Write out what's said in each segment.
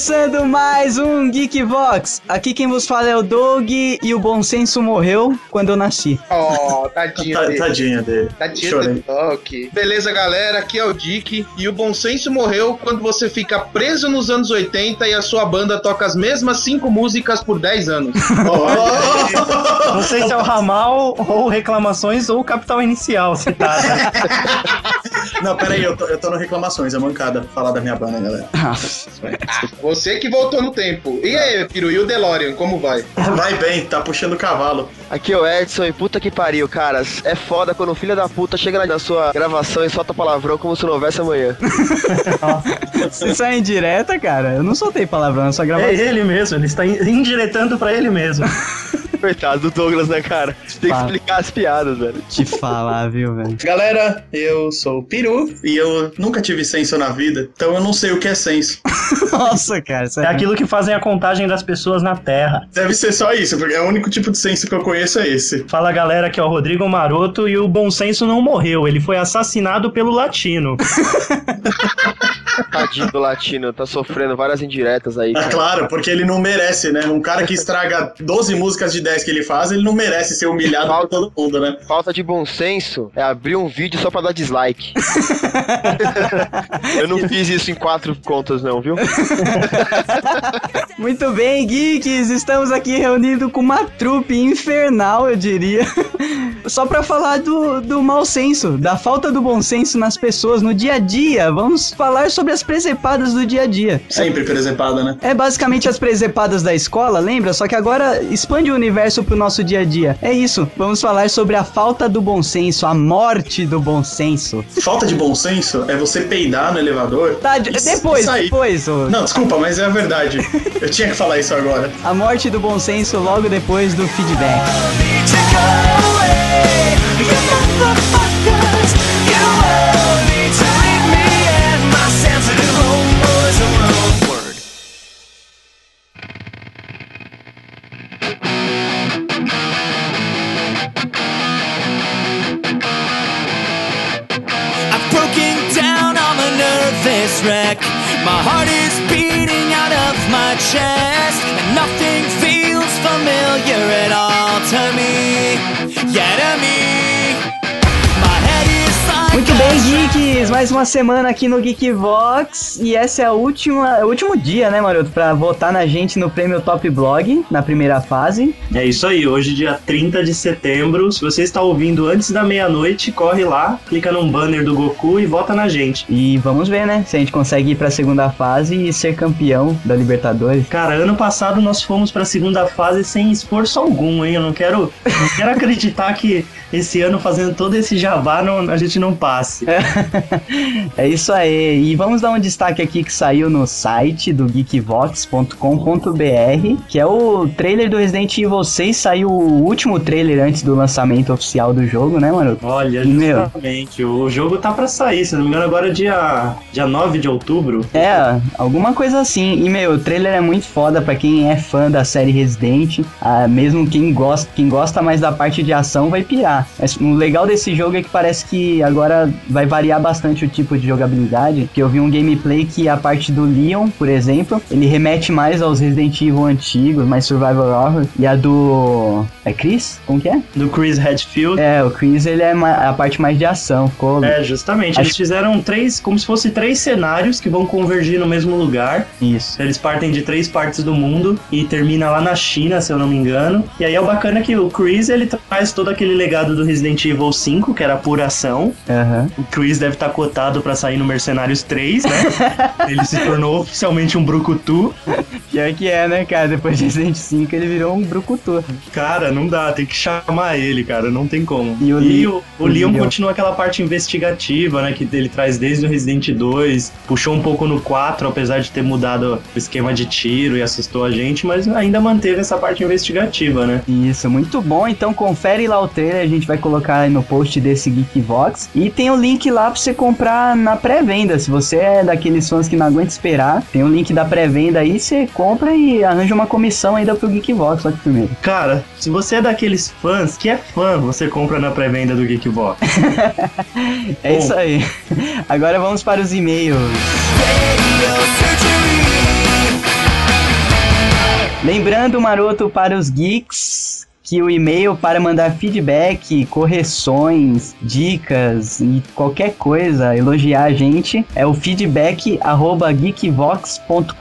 começando mais um Geek Vox. Aqui quem vos fala é o Doug e o bom senso morreu quando eu nasci. Oh, tadinho Ta- dele. Tadinha dele. Tadinho Chorei. do. Beleza, galera? Aqui é o Dick. E o bom senso morreu quando você fica preso nos anos 80 e a sua banda toca as mesmas cinco músicas por 10 anos. Oh! Não sei se é o ramal ou reclamações ou capital inicial citado. Não, peraí, eu tô, eu tô no reclamações, é mancada falar da minha banda, galera. Você que voltou no tempo. E aí, Piru, e o DeLorean, como vai? Vai bem, tá puxando o cavalo. Aqui é o Edson e puta que pariu, cara. É foda quando o filho da puta chega na sua gravação e solta palavrão como se não houvesse amanhã. Você sai em direta, cara? Eu não soltei palavrão, eu só É gravei. ele mesmo, ele está in- indiretando pra ele mesmo. Coitado do Douglas, né, cara? Tem que explicar as piadas, velho. Te falar, viu, velho? Galera, eu sou o Peru e eu nunca tive senso na vida, então eu não sei o que é senso. Nossa, cara. É sério. aquilo que fazem a contagem das pessoas na Terra. Deve ser só isso, porque é o único tipo de senso que eu conheço é esse. Fala galera, que é o Rodrigo Maroto e o bom senso não morreu, ele foi assassinado pelo latino. Tadinho do latino, tá sofrendo várias indiretas aí. É cara. claro, porque ele não merece, né? Um cara que estraga 12 músicas de 10 que ele faz, ele não merece ser humilhado por todo mundo, né? Falta de bom senso é abrir um vídeo só pra dar dislike. Eu não fiz isso em quatro contas, não, viu? Muito bem, geeks, estamos aqui reunidos com uma trupe infernal, eu diria. Só pra falar do, do mau senso, da falta do bom senso nas pessoas no dia a dia. Vamos falar sobre as presepadas do dia a dia. Sempre presepada, né? É basicamente as presepadas da escola, lembra? Só que agora expande o universo pro nosso dia a dia. É isso. Vamos falar sobre a falta do bom senso, a morte do bom senso. Falta de bom senso é você peidar no elevador. Tá, e depois, sair. depois, ô. Não, desculpa, mas é a verdade. Eu tinha que falar isso agora. A morte do bom senso logo depois do feedback. Wreck. My heart is beating out of my chest, and nothing feels familiar at all to me. Yet Yeah, to me. Geeks! Mais uma semana aqui no Geekvox e essa é a última, é o último dia, né, Maroto, pra votar na gente no prêmio Top Blog na primeira fase. É isso aí, hoje dia 30 de setembro. Se você está ouvindo antes da meia-noite, corre lá, clica num banner do Goku e vota na gente. E vamos ver, né, se a gente consegue ir pra segunda fase e ser campeão da Libertadores. Cara, ano passado nós fomos pra segunda fase sem esforço algum, hein? Eu não quero, não quero acreditar que esse ano fazendo todo esse jabá não- a gente não passe. É isso aí. E vamos dar um destaque aqui que saiu no site do geekvox.com.br, que é o trailer do Resident Evil 6. Saiu o último trailer antes do lançamento oficial do jogo, né, Maroto? Olha, Meu. justamente, o jogo tá pra sair, se não me engano, agora é dia, dia 9 de outubro. É, alguma coisa assim. E, meu, o trailer é muito foda pra quem é fã da série Resident. Ah, mesmo quem gosta, quem gosta mais da parte de ação vai pirar. Mas o legal desse jogo é que parece que agora vai variar bastante o tipo de jogabilidade. Que eu vi um gameplay que a parte do Leon, por exemplo, ele remete mais aos Resident Evil antigos, mais survival horror. E a do. É Chris? Como que é? Do Chris Redfield. É, o Chris ele é a parte mais de ação. Ficou É, justamente. Acho- Eles fizeram três, como se fosse três cenários que vão convergir no mesmo lugar. isso. Eles partem de três partes do mundo e termina lá na China, se eu não me engano. E aí é o bacana que o Chris, ele traz todo aquele legado do Resident Evil 5, que era pura ação. Aham. O Chris deve estar cotado pra sair no Mercenários 3, né? ele se tornou oficialmente um brucutu. Pior que é, né, cara? Depois de Resident 5 ele virou um brucutu. Cara, não dá, tem que chamar ele, cara, não tem como. E E o Li- o, o Leon continua aquela parte investigativa, né, que ele traz desde o Resident 2, puxou um pouco no 4, apesar de ter mudado o esquema de tiro e assustou a gente, mas ainda manteve essa parte investigativa, né? Isso, muito bom. Então confere lá o trailer, a gente vai colocar aí no post desse Geekvox. E tem o link lá pra você comprar na pré-venda. Se você é daqueles fãs que não aguenta esperar, tem o link da pré-venda aí, você compra e arranja uma comissão ainda pro Geekvox lá que primeiro. Cara, se você é daqueles fãs que é fã, você compra na pré-venda do Geekbox. É Bom. isso aí. Agora vamos para os e-mails. Lembrando, maroto, para os geeks, que o e-mail para mandar feedback, correções, dicas e qualquer coisa, elogiar a gente, é o feedback arroba geekvox.com.br.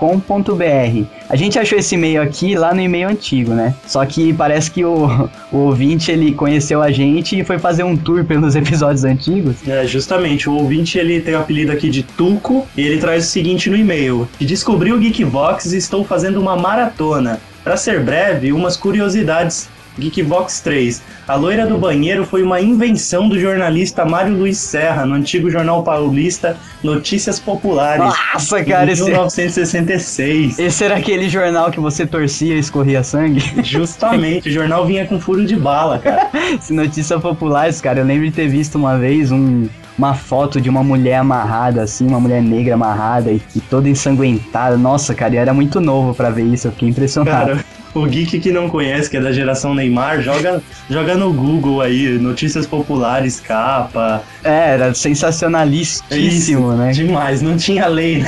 A gente achou esse e-mail aqui lá no e-mail antigo, né? Só que parece que o, o ouvinte ele conheceu a gente e foi fazer um tour pelos episódios antigos. É, justamente, o ouvinte ele tem o apelido aqui de Tuco e ele traz o seguinte no e-mail: que descobriu o Geekvox e estou fazendo uma maratona. Para ser breve, umas curiosidades. Geekvox 3. A loira do banheiro foi uma invenção do jornalista Mário Luiz Serra, no antigo jornal paulista Notícias Populares. Nossa, cara, em esse, 1966. esse era aquele jornal que você torcia e escorria sangue? Justamente, o jornal vinha com furo de bala, cara. Esse Notícias Populares, cara, eu lembro de ter visto uma vez um, uma foto de uma mulher amarrada, assim, uma mulher negra amarrada e, e toda ensanguentada. Nossa, cara, eu era muito novo pra ver isso, eu fiquei impressionado. Cara, o geek que não conhece, que é da geração Neymar, joga, joga no Google aí, notícias populares, capa. É, era sensacionalistíssimo, né? Demais, não tinha lei.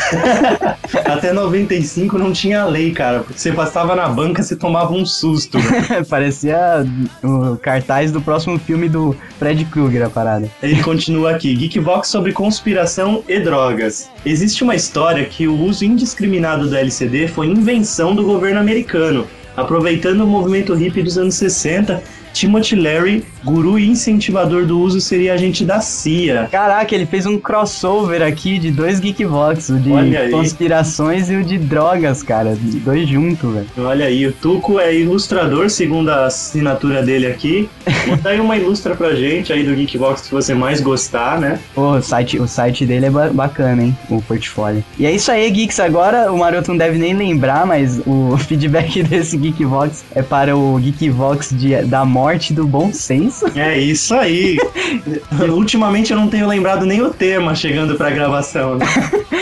Até 95 não tinha lei, cara. Porque você passava na banca, você tomava um susto. Parecia o cartaz do próximo filme do Fred Krueger, a parada. Ele continua aqui: Geekvox sobre conspiração e drogas. Existe uma história que o uso indiscriminado do LCD foi invenção do governo americano. Aproveitando o movimento hippie dos anos 60, Timothy Leary, guru e incentivador do uso, seria agente da CIA. Caraca, ele fez um crossover aqui de dois Geekvox, o de Olha aí. conspirações e o de drogas, cara. Dois juntos, velho. Olha aí, o Tuco é ilustrador, segundo a assinatura dele aqui. Manda aí uma ilustra pra gente aí do Geekbox que você mais gostar, né? Pô, o site, o site dele é ba- bacana, hein? O portfólio. E é isso aí, Geeks. Agora o Maroto não deve nem lembrar, mas o feedback desse Geekvox é para o Geekvox de, da morte do bom senso. É isso aí. Ultimamente eu não tenho lembrado nem o tema chegando pra gravação, né?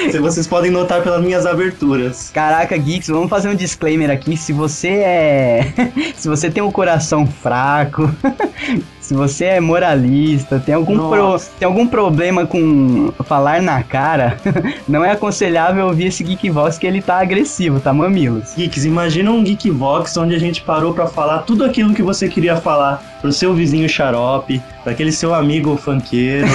Se Vocês podem notar pelas minhas aberturas. Caraca, Geeks, vamos fazer um disclaimer aqui. Se você é. se você tem um coração fraco. Se você é moralista, tem algum, pro- tem algum problema com falar na cara, não é aconselhável ouvir esse Geekvox que ele tá agressivo, tá mamilos. Geeks, imagina um Geekbox onde a gente parou pra falar tudo aquilo que você queria falar pro seu vizinho xarope, pra aquele seu amigo funkeiro,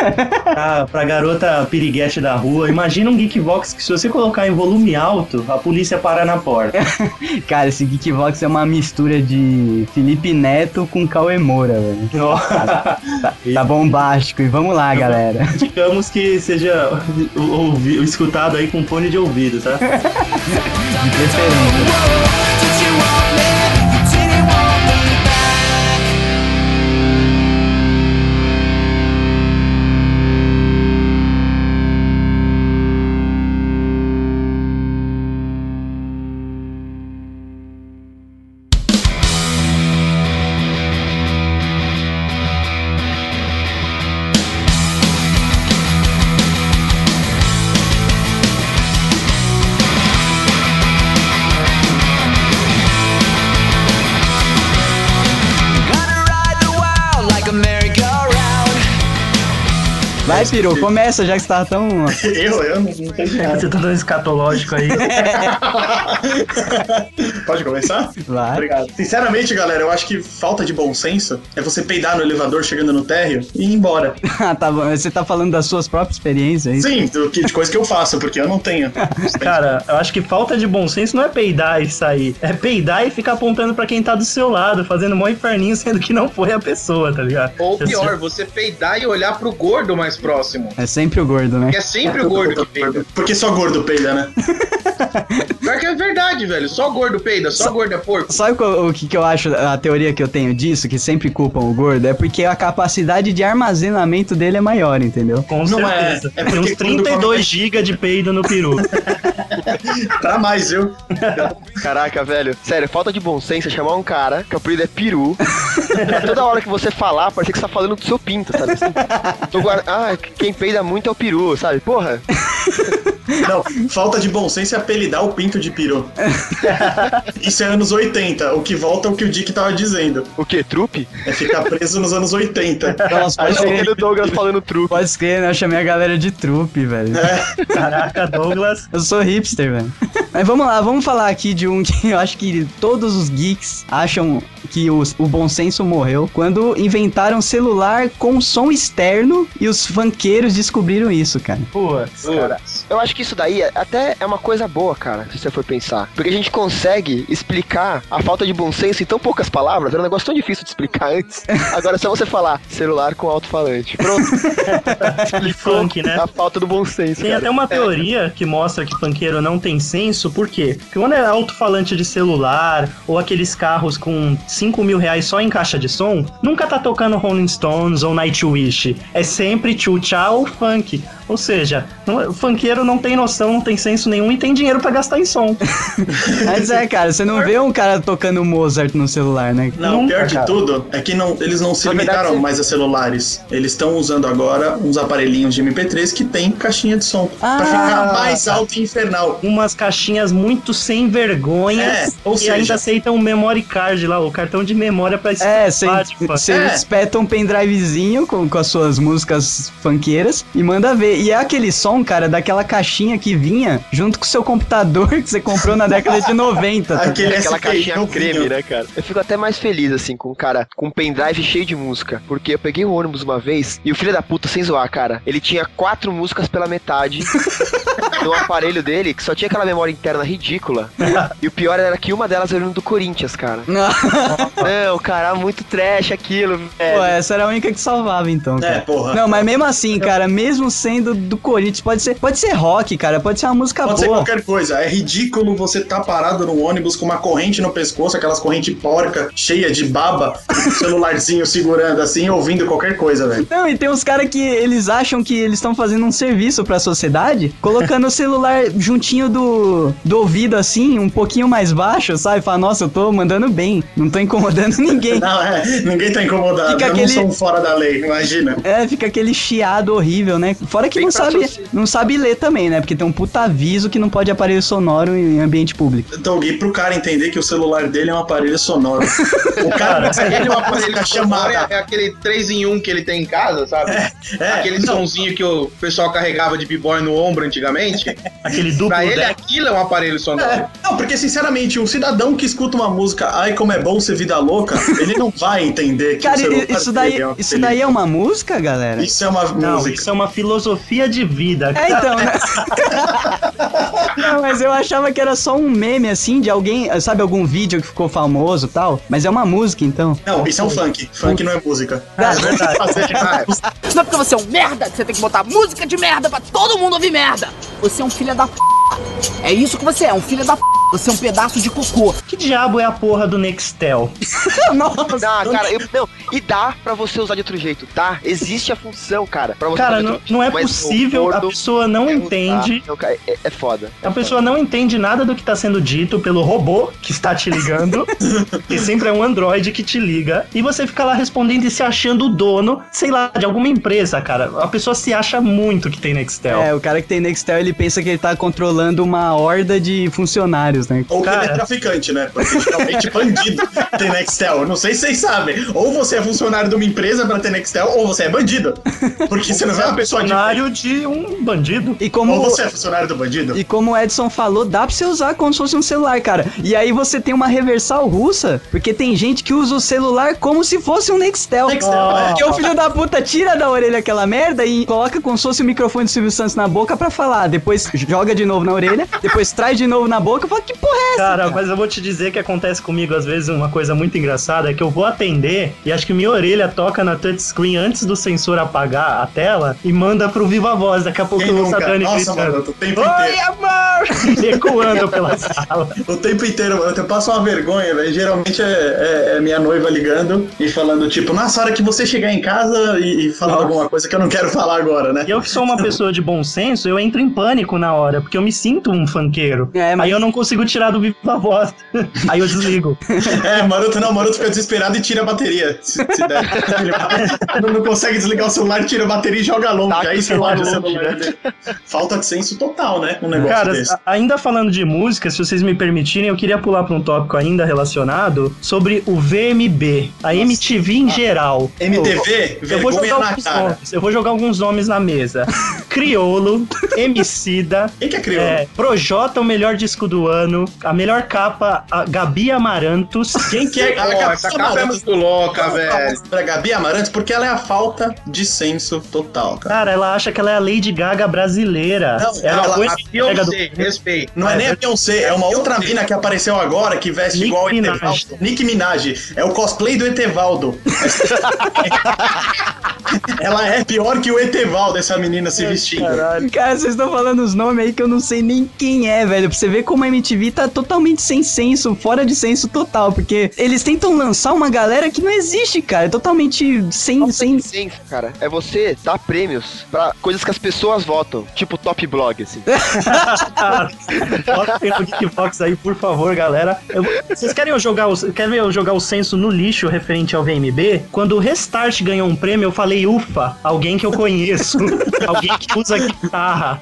pra, pra garota piriguete da rua. Imagina um Geekbox que se você colocar em volume alto, a polícia para na porta. Cara, esse Geekvox é uma mistura de Felipe Neto com Cauê Moura, velho. Tá, tá bombástico. E vamos lá, galera. Digamos que seja ouvi- escutado aí com fone de ouvido, tá? De Piru, começa, já que você tá tão. Eu, eu não, não tenho nada. Você tá dando escatológico aí. Pode começar? Vai. Obrigado. Sinceramente, galera, eu acho que falta de bom senso é você peidar no elevador chegando no térreo e ir embora. Ah, tá bom. Você tá falando das suas próprias experiências, é isso? Sim, do que- de coisa que eu faço, porque eu não tenho. Cara, eu acho que falta de bom senso não é peidar e sair. É peidar e ficar apontando pra quem tá do seu lado, fazendo mó inferninho, sendo que não foi a pessoa, tá ligado? Ou pior, você peidar e olhar pro gordo mais próximo. É sempre o gordo, né? Que é sempre o gordo que peida. Porque só gordo peida, né? Pior que é verdade, velho. Só gordo peida, só, gordo é porco. Sabe o que, que eu acho, a teoria que eu tenho disso, que sempre culpam o gordo? É porque a capacidade de armazenamento dele é maior, entendeu? Com Não é, certeza. é Tem porque uns quando 32 GB de peido no peru. Pra mais, viu? Caraca, velho. Sério, falta de bom senso é chamar um cara, que o apelido é peru. toda hora que você falar, parece que você tá falando do seu pinto, sabe? Assim, tô guarda- Ah, quem peida muito é o peru, sabe? Porra. Não, falta de bom senso é apelidar o pinto de peru. Isso é anos 80. O que volta é o que o Dick tava dizendo. O quê? Trupe? É ficar preso nos anos 80. Nossa, pode crer. que o Douglas falando trupe. Pode crer, né? Eu chamei a galera de trupe, velho. Caraca, Douglas. Eu sou hipster, velho. Mas vamos lá, vamos falar aqui de um que eu acho que todos os geeks acham que os- o bom senso morreu quando inventaram celular com som externo e os funkeiros descobriram isso, cara. Putz, cara. Eu acho que isso daí é- até é uma coisa boa, cara, se você for pensar. Porque a gente consegue explicar a falta de bom senso em tão poucas palavras. Era um negócio tão difícil de explicar antes. Agora é só você falar celular com alto-falante. Pronto. E funk, né? A falta do bom senso. Tem cara. até uma teoria que mostra que funkeiro não tem senso, por quê? Porque quando é alto-falante de celular, ou aqueles carros com 5 mil reais só em caixa de som, nunca tá tocando Rolling Stones ou Nightwish. É sempre tchutchá ou funk. Ou seja, não- o funkeiro não tem noção, não tem senso nenhum e tem dinheiro pra gastar em som. Mas é, cara, você não vê um cara tocando Mozart no celular, né? Não, Nunca, pior de cara. tudo é que não, eles não se limitaram você- mais a celulares. Eles estão usando agora uns aparelhinhos de MP3 que tem caixinha de som. Ah. Pra ficar mais alto e infernal. Umas caixinhas muito sem vergonha É, ou e seja- ainda aceitam o memory card lá, o cartão de memória pra É, você você É. espeta um pendrivezinho com, com as suas músicas funkeiras e manda ver. E é aquele som, cara, daquela caixinha que vinha junto com o seu computador que você comprou na década de 90. tá? Aquele Aquela SPI caixinha creme, né, cara? Eu fico até mais feliz, assim, com um cara com um pendrive cheio de música. Porque eu peguei um ônibus uma vez e o filho da puta, sem zoar, cara, ele tinha quatro músicas pela metade no aparelho dele, que só tinha aquela memória interna ridícula. E o pior era que uma delas era um do Corinthians, cara. Não, cara, muito trash aquilo, velho. Pô, essa era a única que salvava, então. É, Cara. porra. Não, mas mesmo assim, cara, mesmo sendo do Corinthians, pode ser, pode ser rock, cara, pode ser uma música Pode ser boa. qualquer coisa. É ridículo você tá parado no ônibus com uma corrente no pescoço, aquelas correntes porca, cheia de baba, com o celularzinho segurando assim, ouvindo qualquer coisa, velho. Não, e tem uns caras que eles acham que eles estão fazendo um serviço pra sociedade, colocando o celular juntinho do, do ouvido, assim, um pouquinho mais baixo, sabe? Fala, nossa, eu tô mandando bem, não tô incomodando ninguém. Não, é, ninguém tá incomodado. Fica eu aquele- não sou um fora da lei, imagina. É, fica aquele chiado horrível, né? Fora que Bem não sabe, não sabe ler também, né? Porque tem um puta aviso que não pode aparelho sonoro em ambiente público. Então, Gui, pro cara entender que o celular dele é um aparelho sonoro. O cara Ele é um uma aparelho sonoro, chamada. é aquele 3 em 1 que ele tem em casa, sabe? É, Aquele não, sonzinho que o pessoal carregava de b-boy no ombro antigamente. Aquele duplo pra ele, deck. aquilo é um aparelho sonoro. É, não, porque sinceramente, um cidadão que escuta uma música, ai como é bom ser vida louca, ele não vai entender que Cara, o celular isso daí, dele é um isso daí é uma música, galera? Isso é uma Não, música. isso é uma filosofia de vida. É, então, né? Não, mas eu achava que era só um meme, assim, de alguém, sabe, algum vídeo que ficou famoso e tal. Mas é uma música, então. Não, isso é um funk. Funk não é música. É verdade. Não é porque você é um merda que você tem que botar música de merda pra todo mundo ouvir merda. Você é um filho da p. É isso que você é, um filho da p. Você é um pedaço de cocô. Que diabo é a porra do Nextel? Nossa. Dá, cara, eu, não, e dá pra você usar de outro jeito, tá? Existe a função, cara, pra você Cara, usar não, outro não é possível, a pessoa não é usar. entende. Não, cara, é, é foda. A pessoa não entende nada do que está sendo dito pelo robô que está te ligando, que sempre é um androide que te liga, e você fica lá respondendo e se achando o dono, sei lá, de alguma empresa, cara. A pessoa se acha muito que tem Nextel. É, o cara que tem Nextel, ele pensa que ele tá controlando uma horda de funcionários, né? Ou que ele é Cara. traficante, né? Porque geralmente bandido tem Nextel. Eu Não sei se vocês sabem. Ou você é funcionário de uma empresa pra ter Nextel, ou você é bandido. Porque você não é uma pessoa de. Funcionário de um bandido. E como, Ou você é funcionário do bandido. e como o Edson falou, dá pra você usar como se fosse um celular, cara. E aí você tem uma reversal russa, porque tem gente que usa o celular como se fosse um Nextel. Nextel, é. Porque o filho da puta tira da orelha aquela merda e coloca como se fosse o microfone do Silvio Santos na boca pra falar. Depois joga de novo na orelha, depois traz de novo na boca e fala, que porra é essa? Cara, mas eu vou te dizer que acontece comigo às vezes uma coisa muito engraçada, é que eu vou atender e acho que minha orelha toca na touchscreen antes do sensor apagar a tela e manda pro Viva Voz. Daqui a pouco Quem eu ouço a nunca? Dani Nossa, mano, gritando. o tempo Oi, inteiro. amor! Ecoando pela sala. O tempo inteiro, mano, eu passo uma vergonha, velho. Geralmente é, é- é minha noiva ligando e falando, tipo, nossa, a hora que você chegar em casa e, e falar Nossa. alguma coisa que eu não quero falar agora, né? E eu que sou uma pessoa de bom senso, eu entro em pânico na hora, porque eu me sinto um funkeiro. É, mas- Aí eu não consigo consigo tirar do vivo da voz. Aí eu desligo. É, Maroto não, Maroto fica desesperado e tira a bateria. Se, se der. Não, não consegue desligar o celular, tira a bateria e joga longe. Taca Aí o você larga o celular celular longe, dele. Falta de senso total, né? Um negócio Cara, desse. ainda falando de música, se vocês me permitirem, eu queria pular para um tópico ainda relacionado sobre o VMB, a MTV em geral. MTV, Eu vou jogar na alguns cara. nomes. Eu vou jogar alguns nomes na mesa. Criolo, Emicida, Quem que é crioulo? é, Projota, o melhor disco do ano, a melhor capa, a Gabi Amarantos. Quem que é? Pô, essa capa é muito louca, velho. Pra Gabi Amarantos, porque ela é a falta de senso total, cara. Cara, ela acha que ela é a Lady Gaga brasileira. Não, ela ela- foi A entrega do- Beyoncé, respeito. Não é nem a Beyoncé, é uma outra mina que apareceu agora que veste Nick igual o Minaj. Etevaldo. Nick Minaj. É o cosplay do Etevaldo. Ela é pior que o Etevaldo, essa menina se vestindo. Caralho. Cara, vocês estão falando os nomes aí que eu não sei nem quem é, velho. Pra você ver como a MTV tá totalmente sem senso, fora de senso total. Porque eles tentam lançar uma galera que não existe, cara. É totalmente sem. sem... Senso, cara, é você dar prêmios pra coisas que as pessoas votam, tipo top blog, assim. Botem no Geekbox aí, por favor, galera. Eu- vocês querem eu jogar o, querem eu jogar o censo no lixo referente ao VMB? Quando o Restart ganhou um prêmio, eu falei, ufa, alguém que eu conheço. alguém que usa guitarra.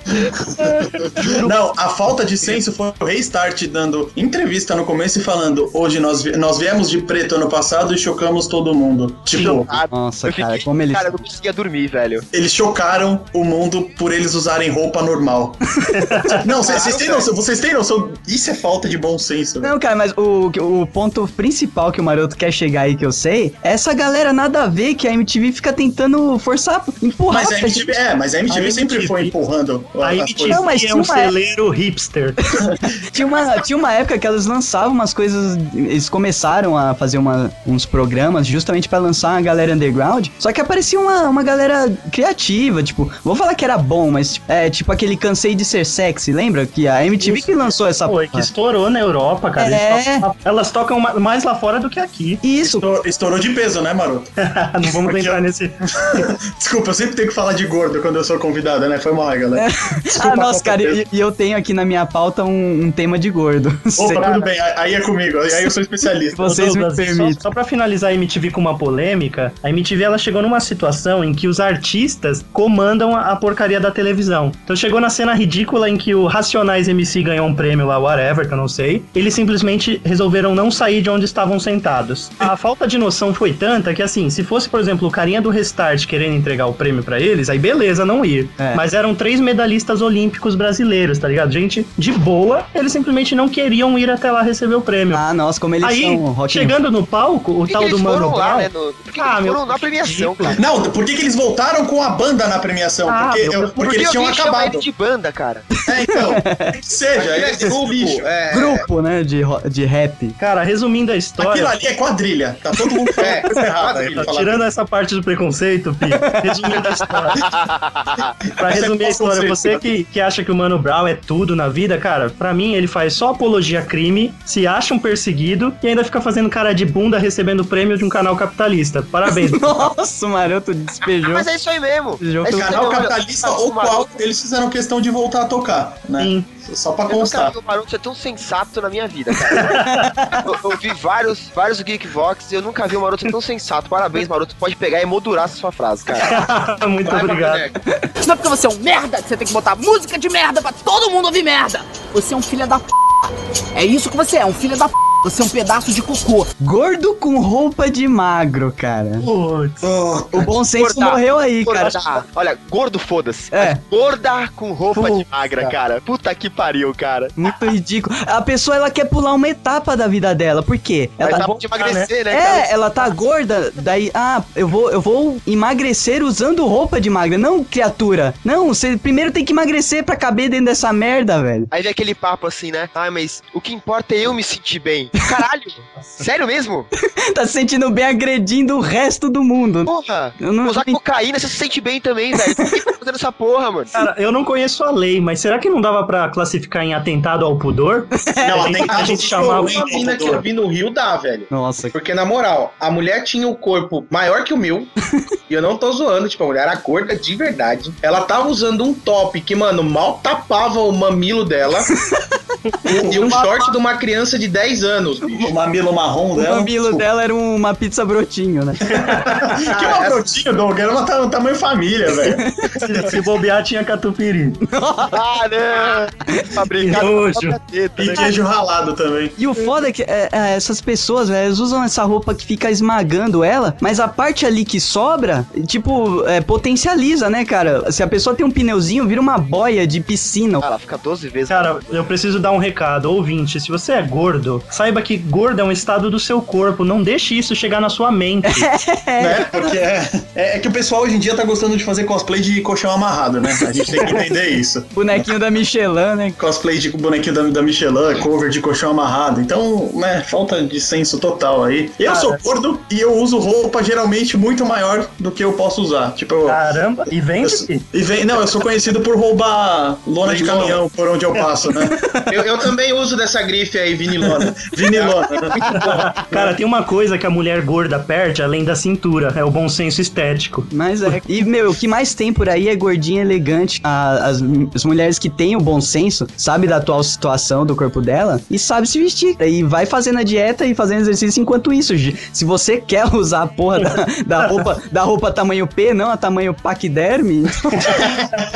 Não, a falta de senso foi o Restart dando entrevista no começo e falando: hoje nós, vi- nós viemos de preto ano passado e chocamos todo mundo. Tipo, Nossa, cara, fiquei- como eles. Cara, eu não conseguia dormir, velho. eles chocaram o mundo por eles usarem roupa normal. Não, vocês vocês têm noção, vocês têm noção? Isso é falta de bom senso. velho. Não, cara, mas o, o ponto principal que o Maroto quer chegar aí, que eu sei, é essa galera nada a ver que a MTV fica tentando forçar, empurrar. Mas a MTV, é, mas a MTV A sempre MTV foi empurrando A MTV coisas. Não, mas é um uma- celeiro hipster. Tinha uma, tinha uma época que elas lançavam umas coisas. Eles começaram a fazer uma- uns programas justamente pra lançar uma galera underground. Só que aparecia uma, uma galera criativa, tipo, vou falar que era bom, mas tipo, é tipo aquele Cansei de Ser Sexy, lembra? Que a MTV que lançou essa Pô, que estourou na Europa, cara. É. tocam- elas tocam ma- mais lá fora do que aqui. Isso. Estourou, estourou de peso, né, Maroto? Não vamos Aqui, entrar ó. nesse. Desculpa, eu sempre tenho que falar de gordo quando eu sou convidada, né? Foi mal galera. Desculpa, Ah, nossa, cara, e, e eu tenho aqui na minha pauta um, um tema de gordo. Opa, tudo bem, aí é comigo, aí eu sou especialista. Vocês me permitem. Só, só pra finalizar a MTV com uma polêmica, a MTV ela chegou numa situação em que os artistas comandam a, a porcaria da televisão. Então chegou na cena ridícula em que o Racionais MC ganhou um prêmio lá, whatever, que eu não sei. Eles simplesmente resolveram não sair de onde estavam sentados. A falta de noção foi tanta que, assim, se fosse, por exemplo, o carinha do Restart querendo entregar o prêmio pra eles, aí beleza, não ir. É. Mas eram três medalhistas olímpicos brasileiros, tá ligado? Gente de boa, eles simplesmente não queriam ir até lá receber o prêmio. Ah, nossa, como eles Aí, são chegando no palco, o que, tal que do Mano foram lá, Brown... né? No... Por que, que Ah, eles meu, foram na premiação, cara? Não, por que, que eles voltaram com a banda na premiação? Ah, porque meu, eu- por porque eles tinham acabado. ele de banda, cara. É, então, que seja, Aquilo é esse grupo, é, Grupo, né, de, de rap. Cara, resumindo a Aquilo história, ali é quadrilha. Tá todo mundo É, pra falar tirando essa parte do preconceito, Pi, resumindo a história. pra é resumir a história, preconceito, você né? que, que acha que o Mano Brown é tudo na vida, cara, pra mim ele faz só apologia a crime, se acha um perseguido e ainda fica fazendo cara de bunda recebendo prêmio de um canal capitalista. Parabéns. Nossa, o Maroto despejou. Mas é isso aí mesmo. Despejou É isso Canal capitalista o ou qual eles fizeram questão de voltar a tocar, né? Sim. Só pra Eu nunca constar. vi o Maroto ser tão sensato na minha vida, cara. eu, eu vi vários, vários Geekvox e eu nunca vi o Maroto ser tão sensato. Parabéns, Maroto. Pode pegar e emoldurar essa sua frase, cara. Muito vai obrigado. Não é porque você é um merda que você tem que botar música de merda pra todo mundo ouvir merda. Você é um filho da p. É isso que você é, um filho da p. Você é um pedaço de cocô. Gordo com roupa de magro, cara. Putz. O bom senso Gorda. morreu aí, cara. Gorda. Olha, gordo, foda-se. É. Gorda com roupa de Puta. magra, cara. Puta que pariu, cara. Muito ridículo. A pessoa, ela quer pular uma etapa da vida dela. Por quê? Ela Ela, tá de emagrecer, né, é, cara? ela tá gorda, daí, ah, eu vou, eu vou emagrecer usando roupa de magra. Não, criatura. Não, você primeiro tem que emagrecer pra caber dentro dessa merda, velho. Aí vem aquele papo assim, né? Ah, mas o que importa é eu me sentir bem. Caralho! Sério mesmo? tá se sentindo bem agredindo o resto do mundo. Porra! Eu não Usar cocaína, você se sente bem também, velho. Por que tá fazendo essa porra, mano? Cara, eu não conheço a lei, mas será que não dava pra classificar em atentado ao pudor? Não, a gente, a gente chamava. pudor. Uma mina que eu vi no Rio dá, velho. Nossa, Porque, na moral, a mulher tinha o corpo maior que o meu. e eu não tô zoando, tipo, a mulher era gorda de verdade. Ela tava usando um top que, mano, mal tapava o mamilo dela. E um short de uma criança de 10 anos, bicho. O mamilo marrom O dela. mamilo dela era uma pizza brotinho, né? Que é uma brotinho, Doug. Era uma ta- um tamanho família, velho. Se, se bobear, tinha catupiry. Ah, não! Fabricado teta, E né? queijo ralado também. E o foda é que é, é, essas pessoas, velho, elas usam essa roupa que fica esmagando ela, mas a parte ali que sobra, tipo, é, potencializa, né, cara? Se a pessoa tem um pneuzinho, vira uma boia de piscina. Ah, ela fica 12 vezes. Cara, eu preciso dar um recado. Ouvinte, se você é gordo, saiba que gordo é um estado do seu corpo. Não deixe isso chegar na sua mente. Né? Porque é, é, é que o pessoal hoje em dia tá gostando de fazer cosplay de colchão amarrado, né? A gente tem que entender isso. Bonequinho da Michelin, né? Cosplay de bonequinho da, da Michelin, cover de colchão amarrado. Então, né, falta de senso total aí. Eu Cara. sou gordo e eu uso roupa geralmente muito maior do que eu posso usar. Tipo, eu, Caramba, e eu vende? sou- e vem, não, eu sou conhecido por roubar lona de caminhão por onde eu passo, né? Eu, eu também uso dessa grife aí, vinilona. Vinilona. né? Cara, tem uma coisa que a mulher gorda perde além da cintura, é o bom senso estético. Mas é. E, meu, o que mais tem por aí é gordinha elegante. A- as, as mulheres que têm o bom senso, sabe da atual situação do corpo dela e sabe se vestir. E vai fazendo a dieta e fazendo exercício enquanto isso. Se você quer usar a porra da, da roupa, da roupa tamanho P, não a tamanho paquiderme,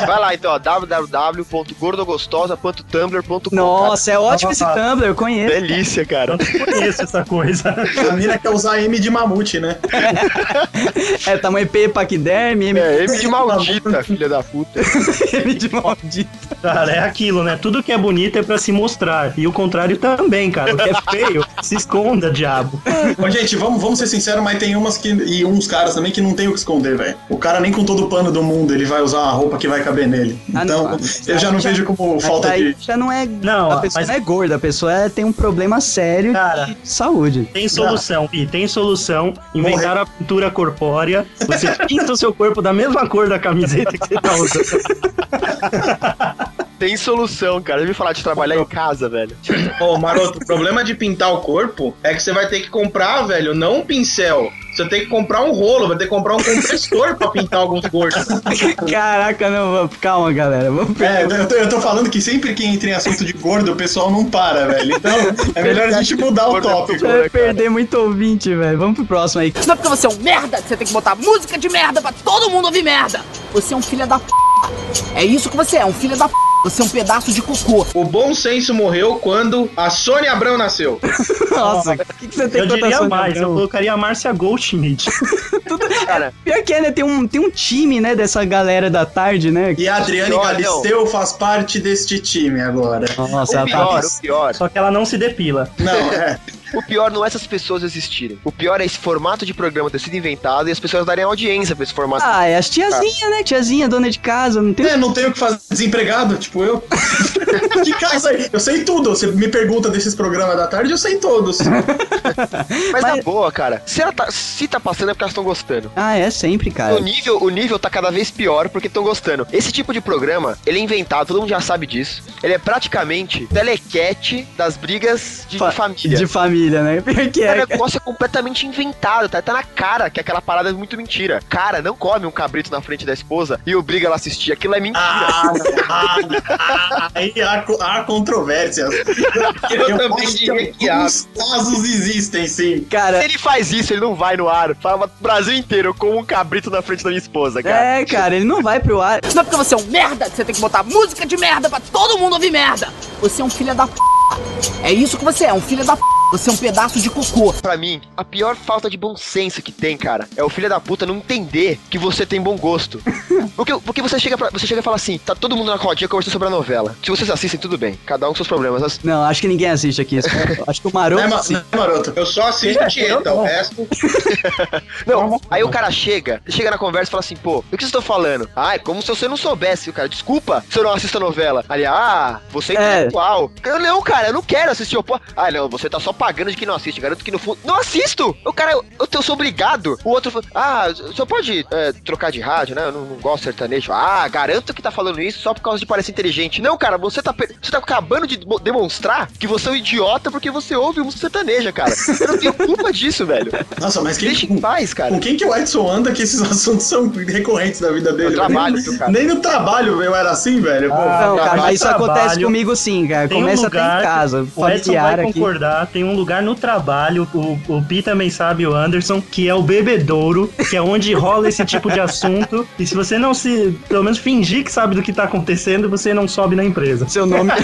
Vai lá então, www.gordogostosa.tumblr.com. nossa, é ótimo esse. Tumblr, eu conheço. Delícia, cara. Eu não conheço essa coisa. A mina quer usar M de mamute, né? É tamanho P paquiderme, M, É, M de maldita, filha da puta. M de maldito. Cara, é aquilo, né? Tudo que é bonito é pra se mostrar. E o contrário também, cara. O que é feio, se esconda, diabo. Ô, gente, vamos, vamos ser sinceros, mas tem umas que. E uns caras também que não tem o que esconder, velho. O cara nem com todo o pano do mundo ele vai usar uma roupa que vai caber nele. Ah, Então, não. eu já não Já- vejo como Mas falta daí de. já não é. Não, a pessoa mas não é gorda, a pessoa é- tem um problema sério Cara. de saúde. tem solução, Pi, tem solução. Inventaram a pintura corpórea. Você pinta o seu corpo da mesma cor da camiseta que você tá usando. Tem solução, cara. Eu me falar de trabalhar em casa, velho. Ô, Maroto, o problema de pintar o corpo é que você vai ter que comprar, velho, não um pincel. Você tem que comprar um rolo, vai ter que comprar um compressor pra pintar alguns gordos. Caraca, não, calma, galera. Vamos É, eu tô, eu tô falando que sempre que entra em assunto de gordo, o pessoal não para, velho. Então, é melhor a gente mudar o tópico. Vai perder muito ouvinte, velho. Vamos pro próximo aí. Não é porque você é um merda que você tem que botar música de merda pra todo mundo ouvir merda. Você é um filho da p. É isso que você é, um filho da p. Você é um pedaço de cocô. O bom senso morreu quando a Sônia Abrão nasceu. Nossa, o que, que você tem Eu contra a Sônia mais, eu Abrão? colocaria a Márcia Goldschmidt. Cara, Pior que é, né? Tem um, tem um time, né, dessa galera da tarde, né? E a Adriane Pior, Galisteu faz parte deste time agora. Nossa, o ela pior, tá... o pior. Só que ela não se depila. Não, é. O pior não é essas pessoas existirem. O pior é esse formato de programa ter sido inventado e as pessoas darem audiência pra esse formato. Ah, é as tiazinha, né? Tiazinha, dona de casa, não tem... É, não tenho o que fazer desempregado, tipo eu. que casa aí? Eu sei tudo. Você me pergunta desses programas da tarde, eu sei todos. Mas, mas- na boa, cara, se, ela tá, se tá passando é porque elas estão gostando. Ah, é sempre, cara. O nível, o nível tá cada vez pior porque estão gostando. Esse tipo de programa, ele é inventado, todo mundo já sabe disso. Ele é praticamente telequete das brigas de Fa- família. De família, né? Pior que Cara, é. o negócio é completamente inventado, tá? Tá na cara que aquela parada é muito mentira. Cara, não come um cabrito na frente da esposa e obriga ela a assistir. Aquilo é mentira. Ah, ah, ah, aí há, há controvérsias. Eu também acho diria que há. alguns casos existem, sim. Cara, Se ele faz isso, ele não vai no ar. Fala pro Brasil inteiro, eu como um cabrito na frente da minha esposa, cara. é, cara, ele não vai pro ar. Não é porque você é um merda que você tem que botar música de merda pra todo mundo ouvir merda. Você é um filho da p. É isso que você é, um filho da p. Você é um pedaço de cocô. Pra mim, a pior falta de bom senso que tem, cara, é o filho da puta não entender que você tem bom gosto. Porque, porque você, chega pra, você chega e fala assim, tá todo mundo na rodinha conversando sobre a novela. Se vocês assistem, tudo bem, cada um com seus problemas. Mas Não, acho que ninguém assiste aqui. Acho que o Maroto. Né, ma assiste. né, maroto? Eu só assisto Tieta, o resto. Não, aí o cara chega, chega na conversa e fala assim, pô, o que vocês estão falando? Ah, é como se você não soubesse. O cara, desculpa se eu não assisto a novela. Ali, ah, você é É. intelectual. Eu não, cara, eu não quero assistir o pô. Ah, não, você tá só propaganda de que não assiste. Garanto que no fundo. Não assisto! O cara, eu, eu sou obrigado. O outro fala, ah, só pode é, trocar de rádio, né? Eu não, não gosto de sertanejo. Ah, garanto que tá falando isso só por causa de parecer inteligente. Não, cara, você tá, você tá acabando de mo- demonstrar que você é um idiota porque você ouve música sertaneja, cara. Eu não tenho culpa disso, velho. Nossa, mas quem, Deixa em paz, cara. com quem que o Edson anda que esses assuntos são recorrentes da vida dele? No trabalho, nem, cara? nem no trabalho eu era assim, velho. Pô, Ah, Não, cara, mas isso acontece trabalho. comigo sim, cara. Tem um Começa até lugar casa. O Edson Familiar vai aqui. concordar, tem um lugar no trabalho, o, o Pi também sabe, o Anderson, que é o bebedouro, que é onde rola esse tipo de assunto. E se você não se, pelo menos fingir que sabe do que tá acontecendo, você não sobe na empresa. Seu nome.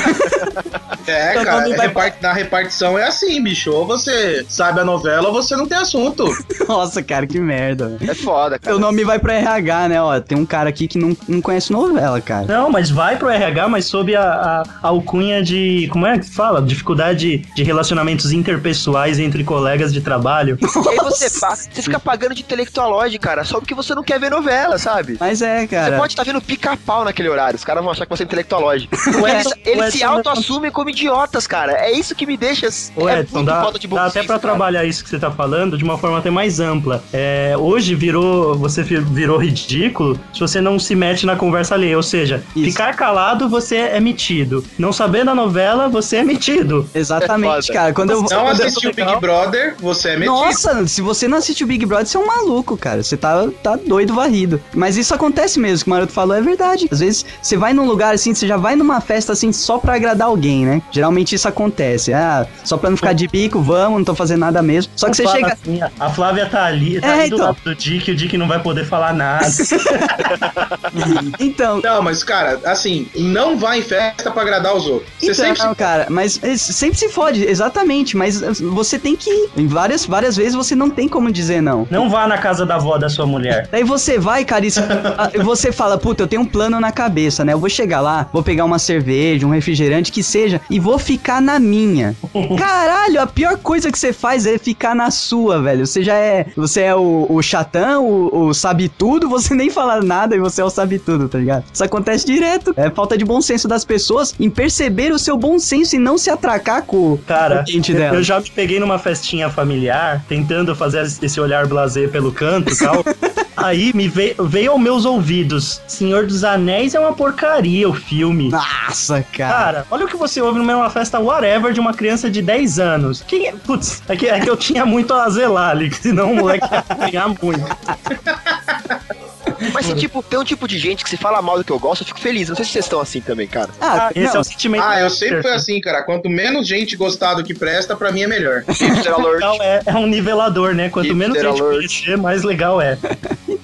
É, Então cara, não vai- repar- na repartição é assim, bicho. Ou você sabe a novela ou você não tem assunto. Nossa, cara, que merda. É foda, cara. Seu nome vai pro RH, né? Ó, tem um cara aqui que não, não conhece novela, cara. Não, mas vai pro RH, mas sob a, a, a alcunha de. Como é que fala? Dificuldade de relacionamentos interpessoais entre colegas de trabalho. E aí você, pa- você fica pagando de intelectualóide, cara, só porque você não quer ver novela, sabe? Mas é, Você cara. pode estar vendo pica-pau naquele horário, os caras vão achar que você é intelectualóide. O Eles, eles se Edson- auto-assumem como idiotas, cara. É isso que me deixa. Ô é Edson, muito dá, falta de bom dá até pra cara. trabalhar isso que você tá falando de uma forma até mais ampla. É, hoje virou, você virou ridículo se você não se mete na conversa alheia. Ou seja, Isso. ficar calado, você é metido. Não sabendo a novela, você é metido. Exatamente, É foda. cara. Quando eu. Não assistiu Big Brother, você é metido. Nossa, se você não assistiu Big Brother, você é um maluco, cara. Você tá, tá doido varrido. Mas isso acontece mesmo, o que o Maroto falou é verdade. Às vezes você vai num lugar assim, você já vai numa festa assim só pra agradar alguém, né? Geralmente isso acontece. Ah, só pra não ficar de bico, vamos, não tô fazendo nada mesmo. Só que você chega. assim, a Flávia tá ali, tá É, ali do então. lado do Dick, o Dick não vai poder falar nada. Então. Não, mas, cara, assim, não vai em festa pra agradar os outros. Você Então, sempre não, cara, mas é, sempre se fode, exatamente, mas é, você tem que ir. Em várias, várias vezes você não tem como dizer não. não vá na casa da avó da sua mulher. Daí você vai, cara, e você- ah, você fala, puta, eu tenho um plano na cabeça, né? Eu vou chegar lá, vou pegar uma cerveja, um refrigerante, que seja, e vou ficar na minha. Caralho, a pior coisa que você faz é ficar na sua, velho. Você já é. Você é o, o chatão, o, o sabe tudo, você nem fala nada e você é o sabe tudo, tá ligado? Isso acontece direto. É falta de bom senso das pessoas em perceber o seu bom senso e não se atracar com Cara, o dela. eu já me peguei numa festinha familiar, tentando fazer esse olhar blazer pelo canto e tal. Aí me veio, veio aos meus ouvidos: Senhor dos Anéis é uma porcaria o filme. Nossa, cara. Cara, olha o que você ouve numa festa whatever de uma criança de 10 anos. Quem, putz, é que, é que eu tinha muito a zelar ali, senão o moleque ia ganhar muito. Mas se, tipo, tem um tipo de gente que se fala mal do que eu gosto, eu fico feliz. Não sei se vocês estão assim também, cara. Ah, Ah, esse não, é o sentimento. Ah, eu sempre fui assim, cara. Quanto menos gente gostar do que presta, pra mim é melhor. Então é, é um nivelador, né? Quanto Hipster menos gente alert. conhecer, mais legal é.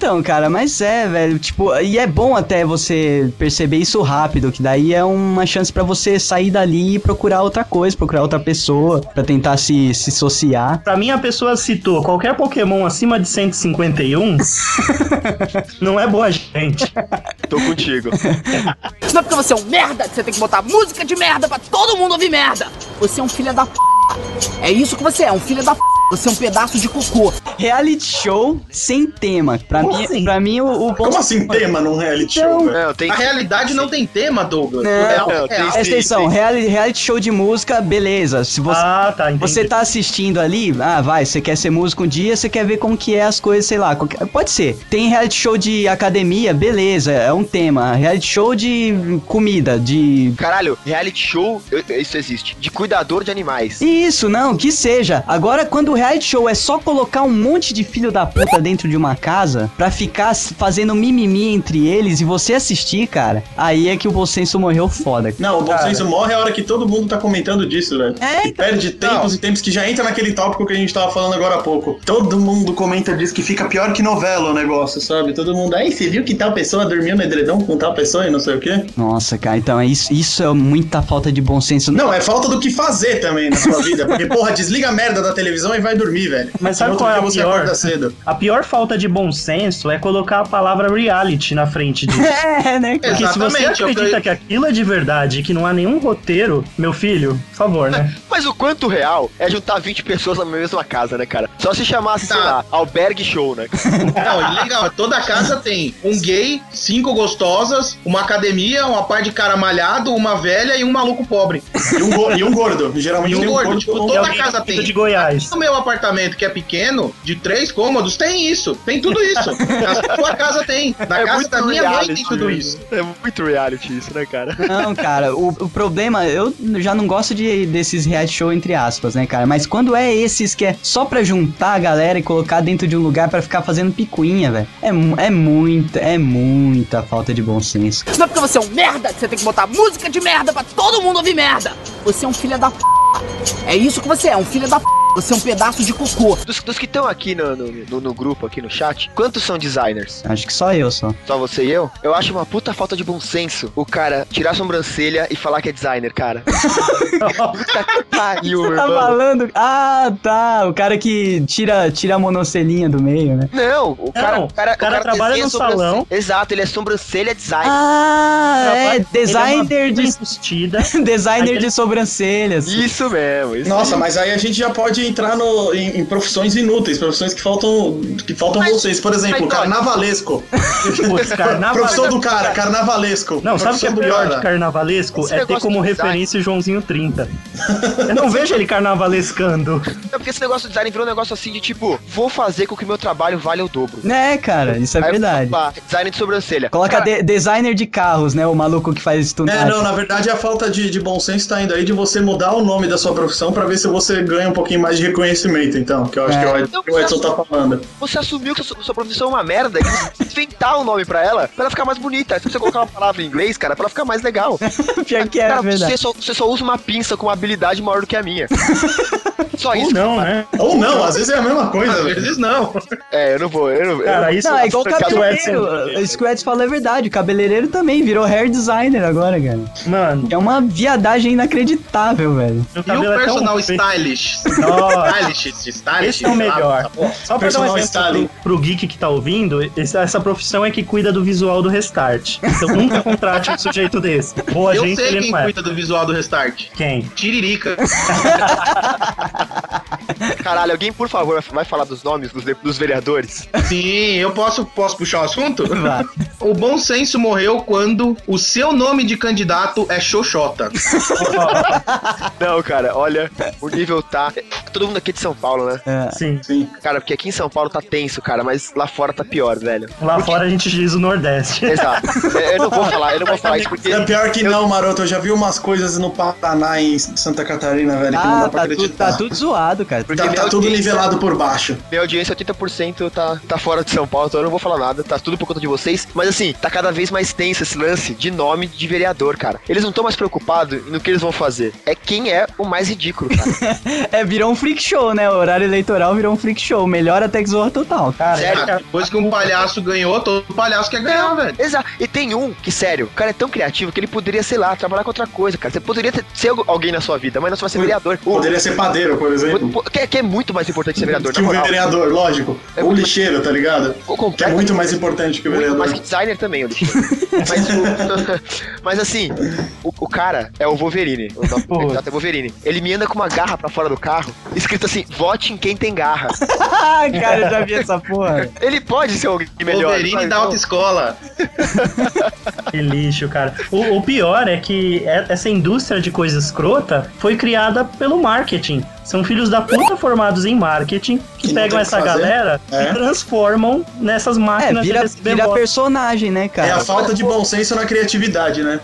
Então, cara, mas é, velho, tipo, e é bom até você perceber isso rápido, que daí é uma chance pra você sair dali e procurar outra coisa, procurar outra pessoa, pra tentar se, se associar. Pra mim, a pessoa citou qualquer Pokémon acima de 151, não é boa gente. Tô contigo. Não é porque você é um merda que você tem que botar música de merda pra todo mundo ouvir merda. Você é um filho da p. É isso que você é, um filho da p. Você é um pedaço de cocô. Reality show sem tema. Pra Como mim, assim? pra mim o, o. Como assim tema num reality show, velho? Não, tem A realidade não tem tema, Douglas. Não, não, é tem real. sim. Presta atenção, reality, reality show de música, beleza. Se você, Ah, tá, entendi. Você tá assistindo ali, ah, vai, você quer ser músico um dia, você quer ver como que é as coisas, sei lá, qualquer- pode ser. Tem reality show de academia, beleza, é um tema. Reality show de comida, de... Caralho, reality show, isso existe. De cuidador de animais. Isso, não, que seja. Agora, quando o reality show é só colocar um monte de filho da puta dentro de uma casa pra ficar fazendo mimimi entre eles e você assistir, cara, aí é que o bom senso morreu foda. Não, o bom senso morre a hora que todo mundo tá comentando disso, velho. É, E então. perde tempos e tempos que já entra naquele tópico que a gente tava falando agora há pouco. Todo mundo comenta disso que fica pior que novela o negócio, sabe? Todo mundo, aí você viu que tal pessoa dormiu no edredom com tal pessoa e não sei o quê? Nossa, cara, então é isso, isso é muita falta de bom senso. Não, é falta do que fazer também na sua vida. Porque, porra, desliga a merda da televisão e vai dormir, velho. Mas sabe qual é a você pior? A pior falta de bom senso é colocar a palavra reality na frente disso. É, né, cara? Porque se você Exatamente, eu acredita que aquilo é de verdade e que não há nenhum roteiro, meu filho, por favor, né? Mas o quanto real é juntar 20 pessoas na mesma casa, né, cara? Só se chamasse, sei Tá. lá, albergue show, né? Não, legal, toda casa tem um gay, cinco gostosas, uma academia, uma par de cara malhado, uma velha e um maluco pobre. E um, go- e um gordo. Geralmente E um tem um gordo, gordo. tipo, toda casa tem. de Goiás. No meu apartamento, que é pequeno, de três cômodos, tem isso. Tem tudo isso. Na sua casa tem. Na É casa da minha mãe reality, tem tudo isso. É muito reality isso, né, cara? Não, cara, o, o problema, eu já não gosto de, desses reality show entre aspas, né, cara? Mas quando é esses que é só pra juntar a galera e colocar dentro de um lugar pra ficar fazendo picuinha, velho. É, é muita, é muita falta de bom senso. Não é porque você é um merda que você tem que botar música de merda pra todo mundo ouvir merda. Você é um filho da p. É isso que você é, um filho da p. Você é um pedaço de cocô. Dos, dos que estão aqui no, no, no- no grupo, aqui no chat, quantos são designers? Acho que só eu só. Só você e eu? Eu acho uma puta falta de bom senso o cara tirar a sobrancelha e falar que é designer, cara. Puta que pariu, meu Tá irmão. falando? Ah, tá. O cara que tira, tira a monocelinha do meio, né? Não, o cara, Não, o cara, o cara trabalha desenha no sobrancelha. salão. Exato, ele é sobrancelha designer. Ah, é. Designer Ele é de, vestida. designer Aí ele- de sobrancelhas. Isso mesmo, isso Nossa, mas aí a gente já pode entrar no, em, em profissões inúteis, profissões que faltam, que faltam Mas- vocês. Por exemplo, carnavalesco. Putz, carnaval... Profissão do cara, carnavalesco. Não, sabe o que é pior de carnavalesco? Esse É ter como design. referência o Joãozinho 30. Eu não vejo ele carnavalescando. É porque esse negócio de design virou um negócio assim de tipo, vou fazer com que o meu trabalho valha o dobro. É, cara, isso é Aí, verdade. opa, design de sobrancelha. Coloca Cara, de- designer de carros, né? O maluco que faz É, tunagem. não, na verdade a falta de, de bom senso tá indo aí de você mudar o nome da sua profissão pra ver se você ganha um pouquinho mais de reconhecimento, então, que eu acho É. que o Ed- Não, que o Edson tá falando. Você assumiu que sua, sua profissão é uma merda, que você tem que inventar um nome pra ela, pra ela ficar mais bonita. Se você colocar uma palavra em inglês, cara, pra ela ficar mais legal. Pior que é cara, verdade. você só, você só usa uma pinça com uma habilidade maior do que a minha. Só Ou isso. não, né? Ou não, às vezes é a mesma coisa. Às vezes não. É, eu não vou. Eu não, Cara, isso Não, é igual cabeleireiro. Isso que o Edson falou é verdade. O cabeleireiro também virou hair designer agora, cara. Mano, É uma viadagem inacreditável, velho. E o é tão personal feio. stylish? Nossa. Stylish, stylish. Esse é o melhor. Só pra dar um Personal exemplo pro, pro geek que tá ouvindo, essa profissão é que cuida do visual do Restart. Então nunca contrate um sujeito desse. Boa Eu gente, sei quem é. cuida do visual do Restart. Quem? Tiririca. Caralho, alguém, por favor, vai falar dos nomes dos, dos vereadores? Sim, eu posso, posso puxar o assunto? Vai. O bom senso morreu quando o seu nome de candidato é Xoxota. Não, cara, olha, o nível tá. Todo mundo aqui é de São Paulo, né? É. Sim. Sim. Cara, porque aqui em São Paulo tá tenso, cara, mas lá fora tá pior, velho. Lá fora a gente diz o Nordeste. Exato. É, Eu não vou falar, eu não vou falar isso porque. É pior que não, maroto. Eu já vi umas coisas no Paraná e em Santa Catarina, velho, que não Ah, dá pra tá, tudo, acreditar. Tá tudo zoado, cara. Porque Tá, tá tudo nivelado por baixo. Minha audiência, 80% tá, tá fora de São Paulo, então eu não vou falar nada, tá tudo por conta de vocês. Mas assim, tá cada vez mais tenso esse lance de nome de vereador, cara. Eles não estão mais preocupados no que eles vão fazer. É quem é o mais ridículo, cara. É, virou um freak show, né? O horário eleitoral virou um freak show. Melhor até que Zorra Total. Cara, Sério, cara, Depois que um palhaço ganhou, todo palhaço quer ganhar, velho. Exato. E tem um que, sério, o cara é tão criativo que ele poderia, sei lá, trabalhar com outra coisa, cara. Você poderia ter, ser alguém na sua vida, mas não você vai ser vereador. O- Poderia ser padeiro, por exemplo. que, que é muito mais importante ser vereador, Que um moral. vereador, lógico. É Ou lixeiro, tá ligado? Que é muito mais importante que o vereador. mais que designer também, o lixo. mas, o- mas assim, o, o cara é o Wolverine. O candidato é Wolverine. Ele me anda com uma garra pra fora do carro, escrito assim: vote em quem tem garra. Cara, eu já vi essa porra. Ele pode ser alguém melhor. Wolverine sabe? da autoescola. que lixo, cara. O, o pior é que é- essa indústria de coisa escrota foi criada pelo marketing. São filhos da puta formados em marketing que, Que pegam essa galera É. e transformam nessas É, máquinas vira, de receber vira personagem, né, É cara? a falta de bom senso na criatividade, né?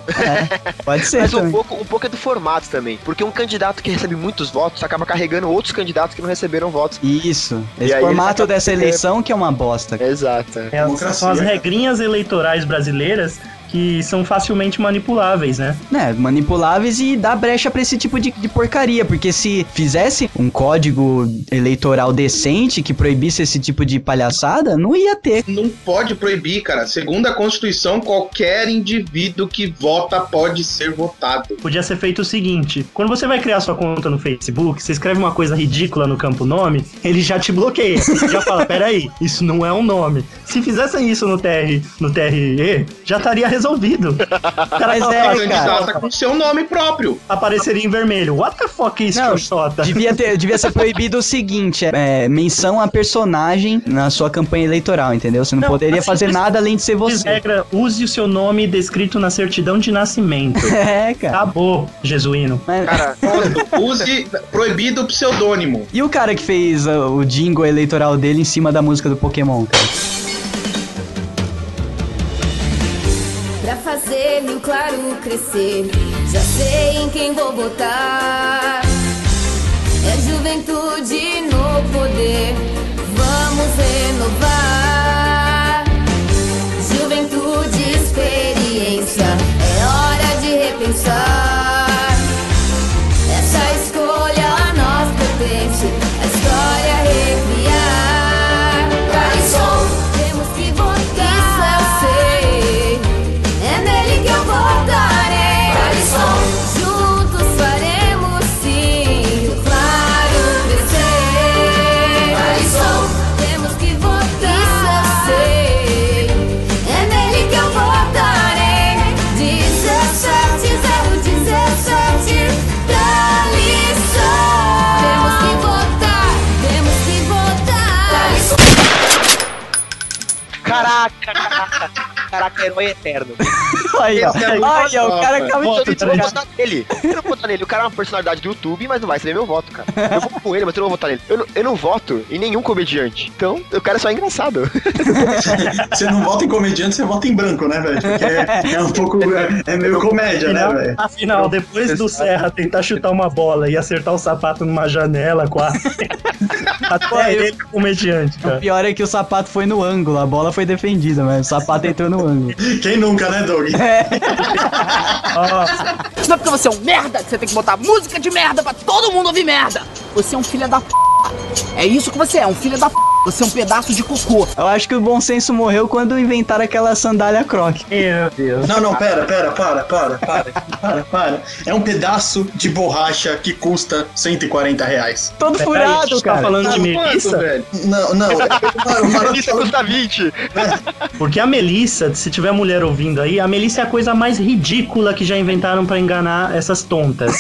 Pode ser Mas um pouco, um pouco é do formato também. Porque um candidato que recebe muitos votos acaba carregando outros candidatos que não receberam votos. Isso. Esse aí formato dessa eleição que é uma bosta. Exato. É, são as regrinhas eleitorais brasileiras que são facilmente manipuláveis, né? né, manipuláveis e dá brecha pra esse tipo de, de porcaria, porque se fizesse um código eleitoral decente que proibisse esse tipo de palhaçada, não ia ter. Não pode proibir, cara. Segundo a Constituição, qualquer indivíduo que vota pode ser votado. Podia ser feito o seguinte: quando você vai criar sua conta no Facebook, você escreve uma coisa ridícula no campo nome, ele já te bloqueia. já fala, peraí, isso não é um nome. Se fizessem isso no TR, no TRE, já estaria resolvido. O Mas tá é, cara. Candidata com seu nome próprio. apareceria em vermelho. What the fuck is Não, Xoxota? Devia, ter, devia ser proibido o seguinte: é, é, menção a personagem na sua campanha eleitoral, entendeu? Você não, Não, poderia assim, fazer nada além de ser você. regra, use o seu nome descrito na certidão de nascimento. É, cara. Acabou, jesuíno. Mas- Cara. Use proibido o pseudônimo. E o cara que fez uh, o jingle eleitoral dele em cima da música do Pokémon, cara? Claro crescer, já sei em quem vou votar. É juventude no poder, vamos renovar. Caraca, caraca. Herói eterno. Aí, ó. É Aí, ó. O cara acaba Eu de não vou votar nele. Eu não vou votar nele. O cara é uma personalidade do YouTube, mas não vai receber meu voto, cara. Eu vou com ele, mas eu não vou votar nele. Eu não, eu não voto em nenhum comediante. Então, o cara é só engraçado. Você não vota em comediante, você vota em branco, né, velho? Porque é, é um pouco. É, é meio comédia, né, Afinal, velho? afinal, depois do Serra tentar chutar uma bola e acertar o sapato numa janela, quase. Até ele é comediante, O cara. pior é que o sapato foi no ângulo, a bola foi defendida, mas o sapato entrou no ângulo. Quem nunca, né, Doug? Nossa, Não é porque você é um merda que você tem que botar música de merda pra todo mundo ouvir merda. Você é um filho da p. É isso que você é, um filho da p. Você é um pedaço de cocô. Eu acho que o bom senso morreu quando inventaram aquela sandália croc. meu Deus. Não, não, pera, pera, para, para, para, para, para. É um pedaço de borracha que custa 140 reais. Todo furado, tá cara. falando de Tá quanto, Melissa? velho? Não, não. Para, falou- custa 20. Porque a Melissa, se tiver mulher ouvindo aí, a Melissa é a coisa mais ridícula que já inventaram pra enganar essas tontas.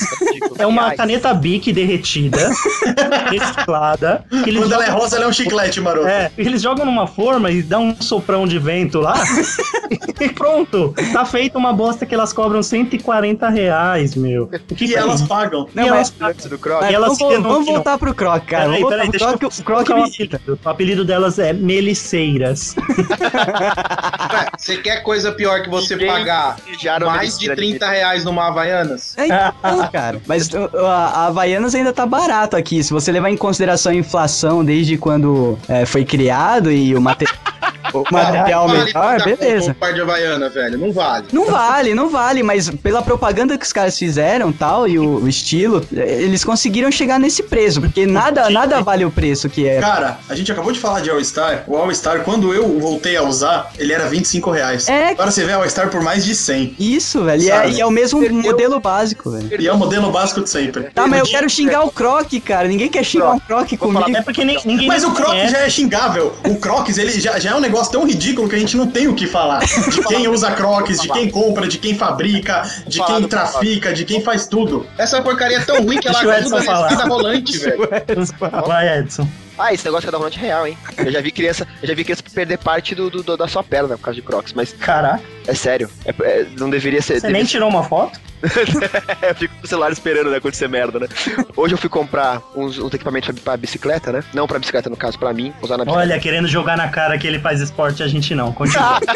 É uma caneta Bic derretida, reciclada. Quando ela é rosa, ela é um chiclete, Maroto. É, eles jogam numa forma e dão um soprão de vento lá e pronto. Tá feita uma bosta que elas cobram 140 reais, meu. O que E que é elas pagam. Não, E mas, elas- Antes do Croc. mas e elas vamos, vamos voltar pro croc, cara. Peraí, vamos voltar peraí, pro deixa eu croc, o croc me. O apelido delas é Meliceiras. Você quer coisa pior que você Ninguém pagar mais de medicina 30 reais numa Havaianas? É, então, cara. Mas a, a Havaianas ainda tá barato aqui. Se você levar em consideração a inflação desde quando é, foi criado e o, mate- o material Vale melhor, 30 conto beleza. Um par de Havaiana, velho. Não vale. Não vale, não vale, mas pela propaganda que os caras fizeram tal, e o, o estilo, eh, eles conseguiram chegar nesse preço, porque nada, nada vale o preço que é. Cara, a gente acabou de falar de All-Star. O All-Star, quando eu voltei a usar, ele era 25 reais. É. Agora você vê All-Star por mais de 100. Isso, velho, e é, e é o mesmo Perdeu. modelo básico, velho. E é o modelo básico de sempre. Tá, mas eu quero xingar o Croc, cara. Ninguém quer xingar um Croc Vou falar comigo. É porque nem, ninguém Mas o Crocs já é xingável. O Crocs, ele já, já é um negócio tão ridículo que a gente não tem o que falar. De quem usa Crocs, de quem compra, de quem fabrica, de quem trafica, de quem faz tudo. Essa porcaria é tão ruim que ela Edson na falar. escada rolante, velho. Vai, Edson. Ah, esse negócio é da rolante real, hein? Eu já vi criança, eu já vi criança perder parte do, do- do- da sua perna por causa de Crocs, mas Caraca, é sério. É- é- não deveria ser. você nem tirou uma foto? eu fico com o celular esperando né, acontecer merda, né? Hoje eu fui comprar uns, uns equipamentos pra, pra bicicleta, né? Não pra bicicleta, no caso, pra mim, usar na bicicleta. Olha, querendo jogar na cara que ele faz esporte, a gente não. Continua.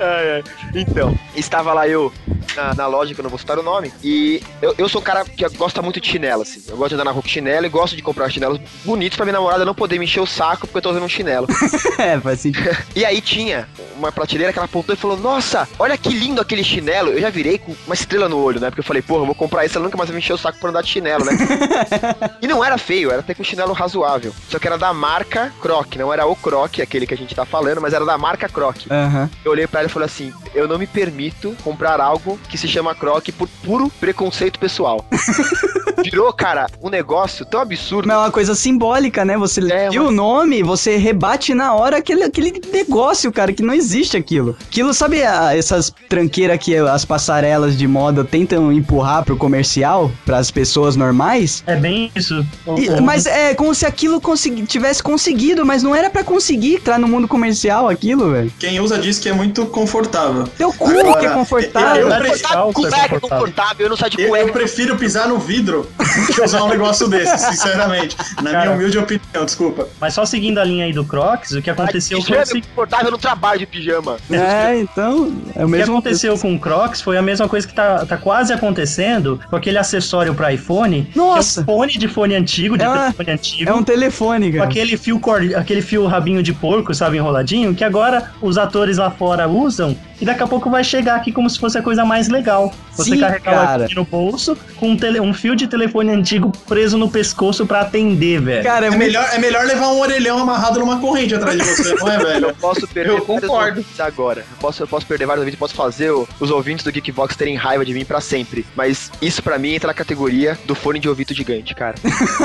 Ai, ai. Então, estava lá eu na, na loja, que eu não vou citar o nome, e eu, eu sou um cara que gosta muito de chinelo, assim. Eu gosto de andar na rua com chinelo e gosto de comprar chinelos bonitos pra minha namorada não poder me encher o saco porque eu tô usando um chinelo. É, faz sentido. E aí tinha uma prateleira que ela apontou e falou: Nossa, olha que lindo aquele chinelo. Eu já virei com uma estrela no olho, né? Porque eu falei, porra, eu vou comprar isso, ela nunca mais vai me encher o saco por andar de chinelo, né? e não era feio, era até com um chinelo razoável. Só que era da marca Croc, não era o Croc, aquele que a gente tá falando, mas era da marca Croc. Aham. Eu olhei pra ela e falei assim: eu não me permito comprar algo que se chama croque por puro preconceito pessoal. Virou, cara, um negócio tão absurdo. Mas é uma coisa simbólica, né? Você É, viu uma- o nome, você rebate na hora aquele, aquele negócio, cara, que não existe aquilo. Aquilo, sabe a- essas tranqueiras que as passarelas de moda tentam empurrar pro comercial, pras pessoas normais? É bem isso. E- mas é como se aquilo consegui- tivesse conseguido, mas não era pra conseguir entrar no mundo comercial aquilo, velho. Quem usa diz que é muito confortável. Teu cu Agora, que é confortável. eu- Andar de prefiro- calça é Cueca é confortável. confortável, eu não saio de Eu, cueca. eu prefiro pisar no vidro que usar um negócio desse, sinceramente. Na Cara. minha humilde opinião, desculpa. Mas só seguindo a linha aí do Crocs, o que aconteceu foi Pijama o é seguinte. confortável no trabalho de pijama. É, então, é o O que mesmo aconteceu com o Crocs foi a mesma coisa que tá, tá quase acontecendo com aquele acessório para iPhone. Nossa! É um fone de fone antigo, de É telefone antigo. É um telefone, Com cara. aquele fio, cor... aquele fio rabinho de porco, sabe, enroladinho, que agora os atores lá fora usam e daqui a pouco vai chegar aqui como se fosse a coisa mais legal. Você Sim, carregar cara. no bolso com um, tele... um fio de telefone antigo preso no pescoço pra atender, velho. Cara, é, É muito melhor, é melhor levar um orelhão amarrado numa corrente atrás de você, não é, velho? Eu posso perder Eu vários concordo. ouvintes agora. Eu posso, eu posso perder vários ouvintes, posso fazer o- os ouvintes do Geekbox terem raiva de mim pra sempre. Mas isso pra mim entra na categoria do fone de ouvido gigante, cara.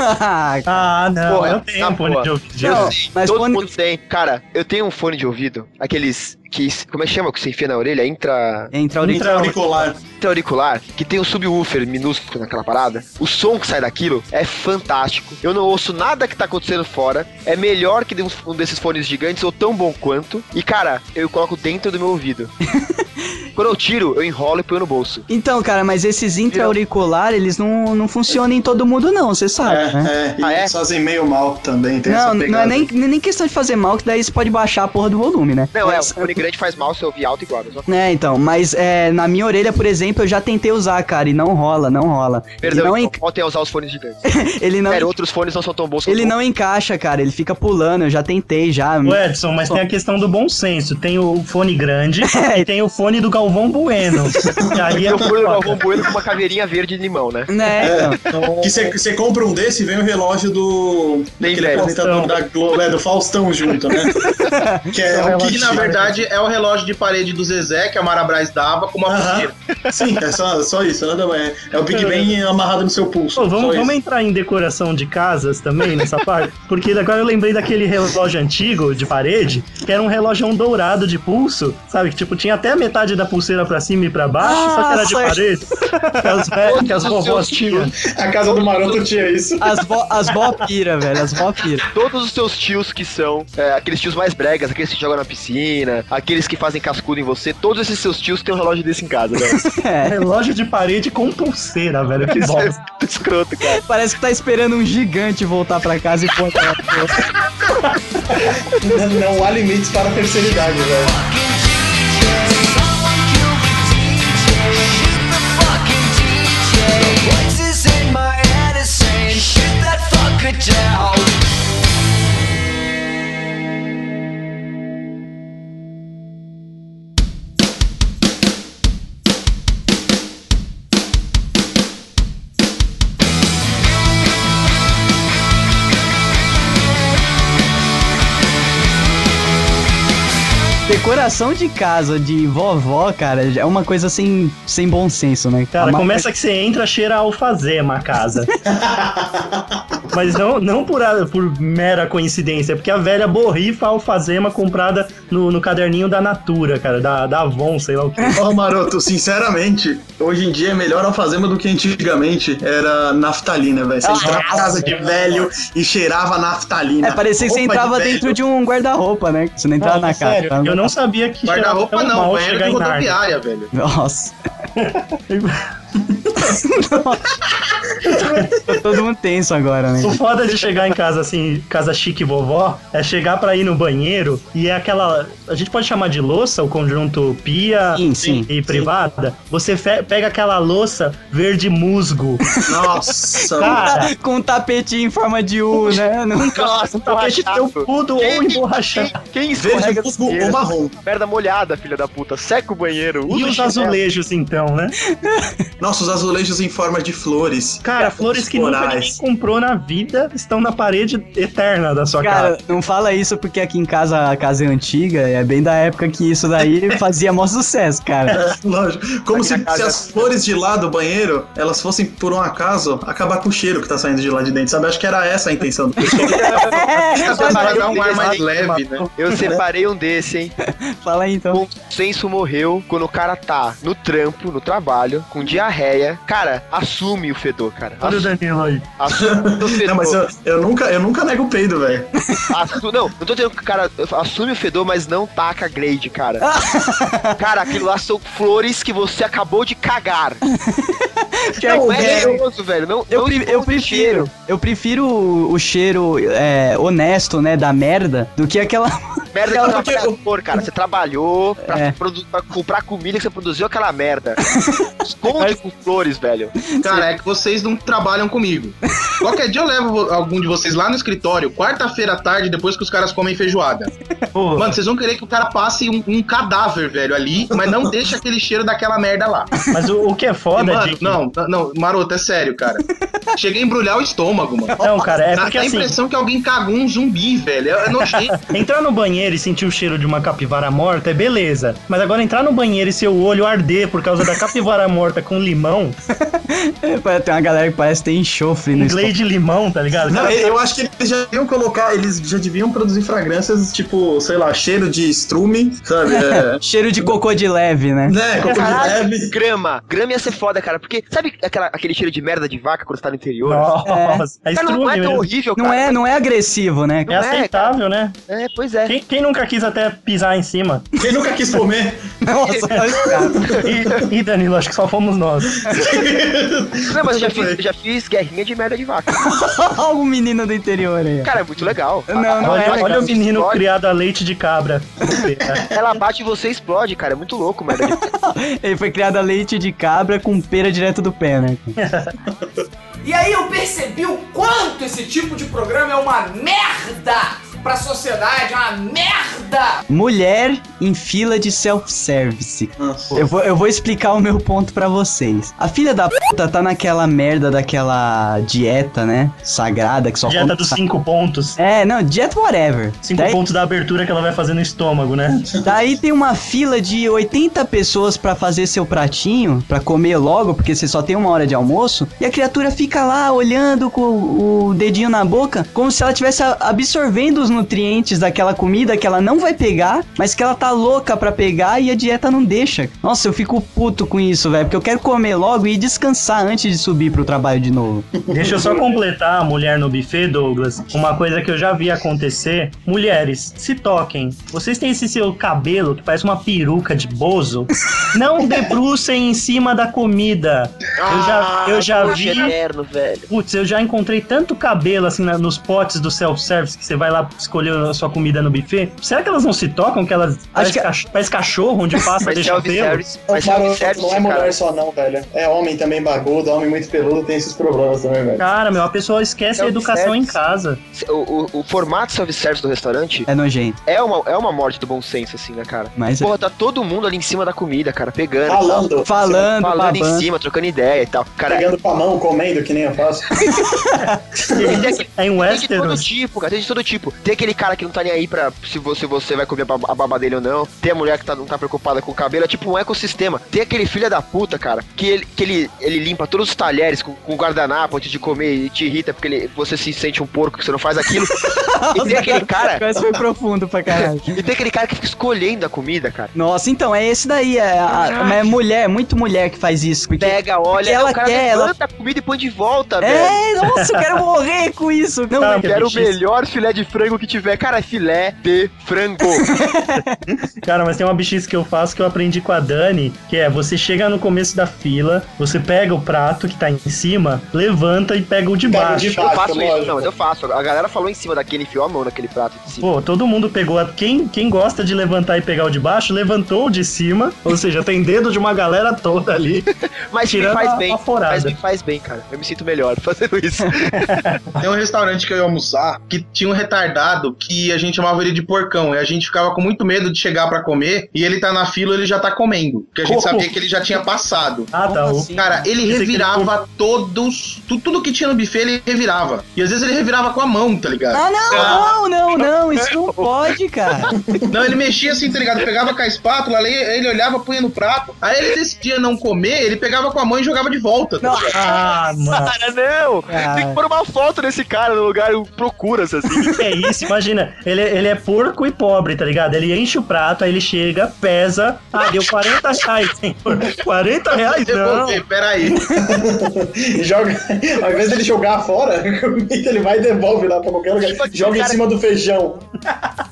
Ah, não, Porra, eu tenho um fone de ouvido. Não, Eu sei, mas todo fone- mundo tem. Cara, eu tenho um fone de ouvido, aqueles que. Como é que chama que você enfia na orelha? Intra. Entra auricular. Entra auricular. auricular que tem um subwoofer minúsculo naquela parada, o som que sai daquilo é fantástico. Eu não ouço nada que tá acontecendo fora. É melhor que um desses fones gigantes ou tão bom quanto. E cara, eu coloco dentro do meu ouvido. Quando eu tiro, eu enrolo e ponho no bolso. Então, cara, mas esses intra-auricular, eles não, não funcionam em todo mundo, não, você sabe, né? É, é, e Ah, é? eles fazem meio mal também, tem Não, essa não é nem, nem questão de fazer mal, que daí você pode baixar a porra do volume, né? Não, é, Mas- fone grande faz mal se eu ouvir alto igual. Mas... É, então, mas é, na minha orelha, por exemplo, eu já tentei usar, cara, e não rola, não rola. Perdão, ele não, enca- a usar os fones gigantes. ele não, Sério, outros fones não são tão bons ele o- não encaixa, cara, ele fica pulando, eu já tentei, já. Edson, mas tem a questão do bom senso. Tem o fone grande e tem o fone do Galvão Bueno. E aí é fui no foda. Galvão Bueno com uma caveirinha verde de limão, né? Né, então. Que você compra um desse e vem o relógio do. Bem apresentador da Globo, é, do Faustão junto, né? que é É o Que na verdade é o relógio de parede do Zezé, que a Mara Braz dava, com uma pulseira. Sim, é só, só isso, nada mais. É, é o Big Ben amarrado no seu pulso. Pô, vamos, vamos entrar em decoração de casas também nessa parte? Porque agora eu lembrei daquele relógio antigo de parede, que era um relógio dourado de pulso, sabe? Que tipo, tinha até a metade da pulseira pra cima e pra baixo, só que era de parede. Que as, ve- que as vovós tinham. A casa do Maroto tinha isso. As vó as vó pira, velho, as vó pira. Todos os seus tios que são é, aqueles tios mais bregas, aqueles que jogam na piscina, aqueles que fazem cascudo em você, todos esses seus tios têm um relógio desse em casa, velho. É, Relógio de parede com pulseira, velho. Que Isso é muito escroto, cara. parece que tá esperando um gigante voltar pra casa e pôr. Não, não há limites para a terceira idade, velho. Voices in my head is saying, shit that fucker down. Decoração de casa de vovó, cara, é uma coisa sem, sem bom senso, né? Cara, começa que você entra, cheira a alfazema a casa. Mas não, não por, a- por mera coincidência, é porque a velha borrifa alfazema comprada no, no caderninho da Natura, cara, da, da Avon, sei lá o que. Ó, Maroto, sinceramente, hoje em dia é melhor alfazema do que antigamente era naftalina, velho. Você entrava na casa de velho e cheirava naftalina. É, parecia que você de entrava velho. dentro de um guarda-roupa, né? Você não entrava na casa. sério, tá? eu não sabia que Guarda-roupa não, banheiro de rodoviária, velho. Nossa. Ficou todo mundo tenso agora, né? O foda de chegar em casa assim, casa chique vovó, é chegar pra ir no banheiro e é aquela. A gente pode chamar de louça, o conjunto pia Sim, sim, e privada. Você pega aquela louça verde musgo. Nossa, Cara, Com um tapetinho em forma de U, né? Não- Nossa, um tapete felpudo ou emborrachado. Quem verde escorrega musgo ou marrom. Merda molhada, filha da puta. Seca o banheiro. E os azulejos, então, né? Nossa, os azulejos em forma de flores. Cara, flores que nunca ninguém comprou na vida estão na parede eterna da sua Cara, casa. não fala isso porque aqui em casa a casa é antiga, é bem da época que isso daí fazia maior sucesso, cara. É, lógico. Como se, casa- se as flores de lá do banheiro, elas fossem, por um acaso, acabar com o cheiro que tá saindo de lá de dentro, sabe? Acho que era essa a intenção do pessoal. Pra dar um ar mais Ai, leve, né? Eu separei um desse, hein? Fala aí então. Bom senso morreu quando o cara tá no trampo, no trabalho, com diarreia. Cara, assume o fedor, cara. Olha o Assume, Danilo aí. assume o fedor. Não, mas eu, eu nunca, eu nunca nego o peido, velho. Assu- Não, não tô dizendo que o cara assume o fedor, mas não taca grade, cara. cara, aquilo lá são flores que você acabou de cagar. Não é cheiroso, velho. Não, Eu, não eu prefiro, cheiro. eu prefiro o, o cheiro é, honesto, né, da merda, do que aquela. Merda Aquela- de trabalhador, cara. Você trabalhou pra, É. pra comprar comida que você produziu aquela merda. Esconde com flores, velho. Cara, é que vocês não trabalham comigo. Qualquer dia eu levo vo- algum de vocês lá no escritório, quarta-feira à tarde, depois que os caras comem feijoada. Pô, Mano, vocês vão querer que o cara passe um, um cadáver, velho, ali, mas não deixa aquele cheiro daquela merda lá. mas o, o que é E, foda, mano, Dick? não, não, maroto, é sério, cara. Cheguei a embrulhar o estômago, mano. Não, cara, é Dá porque dá a assim, impressão que alguém cagou um zumbi, velho. É, é nojento. entrar no banheiro e sentir o cheiro de uma capivara morta é beleza. Mas agora entrar no banheiro e seu olho arder por causa da capivara morta com limão, Tem uma galera que parece ter enxofre no glade de limão, tá ligado? Não, Cara, eu acho que eles já deviam colocar, eles já deviam produzir fragrâncias, tipo, sei lá, cheiro de estrume, sabe? É, Cheiro de cocô de leve, né? né, cocô de leve. grama. Grama ia ser foda, cara. Porque sabe aquela- aquele cheiro de merda de vaca quando você tá no interior? Nossa, é, Cara, não é tão mesmo. horrível, cara. Não é, não é agressivo, né? É é, aceitável, né? É, pois é. Quem, quem nunca quis até pisar em cima? Quem nunca quis comer? Nossa, E, e, Danilo, acho que só fomos nós. Não, mas eu já fiz, já fiz guerrinha de merda de vaca. olha o menino do interior aí. Cara, é muito legal. Não, não olha é, olha cara. o menino Explode. criado a leite de cabra. Ela bate e você explode, cara. É muito louco, merda de Ele foi criado a leite de cabra com pera direto do pé, né? E aí eu percebi o quanto esse tipo de programa é uma merda pra sociedade, é uma merda! Mulher em fila de self-service. Eu vou, eu vou explicar o meu ponto pra vocês. A filha da puta tá naquela merda daquela dieta, né? Sagrada que só Dieta come dos cinco pontos. É, não, dieta whatever. Cinco Daí, pontos da abertura que ela vai fazer no estômago, né? daí tem uma fila de 80 pessoas pra fazer seu pratinho, pra comer logo, porque você só tem uma hora de almoço, e a criatura fica lá olhando com o dedinho na boca, como se ela estivesse absorvendo os nutrientes daquela comida que ela não vai pegar, mas que ela tá louca pra pegar e a dieta não deixa. Nossa, eu fico puto com isso, velho, porque eu quero comer logo e descansar antes de subir pro trabalho de novo. Deixa eu só completar a mulher no buffet, Douglas. Uma coisa que eu já vi acontecer. Mulheres, se toquem. Vocês têm esse seu cabelo que parece uma peruca de bozo. Não debrucem em cima da comida. Eu já, eu já Poxa, vi. eterno, velho. Putz, eu já encontrei tanto cabelo assim na- nos potes do self-service que você vai lá escolher a sua comida no buffet. Será que elas não se tocam? Que elas. Parece, que- cach- parece cachorro onde passa Mas deixa pelo? Mas Maroto, self-service, não é mulher cara. só não, velho. É homem também bagudo, homem muito peludo tem esses problemas também, velho. Cara, meu, a pessoa esquece a educação em casa. O, o, o formato self-service do restaurante É nojento, é uma, é uma morte do bom senso, assim, né, cara? mas Porra, tá todo mundo ali em cima da comida, cara, pegando. Falando. falando, Falando em cima, trocando ideia e tal. Cara, Pegando com a mão, comendo, que nem eu faço. É em tem de todo Westeros. tipo, cara, tem de todo tipo. Tem aquele cara que não tá nem aí pra se você, você vai comer a baba- dele ou não. Tem a mulher que tá, não tá preocupada com o cabelo. É tipo um ecossistema. Tem aquele filho da puta, cara, que ele, que ele, ele limpa todos os talheres com, com guardanapo antes de comer e te irrita porque ele, você se sente um porco que você não faz aquilo. e tem aquele cara. Esse foi profundo pra caralho. E tem aquele cara que fica escolhendo a comida, cara. Nossa, então, é esse daí. É, a, a- é mulher, muito mulher que faz isso. Porque, Pega, olha, porque ela o cara quer, ela- levanta a comida e põe de volta, velho. É, nossa, eu quero morrer com isso. Não, Tá, é- Quero o melhor filé de frango que tiver. Cara, é filé de frango. Cara, mas tem uma bichice que eu faço que eu aprendi com a Dani, que é você chega no começo da fila, você pega o prato que tá em cima, levanta e pega o de Pega baixo. de eu baixo, faço isso, lógico. não, mas eu faço. A galera falou em cima daquele, enfiou a mão naquele prato de cima. Pô, todo mundo pegou. a- Quem, quem gosta de levantar e pegar o de baixo, levantou o de cima, ou seja, tem dedo de uma galera toda ali. Mas Tirando faz a- bem. Mas me faz bem, cara. Eu me sinto melhor fazendo isso. Tem um restaurante que eu ia almoçar que tinha um retardado que a gente chamava ele de porcão. E a gente ficava com muito medo de chegar pra comer e ele tá na fila ele já tá comendo. Porque a gente Oh. sabia que ele já tinha passado. Ah, tá. Assim? Cara, ele revirava todos. tu- Tudo que tinha no buffet ele revirava. E às vezes ele revirava com a mão, tá ligado? Ah, não, não, não, não, isso não pode, cara. Não, ele mexia assim, tá ligado? Pegava com a espátula, ali, ele olhava, punha no prato. Aí ele decidia não comer, ele pegava com a mão e jogava de volta. tá Não. Ah, mano. Cara, não! Cara. Tem que pôr uma foto desse cara no lugar, procuras assim. É isso? Imagina, ele, ele é porco e pobre, tá ligado? Ele enche o prato, aí ele chega, pesa. Ah, deu 40 reais, senhor. 40 reais? Não. Devolver, peraí. E joga, ao invés dele jogar fora, ele vai e devolve lá pra qualquer lugar. Joga em Cara- cima do feijão.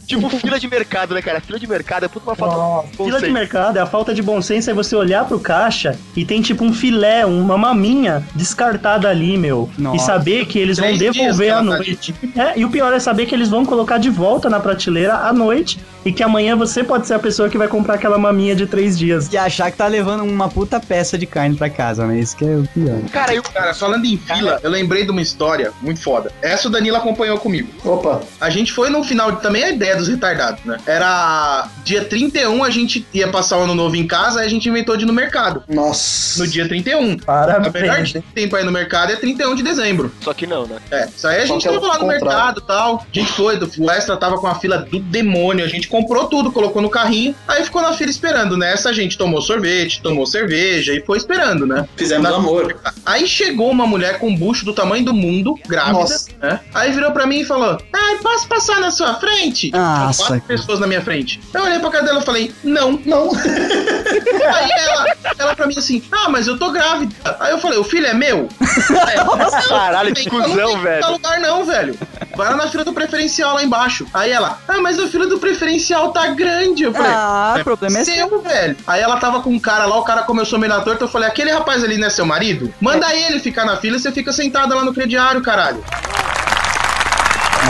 tipo fila de mercado, né, cara? Fila de mercado é puta uma falta de Fila de mercado é a falta de bom senso é você olhar pro caixa e tem tipo um filé, uma maminha descartada ali, meu. E Nossa. saber que eles vão Três dias devolver à tá noite. É, e o pior é saber que eles vão colocar de volta na prateleira à noite e que amanhã você pode ser a pessoa que vai comprar aquela maminha de três dias. E achar que tá levando uma puta peça de carne pra casa, né? Isso que é o pior. Cara, eu, Cara, falando em fila, eu lembrei de uma história muito foda. Essa o Danilo acompanhou comigo. Opa, A gente foi no final, também a ideia dos retardados, né? Era dia 31, a gente ia passar o ano novo em casa, aí a gente inventou de ir no mercado. nossa. No dia 31. A melhor Parabéns. dia que tem pra ir no mercado é 31 de dezembro. só que não, né? É, isso aí a gente é tava o lá no contrário. mercado e tal. A gente foi, o Extra tava com a fila do demônio. A gente comprou tudo, colocou no carrinho. Aí ficou na fila esperando. Nessa a gente tomou sorvete, tomou cerveja e foi esperando, né? Fizemos Na- amor. Aí chegou uma mulher com um bucho do tamanho do mundo, grávida, Nossa. né? Aí virou pra mim e falou: Ai, posso passar na sua frente? Nossa, Tinha quatro pessoas na minha frente. Eu olhei pra cara dela e falei: Não. Não. Aí ela, ela pra mim assim: Ah, mas eu tô grávida. Aí eu falei: O filho é meu? Aí ela, Caralho, que não cuzão, velho. dar lugar não, velho. Vai lá na fila do preferencial lá embaixo. Aí ela, ah, mas a fila do preferencial tá grande. Eu falei, Ah, o problema é seu. velho. Aí ela tava com um cara lá, o cara começou meio na torta. Eu falei, aquele rapaz ali não é seu marido? Manda ele ficar na fila e você fica sentada lá no crediário, caralho.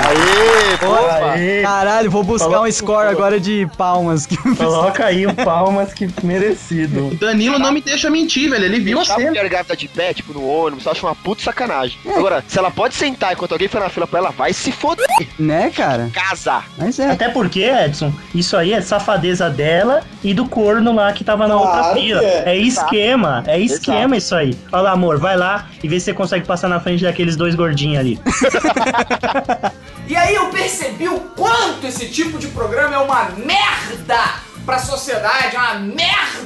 Aê, boa. Aê, Caralho, vou buscar Falou- um score agora de palmas. que- coloca aí o palmas que merecido. O Danilo não me deixa mentir, velho. Ele viu Deixar a mulher grávida de pé, tipo, no ônibus, eu acho uma puta sacanagem. Agora, se ela pode sentar enquanto alguém for na fila pra ela, vai se foder. né, cara? Casa. Mas é. Até porque, Edson, isso aí é safadeza dela e do corno lá que tava na Claro outra fila. é. É esquema, é esquema isso aí. Olha lá, amor, vai lá e vê se você consegue passar na frente daqueles dois gordinhos ali. E aí eu percebi o quanto esse tipo de programa é uma merda pra sociedade, é uma merda!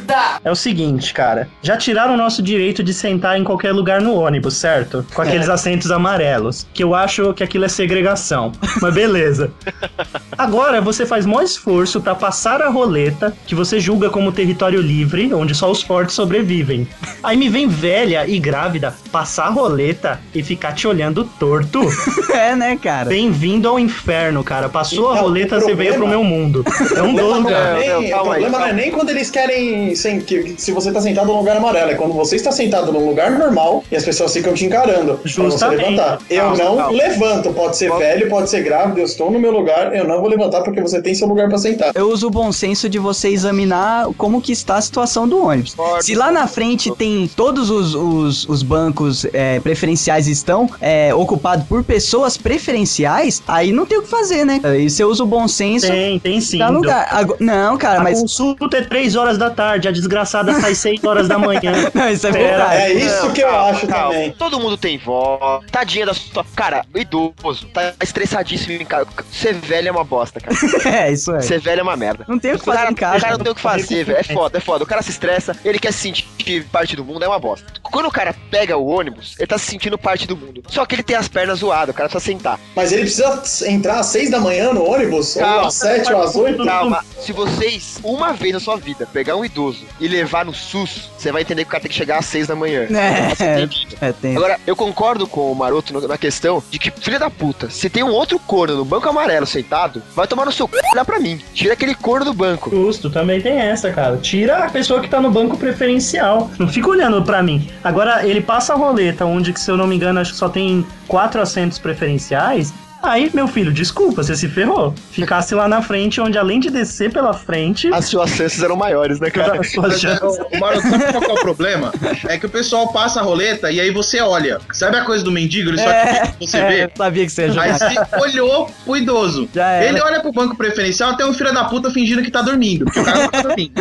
É o seguinte, cara. Já tiraram o nosso direito de sentar em qualquer lugar no ônibus, certo? Com aqueles assentos amarelos. Que eu acho que aquilo é segregação. Mas beleza. Agora você faz maior esforço pra passar a roleta, que você julga como território livre, onde só os fortes sobrevivem. Aí me vem velha e grávida passar a roleta e ficar te olhando torto. É, né, cara? Bem-vindo ao inferno, cara. Passou a Então, roleta, o você veio pro problema- meu mundo. É um O problema dono, cara. é Não, o calma aí, problema não é nem quando eles querem sem, que, se você tá sentado num lugar amarelo, é quando você está sentado num lugar normal e as pessoas ficam te encarando pra você Justamente. levantar. Eu Calma, não calma. levanto, pode ser Calma. velho, pode ser grávido, eu estou no meu lugar, eu não vou levantar porque você tem seu lugar pra sentar. Eu uso o bom senso de você examinar como que está a situação do ônibus. Concordo. Se lá na frente tem todos os, os, os bancos é, preferenciais estão é, ocupados por pessoas preferenciais, aí não tem o que fazer, né? Aí você usa o bom senso Tem, tem sim. dá lugar. Ago- Não, cara, A mas. consulta é 3 horas da tarde, a desgraçada sai 6 horas da manhã. Não, isso é Pera, verdade. É isso Não, que eu calma, acho calma. também. Todo mundo tem vó. Tadinha da sua. Cara, o idoso tá estressadíssimo em casa. Ser velho é uma bosta, cara. É, isso é. Ser velho é uma merda. Não tem o que fazer cara, em casa. o cara não tem o que fazer, velho. É foda, é foda. O cara se estressa, ele quer se sentir parte do mundo, é uma bosta. Quando o cara pega o ônibus, ele tá se sentindo parte do mundo. Só que ele tem as pernas zoadas, o cara precisa sentar. Mas ele precisa entrar às seis da manhã no ônibus? Ou Calma. às sete ou às oito? Calma, se vocês, uma vez na sua vida, pegar um idoso e levar no SUS, você vai entender que o cara tem que chegar às seis da manhã. É, Entendido. é, tem. Agora, eu concordo com o Maroto na questão de que, filha da puta, se tem um outro corno no banco amarelo sentado, vai tomar no seu c... olhar pra mim. Tira aquele corno do banco. Justo, também tem essa, cara. Tira a pessoa que tá no banco preferencial. Não fica olhando pra mim. Agora, ele passa a roleta, onde, que, se eu não me engano, acho que só tem quatro assentos preferenciais. Aí, meu filho, desculpa, você se ferrou. Ficasse lá na frente, onde além de descer pela frente, As suas chances eram maiores, né, cara? as suas chances. O Maroto, sabe qual é o problema? É que o pessoal passa a roleta e aí você olha. Sabe a coisa do mendigo? Ele só quer que você é, vê. eu sabia que você ia Aí jogar. você olhou pro idoso. Ele olha pro banco preferencial até um filho da puta fingindo que tá dormindo. Porque o cara não tá dormindo.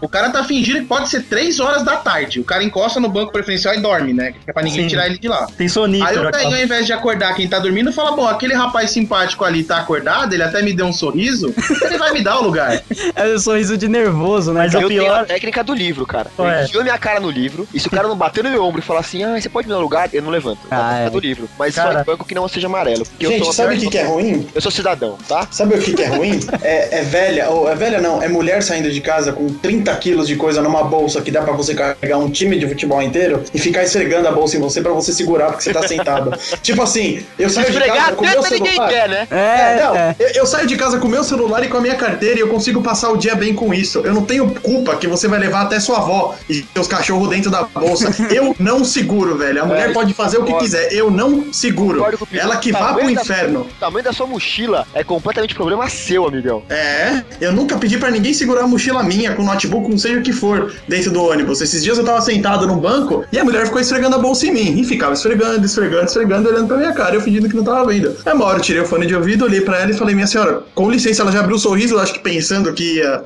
O cara tá fingindo que pode ser 3 horas da tarde. O cara encosta no banco preferencial e dorme, né? Que é pra ninguém Sim. tirar ele de lá. Tem Aí sonífero o velhinho, ao invés de acordar quem tá dormindo, fala: Bom, aquele rapaz simpático ali tá acordado, ele até me deu um sorriso, ele vai me dar o lugar. É um sorriso de nervoso, né? Mas é Eu o tenho a pior. técnica do livro, cara. Qual é? Eu enfio minha cara no livro, e se o cara não bater no meu ombro e falar assim, ah, você pode me dar um lugar, eu não levanto. É a Ah, é. do livro. Mas Cara. só em banco que não seja amarelo. Gente, sou sabe o que, que é ruim? Eu sou cidadão, tá? Sabe o que, que é ruim? É, é velha, ou é velha não, é mulher saindo de casa com 30 quilos de coisa numa bolsa que dá pra você carregar um time de futebol inteiro e ficar esfregando a bolsa em você pra você segurar porque você tá sentado. tipo assim, eu saio de casa a com meu ninguém quer, né? É, não, é. Eu, eu saio de casa com o meu celular e com a minha carteira e eu consigo passar o dia bem com isso. Eu não tenho culpa que você vai levar até sua avó e seus cachorros dentro da bolsa. Eu não seguro, velho. A mulher pode fazer o que quiser. Eu não seguro. Com. Ela que O vá pro da- inferno. O tamanho da sua mochila é completamente problema seu, amigão. É, eu nunca pedi pra ninguém segurar a mochila minha com notebook, não seja o que for, dentro do ônibus. Esses dias eu tava sentado no banco e a mulher ficou esfregando a bolsa em mim. E ficava esfregando, esfregando, esfregando, olhando pra minha cara, eu fingindo que não tava vendo. Aí uma hora eu tirei o fone de ouvido, olhei pra ela e falei, minha senhora, com licença, ela já abriu o sorriso, eu acho que pensando que ia,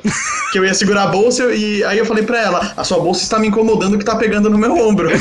que eu ia segurar a bolsa, e aí eu falei pra ela, a sua bolsa está me incomodando que tá pegando no meu ombro.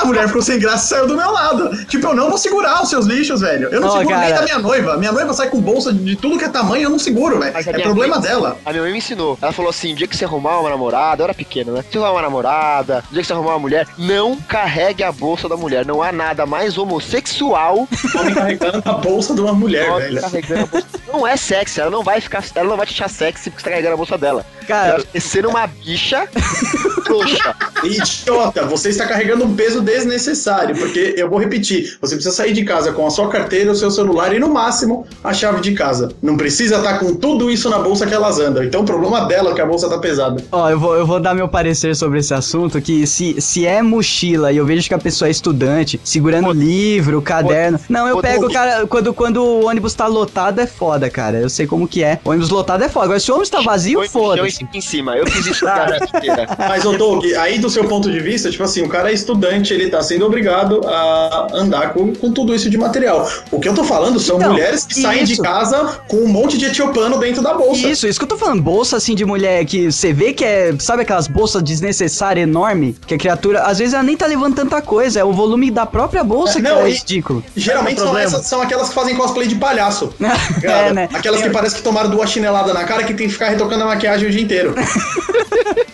a mulher ficou sem graça e saiu do meu lado. Tipo, eu não vou segurar os seus lixos, velho. Eu não Ó, seguro nem cara. da minha noiva. Minha noiva sai com bolsa de tudo que é tamanho, eu não seguro, velho. É problema mãe- dela. A minha mãe me ensinou. Ela falou assim: o dia que você arrumar uma namorada, eu era pequeno, né? Se você arrumar uma namorada, o dia que você arrumar uma mulher, não carregue a bolsa da mulher. Não há nada mais homossexual Homem carregando a bolsa de uma mulher, que velho. carregando a bolsa. Não é sexy, ela não vai ficar. Ela não vai te achar sexy porque você tá carregando a bolsa dela. Cara, Ela vai ser uma bicha trouxa. Idiota, você está carregando um peso desnecessário, porque eu vou repetir, você precisa sair de casa com a sua carteira, o seu celular e no máximo a chave de casa. Não precisa estar com tudo isso na bolsa que elas andam. Então o problema dela é que a bolsa tá pesada. Ó, eu vou, eu vou dar meu parecer sobre esse assunto, que se, se é mochila e eu vejo que a pessoa é estudante, segurando livro, caderno... Não, eu pego, pô. cara, quando, quando o ônibus tá lotado é foda, cara. Eu sei como que é. O ônibus lotado é foda. Agora, se o ônibus tá vazio, e foda-se. fica em cima. Eu fiz isso a vida inteira. Mas, ô Doug, aí do seu ponto de vista, tipo assim, o cara é estudante, ele tá sendo obrigado a andar com, com tudo isso de material. O que eu tô falando são Então, mulheres que saem de isso. casa com um monte de etiopano dentro da bolsa. Isso, isso que eu tô falando. Bolsa assim de mulher que você vê que é. Sabe aquelas bolsas desnecessárias enorme? Que a criatura, às vezes, ela nem tá levando tanta coisa. É o volume da própria bolsa É, que não, é e- ridículo. Geralmente são, essas, são aquelas que fazem cosplay de palhaço. é, né? Aquelas que parece que tomaram duas chineladas na cara que tem que ficar retocando a maquiagem o dia inteiro.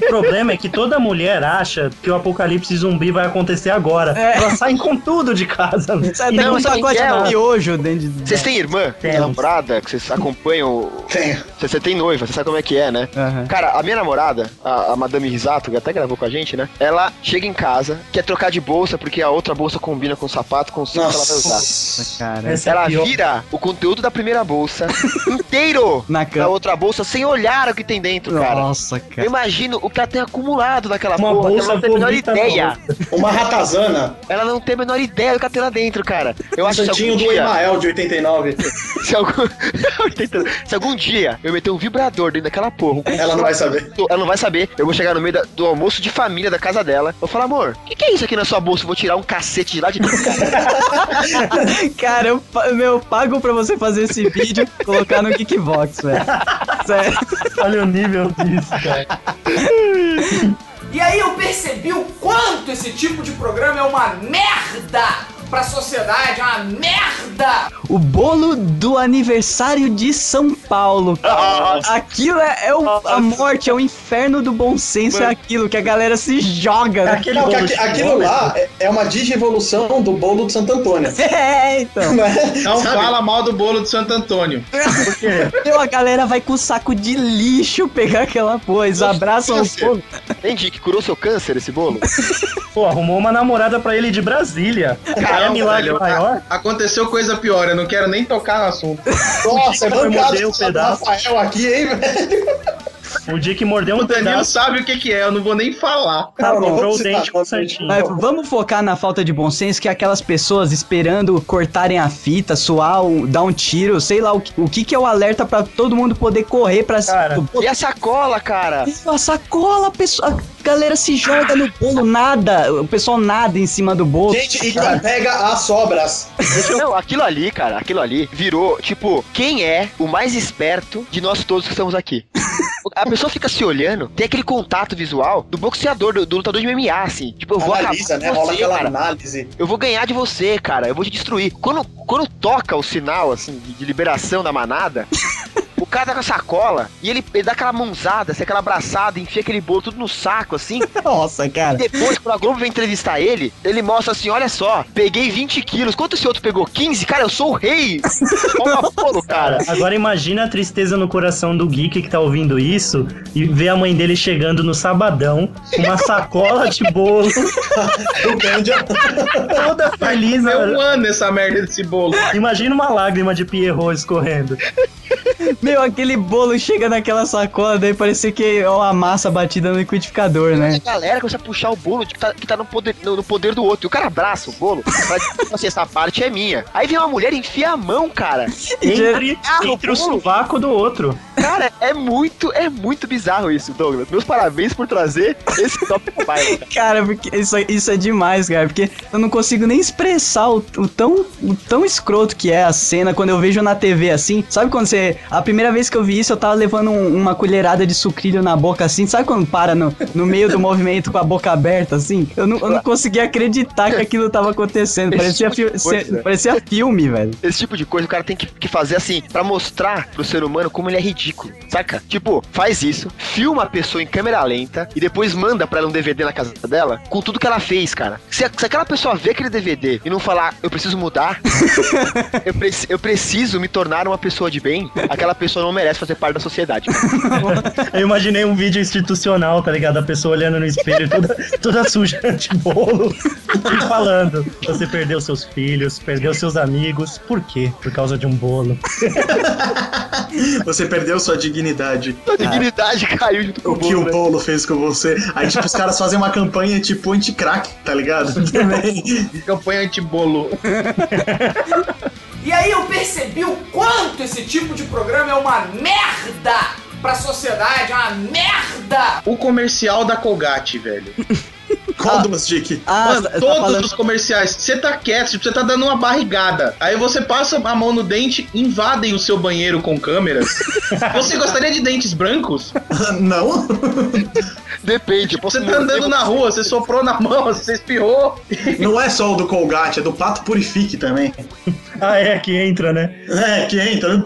O problema é que toda mulher acha que o apocalipse zumbi vai acontecer agora. É. Elas saem com tudo de casa. E tem não, um sabe pacote é, de miojo dentro de. Vocês têm irmã? Tem namorada? Que vocês acompanham? Tem. Você tem noiva, você sabe como é que é, né? Aham. Cara, a minha namorada, a, a Madame Risato, que até gravou com a gente, né? Ela chega em casa, quer trocar de bolsa, porque a outra bolsa combina com o sapato, com o ela usar. Nossa. Cara. Essa é Ela pior. vira o conteúdo da primeira bolsa inteiro Na na outra bolsa sem olhar o que tem dentro, cara. Nossa, Eu cara. imagino o que ela tem acumulado naquela Uma porra, bolsa ela não tem a menor ideia. Uma ratazana. Ela não tem a menor ideia do que ela tem lá dentro, cara. Eu Um acho que do. Emael de 89. Se algum... se algum dia eu meter um vibrador dentro daquela porra, um Ela não vai saber. Ela não vai saber. Eu vou chegar no meio da- do almoço de família da casa dela. Eu vou falar, amor, o que, que é isso aqui na sua bolsa? Eu vou tirar um cacete de lá de dentro, cara. Cara, eu, meu, eu pago pra você fazer esse vídeo e colocar no Geekbox, velho. Sério. Olha o nível disso, cara. E aí eu percebi o quanto esse tipo de programa é uma merda pra sociedade, é uma merda! O bolo do aniversário de São Paulo. Aquilo é, é o- a morte, é o inferno do bom senso, é aquilo que a galera se joga. né? Aquele Não, bolo aqui- aquilo bolo, lá é- é uma digievolução do bolo de Santo Antônio. É, então. Né? Não Sabe? fala mal do bolo de Santo Antônio. Por quê? Então a galera vai com saco de lixo pegar aquela coisa, abraçam o fogo. Entendi que curou seu câncer esse bolo? Pô, arrumou uma namorada pra ele de Brasília. É Não, milagre velho, maior? Aconteceu coisa pior, eu não quero nem tocar no assunto. Nossa, é Foi bancado o. Rafael aqui, hein, velho? O Dick mordeu um O Danilo pedaço. sabe o que, que é, eu não vou nem falar. Tá bom. Quebrou o dente com certinho. Mas vamos focar na falta de bom senso, que é aquelas pessoas esperando cortarem a fita, suar, dar um tiro, sei lá, o, que- o que que é o alerta pra todo mundo poder correr pra Cara, cima do bolo. E a sacola, cara? A sacola, a, pessoa, a galera se joga no bolo, nada, o pessoal nada em cima do bolo. Gente, e pega as sobras. Não, aquilo ali, cara, aquilo ali virou, tipo, quem é o mais esperto de nós todos que estamos aqui? A pessoa fica se olhando, tem aquele contato visual do boxeador, do, do lutador de MMA, assim. Tipo, eu vou Analisa, né? Rola você, aquela cara. análise. Eu vou ganhar de você, cara. Eu vou te destruir. Quando, quando toca o sinal, assim, de, liberação da manada, cara tá com a sacola e ele, ele dá aquela mãozada, assim, aquela abraçada, enfia aquele bolo tudo no saco, assim. Nossa, E cara. depois, quando a Globo vem entrevistar ele, ele mostra assim: olha só, peguei 20 quilos. Quanto esse outro pegou? 15? Cara, eu sou o rei. Toma bolo, cara. Agora imagina a tristeza no coração do geek que tá ouvindo isso e ver a mãe dele chegando no sabadão com uma sacola de bolo, O Gândia. toda feliz. É um ano essa merda desse bolo. Imagina uma lágrima de Pierrot escorrendo. Meu, aquele bolo chega naquela sacola, daí parecia que é uma massa batida no liquidificador, A né? galera começa a puxar o bolo que tá, que tá no, poder, no, no poder do outro. E o cara abraça o bolo, mas assim, essa parte é minha. Aí vem uma mulher e enfia a mão, cara. Entre, Ah, o entre o bolo. sovaco do outro. Cara, é muito, é muito bizarro isso, Douglas. Meus parabéns por trazer esse top mobile. cara. Cara, porque isso, isso é demais, cara. Porque eu não consigo nem expressar o, o tão, o tão escroto que é a cena quando eu vejo na TV assim. Sabe quando você. A primeira vez que eu vi isso, eu tava levando um- uma colherada de sucrilho na boca assim. Sabe quando para no, no meio do movimento com a boca aberta assim? Eu não, eu não conseguia acreditar que aquilo tava acontecendo. Parecia, tipo coisa. se- parecia filme, velho. Esse tipo de coisa o cara tem que, que fazer assim, pra mostrar pro ser humano como ele é ridículo, saca? Tipo, faz isso, filma a pessoa em câmera lenta e depois manda pra ela um DVD na casa dela com tudo que ela fez, cara. Se, se aquela pessoa ver aquele DVD e não falar, eu preciso mudar, eu, preci- eu preciso me tornar uma pessoa de bem, aquela pessoa não merece fazer parte da sociedade. Eu imaginei um vídeo institucional, tá ligado? A pessoa olhando no espelho, toda, toda suja de bolo, e falando: Você perdeu seus filhos, perdeu seus amigos. Por quê? Por causa de um bolo. Você perdeu sua dignidade. A dignidade caiu junto com O o que bolo, o né? bolo fez com você. Aí, tipo, os caras fazem uma campanha tipo anti-crack, tá ligado? Também. Campanha anti-bolo. E aí eu percebi o quanto esse tipo de programa é uma merda pra sociedade, é uma merda! O comercial da Colgate, velho. Qual dos, Dick? Ah, Mano, tá- todos falando- os comerciais, você tá quieto, tipo, você tá dando uma barrigada. Aí você passa a mão no dente, invadem o seu banheiro com câmeras. você gostaria de dentes brancos? Não? Depende, posso Você tá andando na rua, você soprou na mão, você espirrou. Não é só o do Colgate, é do Pato Purifique também. Ah, é, que entra, né? É, que entra.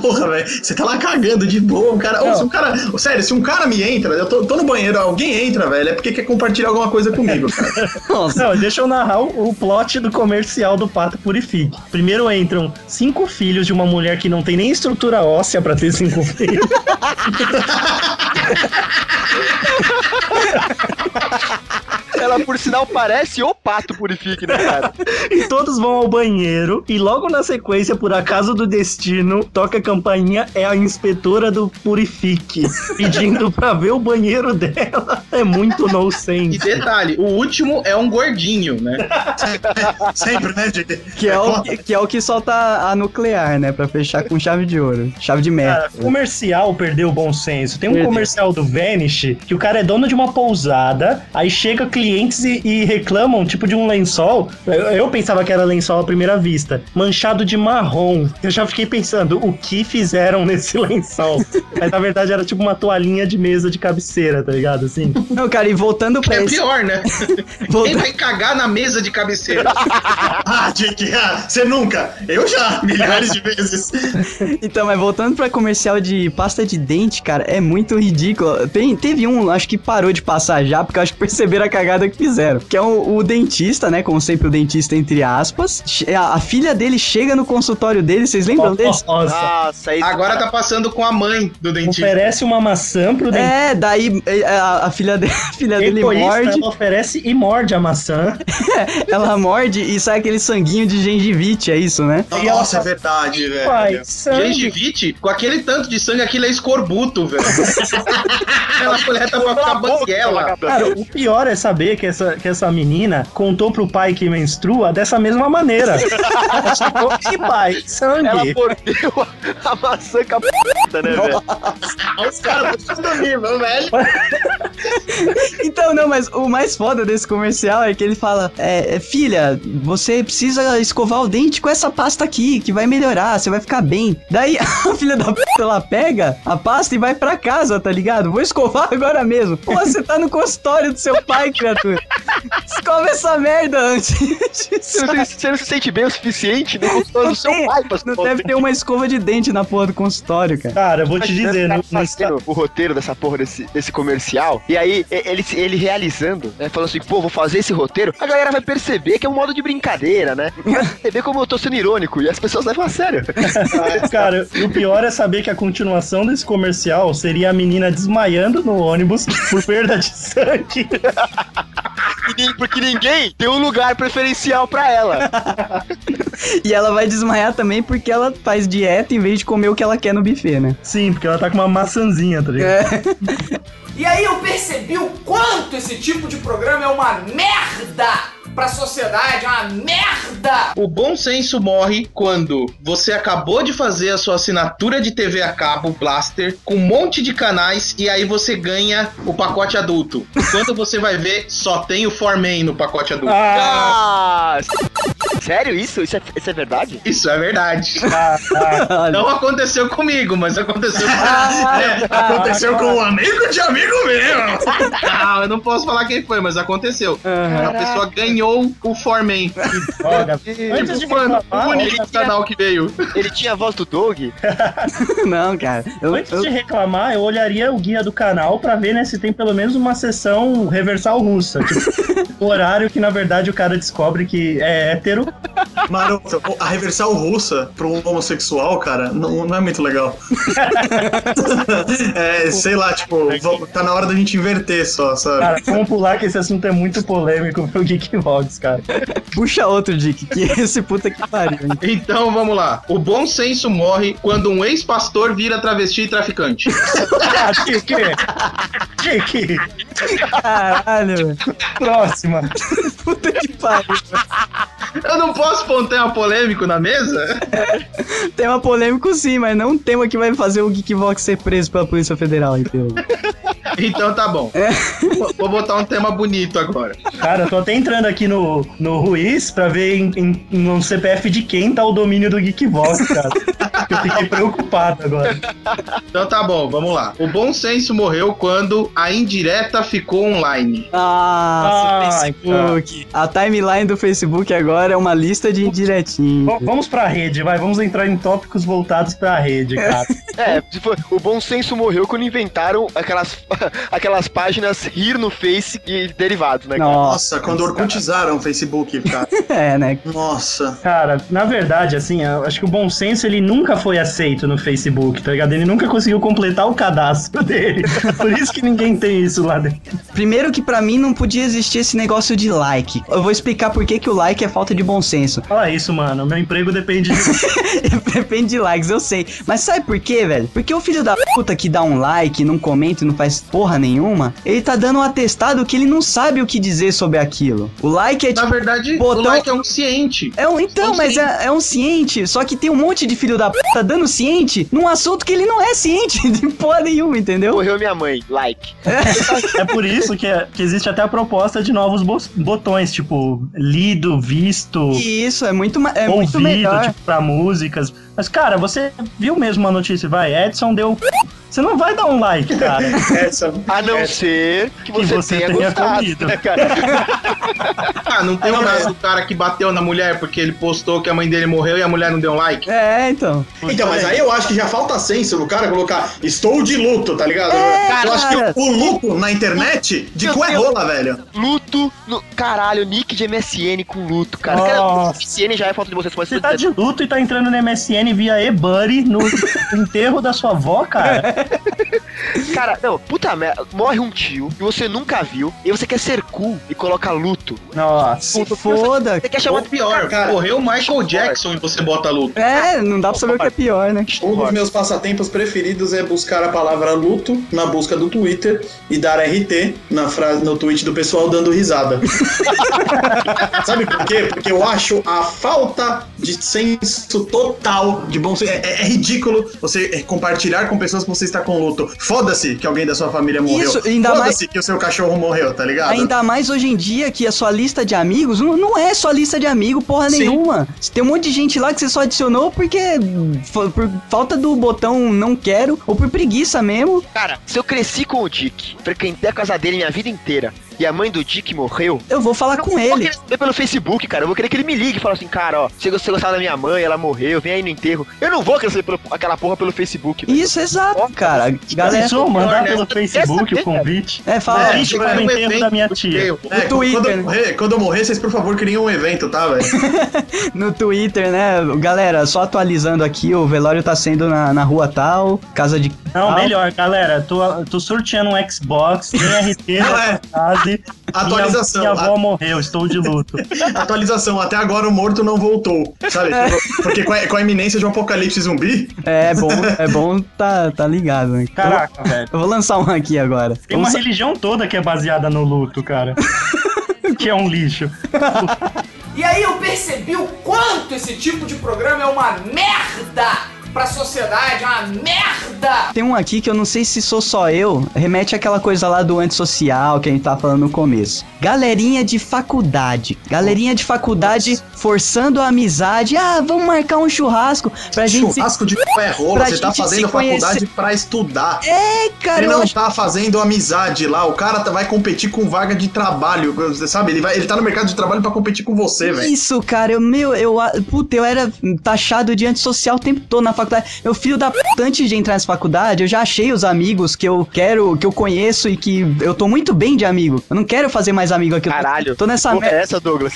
Porra, velho. Você tá lá cagando de boa. Um cara. Ô, se um cara. Sério, se um cara me entra, eu tô, tô no banheiro, alguém entra, velho, é porque quer compartilhar alguma coisa comigo, cara. Nossa. Não, deixa eu narrar o, o plot do comercial do Pato Purifique. Primeiro entram cinco filhos de uma mulher que não tem nem estrutura óssea pra ter cinco filhos. Ela, por sinal, parece o pato purifique, né, cara? E todos vão ao banheiro. E logo na sequência, por acaso do destino, toca a campainha. É a inspetora do Purifique pedindo pra ver o banheiro dela. É muito E nonsense. detalhe, o último é um gordinho, né? Sempre, né, Dick? Que é, o, que, é o que solta a nuclear, né? Pra fechar com chave de ouro. Chave de Cara, merda. comercial perdeu o bom senso. Tem um Perdeu. comercial do Vanish que o cara é dono de uma pousada, aí chega clientes e, e reclamam, tipo, de um lençol. Eu, eu pensava que era lençol à primeira vista, manchado de marrom. Eu já fiquei pensando, o que fizeram nesse lençol? Mas na verdade era tipo uma toalhinha de mesa de cabeceira, tá ligado? Assim. Não, cara, e voltando pra É esse. pior, né? Quem volta- vai cagar na mesa de cabeceira? Ah, Dick, ah, você nunca. Eu já, milhares de vezes. Então, mas voltando pra comercial de pasta de dente, cara, é muito ridículo. Tem, teve um, acho que parou de passar já, porque eu acho que perceberam a cagada que fizeram. Que é o, o dentista, né? Como sempre, o dentista, entre aspas. A, a filha dele chega no consultório dele, vocês lembram desse? Nossa, Nossa, aí. Agora tá passando com a mãe do dentista. oferece uma maçã pro dentista. É, daí é, a, a filha de, a filha dele morde, ela oferece e morde a maçã. ela morde e sai aquele sanguinho de gengivite, é isso, né? Nossa, é verdade, velho. Pai. Gengivite, com aquele tanto de sangue, aquilo é escorbuto, velho. Ela coleta pra ficar banguela. Cara, o pior é saber que essa, que essa menina contou pro pai que menstrua dessa mesma maneira. Ela chegou, "Ih, pai, sangue. Ela mordeu a, a maçã com a p***, né, velho? Os caras estão nível, velho. Então, não, mas o mais foda desse comercial é que ele fala: é, é, filha, você precisa escovar o dente com essa pasta aqui, que vai melhorar, você vai ficar bem. Daí a filha da p, ela pega a pasta e vai pra casa, tá ligado? Vou escovar agora mesmo. Pô, você tá no consultório do seu pai, criatura. Escova essa merda antes. Você não, se- você não se sente bem o suficiente no consultório do seu tem- pai pra Não deve ter uma escova de dente na porra do consultório, cara. Cara, eu vou te dizer, no, fazendo o roteiro dessa porra desse, desse comercial. E aí, ele, ele realizando, né? Falando assim, pô, vou fazer esse roteiro. A galera vai perceber que é um modo de brincadeira, né? Vai perceber como eu tô sendo irônico. E as pessoas levam a sério. Cara, o pior é saber que a continuação desse comercial seria a menina desmaiando no ônibus por perda de sangue. Porque ninguém tem um lugar preferencial pra ela. E ela vai desmaiar também porque ela faz dieta em vez de comer o que ela quer no buffet, né? Sim, porque ela tá com uma maçãzinha, tá ligado? E aí eu percebi o quanto esse tipo de programa é uma merda pra sociedade, é uma merda! O bom senso morre quando você acabou de fazer a sua assinatura de TV a cabo Blaster com um monte de canais e aí você ganha o pacote adulto. Quando você vai ver, só tem o Foreman no pacote adulto. Ah, Ah, sério isso? Isso é, isso é verdade? Isso é verdade. ah, ah. Não aconteceu comigo, mas aconteceu com É, Aconteceu com um amigo de amigo meu. Ah, eu não posso falar quem foi, mas aconteceu. A pessoa ganhou o Foreman. Droga. Antes de Tipo, mano, reclamar, o único canal que veio. Ele tinha a voz do Doug? Não, cara. Eu, antes eu- de reclamar, eu olharia o guia do canal pra ver né, se tem pelo menos uma sessão reversal russa. Tipo, o horário que, na verdade, o cara descobre que é hétero. Mano, a reversal russa pra um homossexual, cara, não, não é muito legal. é, sei lá, tipo, tá na hora da gente inverter só, sabe? Cara, vamos pular que esse assunto é muito polêmico pro Cara. Puxa outro, Dick, que esse puta que pariu, hein? Então vamos lá. O bom senso morre quando um ex-pastor vira travesti e traficante. Ah, Dick! Dick! Caralho, velho. Próxima. Puta que pariu. Eu não posso pôr um tema polêmico na mesa? Tema polêmico sim, mas não um tema que vai fazer o Geekvox ser preso pela Polícia Federal, entendeu? Então tá bom. Vou- Vou botar um tema bonito agora. Cara, eu tô até entrando aqui no, no Ruiz pra ver em, em- no CPF de quem tá o domínio do Geekbox, cara. Eu fiquei preocupado agora. Então tá bom, vamos lá. O bom senso morreu quando a indireta ficou online. Nossa, Ai, Facebook. A timeline do Facebook agora é uma lista de indiretinhos. Vamos pra rede, vai. Vamos entrar em tópicos voltados pra rede, cara. É, se for- o bom senso morreu quando inventaram aquelas, aquelas páginas rir no Face e derivados, né, cara? Nossa, Nossa, quando orcutizaram o Facebook, cara. é, né? Nossa. Cara, na verdade, assim, eu acho que o bom senso ele nunca foi aceito no Facebook, tá ligado? Ele nunca conseguiu completar o cadastro dele. Por isso que ninguém tem isso lá dentro. Primeiro que pra mim não podia existir esse negócio de like. Eu vou explicar por que, que o like é falta de bom senso. Fala isso, mano. Meu emprego depende disso. Depende de likes, eu sei. Mas sabe por quê, velho? Porque o filho da puta que dá um like, não comenta e não faz porra nenhuma, ele tá dando um atestado que ele não sabe o que dizer sobre aquilo. O like é Na tipo. verdade, botão- o like é um ciente. É um, então, um mas é, é um ciente, só que tem um monte de filho da puta dando ciente num assunto que ele não é ciente de porra nenhuma, entendeu? Morreu minha mãe, like. É por isso que, é- que existe até a proposta de novos bo- botões, tipo, lido, visto, Isso é muito, é muito ouvido, melhor. tipo, pra músicas. Mas, cara, você viu mesmo a notícia, vai, Edson deu. Você não vai dar um like, cara. Essa. A não É. ser que Que você, você tenha, tenha gostado, comido. né, cara? Ah, não tem o caso do cara que bateu na mulher porque ele postou que a mãe dele morreu e a mulher não deu um like? É, então. Então, mas aí eu acho que já falta senso no cara colocar estou de luto, tá ligado? É, eu acho cara. que o luto na internet de cu é rola, velho. Luto no. Caralho, nick de MSN com luto, cara. cara. MSN já é falta de vocês, Você tá de luto e tá entrando no MSN via eBuddy no enterro da sua avó, cara. Cara, não, puta merda. Morre um tio que você nunca viu e você quer ser cool e coloca luto. Nossa. Se foda. Você quer chamar Ou pior, Cara, morreu o Michael Jackson e você bota luto. É, não dá pra saber o que é pior, né? Um dos meus passatempos preferidos é buscar a palavra luto na busca do Twitter e dar RT na frase, no tweet do pessoal dando risada. Sabe por quê? Porque eu acho a falta de senso total de bom senso. É, é- é ridículo você é, compartilhar com pessoas que você está com luto. Foda-se que alguém da sua família morreu. Isso, ainda Foda-se que o seu cachorro morreu, tá ligado? Ainda mais hoje em dia que a sua lista de amigos não, não é só lista de amigo, porra Sim. nenhuma. Tem um monte de gente lá que você só adicionou porque por falta do botão não quero ou por preguiça mesmo. Cara, se eu cresci com o Dick, frequentei a casa dele minha vida inteira e a mãe do Dick morreu. Eu vou falar com Eu vou ele. querer saber pelo Facebook, cara. Eu vou querer que ele me ligue e fale assim, cara, ó, se você gostava da minha mãe, ela morreu, vem aí no enterro. Eu não vou querer saber pelo- aquela porra pelo Facebook, velho. Isso, exato, cara. Galera, Pensou mandar né? pelo Facebook o convite? é, fala. É, Convite para o um enterro evento da minha tia. É, Twitter, quando, eu né? morrer, quando eu morrer, vocês por favor criem um evento, tá, velho? no Twitter, né? Galera, só atualizando aqui, o velório tá sendo na, na rua tal, casa de. Não, tal. melhor, galera. Tô, tô sorteando um Xbox, tem RT na é. Casa. Atualização. Minha, minha avó morreu, estou de luto. Atualização, até agora o morto não voltou, sabe? Tipo, Porque com a, com a iminência de um apocalipse zumbi, É bom, é bom tá, tá ligado, né? Caraca, velho. Eu vou lançar um aqui agora. Tem uma Vamos- religião toda que é baseada no luto, cara. que é um lixo. E aí eu percebi o quanto esse tipo de programa é uma merda pra sociedade, é uma merda! Tem um aqui que eu não sei se sou só eu, remete àquela coisa lá do antissocial que a gente tava falando no começo. Galerinha de faculdade. Galerinha de faculdade forçando a amizade. Ah, vamos marcar um churrasco pra gente se... churrasco de pé rola, você tá se fazendo faculdade pra estudar. É, cara, Ele não acho... tá fazendo amizade lá, o cara tá- vai competir com vaga de trabalho, você sabe? Ele, vai, ele tá no mercado de trabalho pra competir com você, velho. Isso, cara, eu, meu, eu, puta, eu era taxado de antissocial o tempo todo na faculdade. Eu, filho da puta, antes de entrar nessa faculdade, eu já achei os amigos que eu quero, que eu conheço e que eu tô muito bem de amigo. Eu não quero fazer mais amigo aqui. Caralho. Tô nessa Porra merda. é essa, Douglas?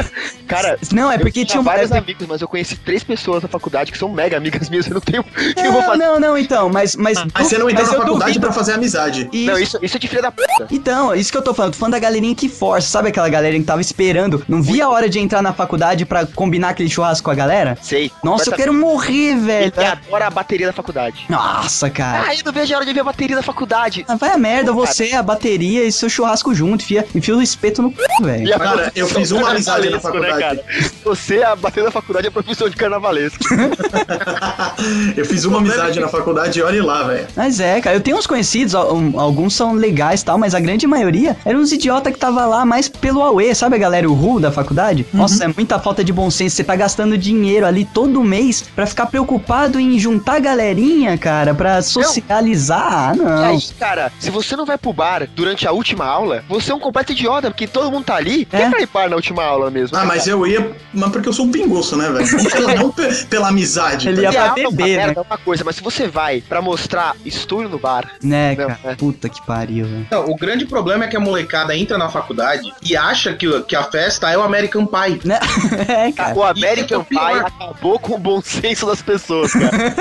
cara, Não, é eu porque tinha vários é- amigos, mas eu conheci três pessoas na faculdade que são mega amigas minhas. Eu não tenho. eu vou Não, fazer. não, não, então, mas. Mas, Mas você não entrou mas na faculdade duvido- pra fazer amizade. Isso. Não, isso, isso é de filha da puta. Então, isso que eu tô falando, tô falando da galerinha que força, sabe aquela galerinha que tava esperando, não via a hora de entrar na faculdade pra combinar aquele churrasco com a galera? Sei. Nossa, eu quero morrer, velho. Ele adora a bateria da faculdade. Nossa, cara. Ah, eu não vejo a hora de ver a bateria da faculdade. Ah, vai a merda, você, a bateria e seu churrasco junto, enfia, enfia o espeto no c, velho. E Cara, eu fiz uma amizade na carnavalesco, né, faculdade. cara? Você, a bateria da faculdade, é profissão de carnavalesco. eu fiz uma amizade na faculdade e olhe lá, velho. Mas é, cara, eu tenho uns conhecidos, al- alguns são legais e tal, mas a grande maioria eram uns idiota que tava lá mais pelo Aue, sabe a galera, o Ru da faculdade? Nossa, é muita falta de bom senso, você tá gastando dinheiro ali todo mês pra ficar preocupado em juntar galerinha, cara, pra socializar, ah, E não. aí, cara, se você não vai pro bar durante a última aula, você é um completo idiota, porque todo mundo tá ali. É. Quem vai ir bar na última aula mesmo? Ah, né, mas cara? eu ia, mas porque eu sou um pinguço, né, velho? Não pela, não pe- pela amizade. Ele tá ia pra aula é beber, né? é uma coisa, mas se você vai pra mostrar estou no bar, Né, Não, cara, é. puta que pariu, velho. Então, o grande problema é que a molecada entra na faculdade e acha que, o- que a festa é o American Pie. Né? é, cara, o American Isso é o Pie acabou com o bom senso das pessoas, cara.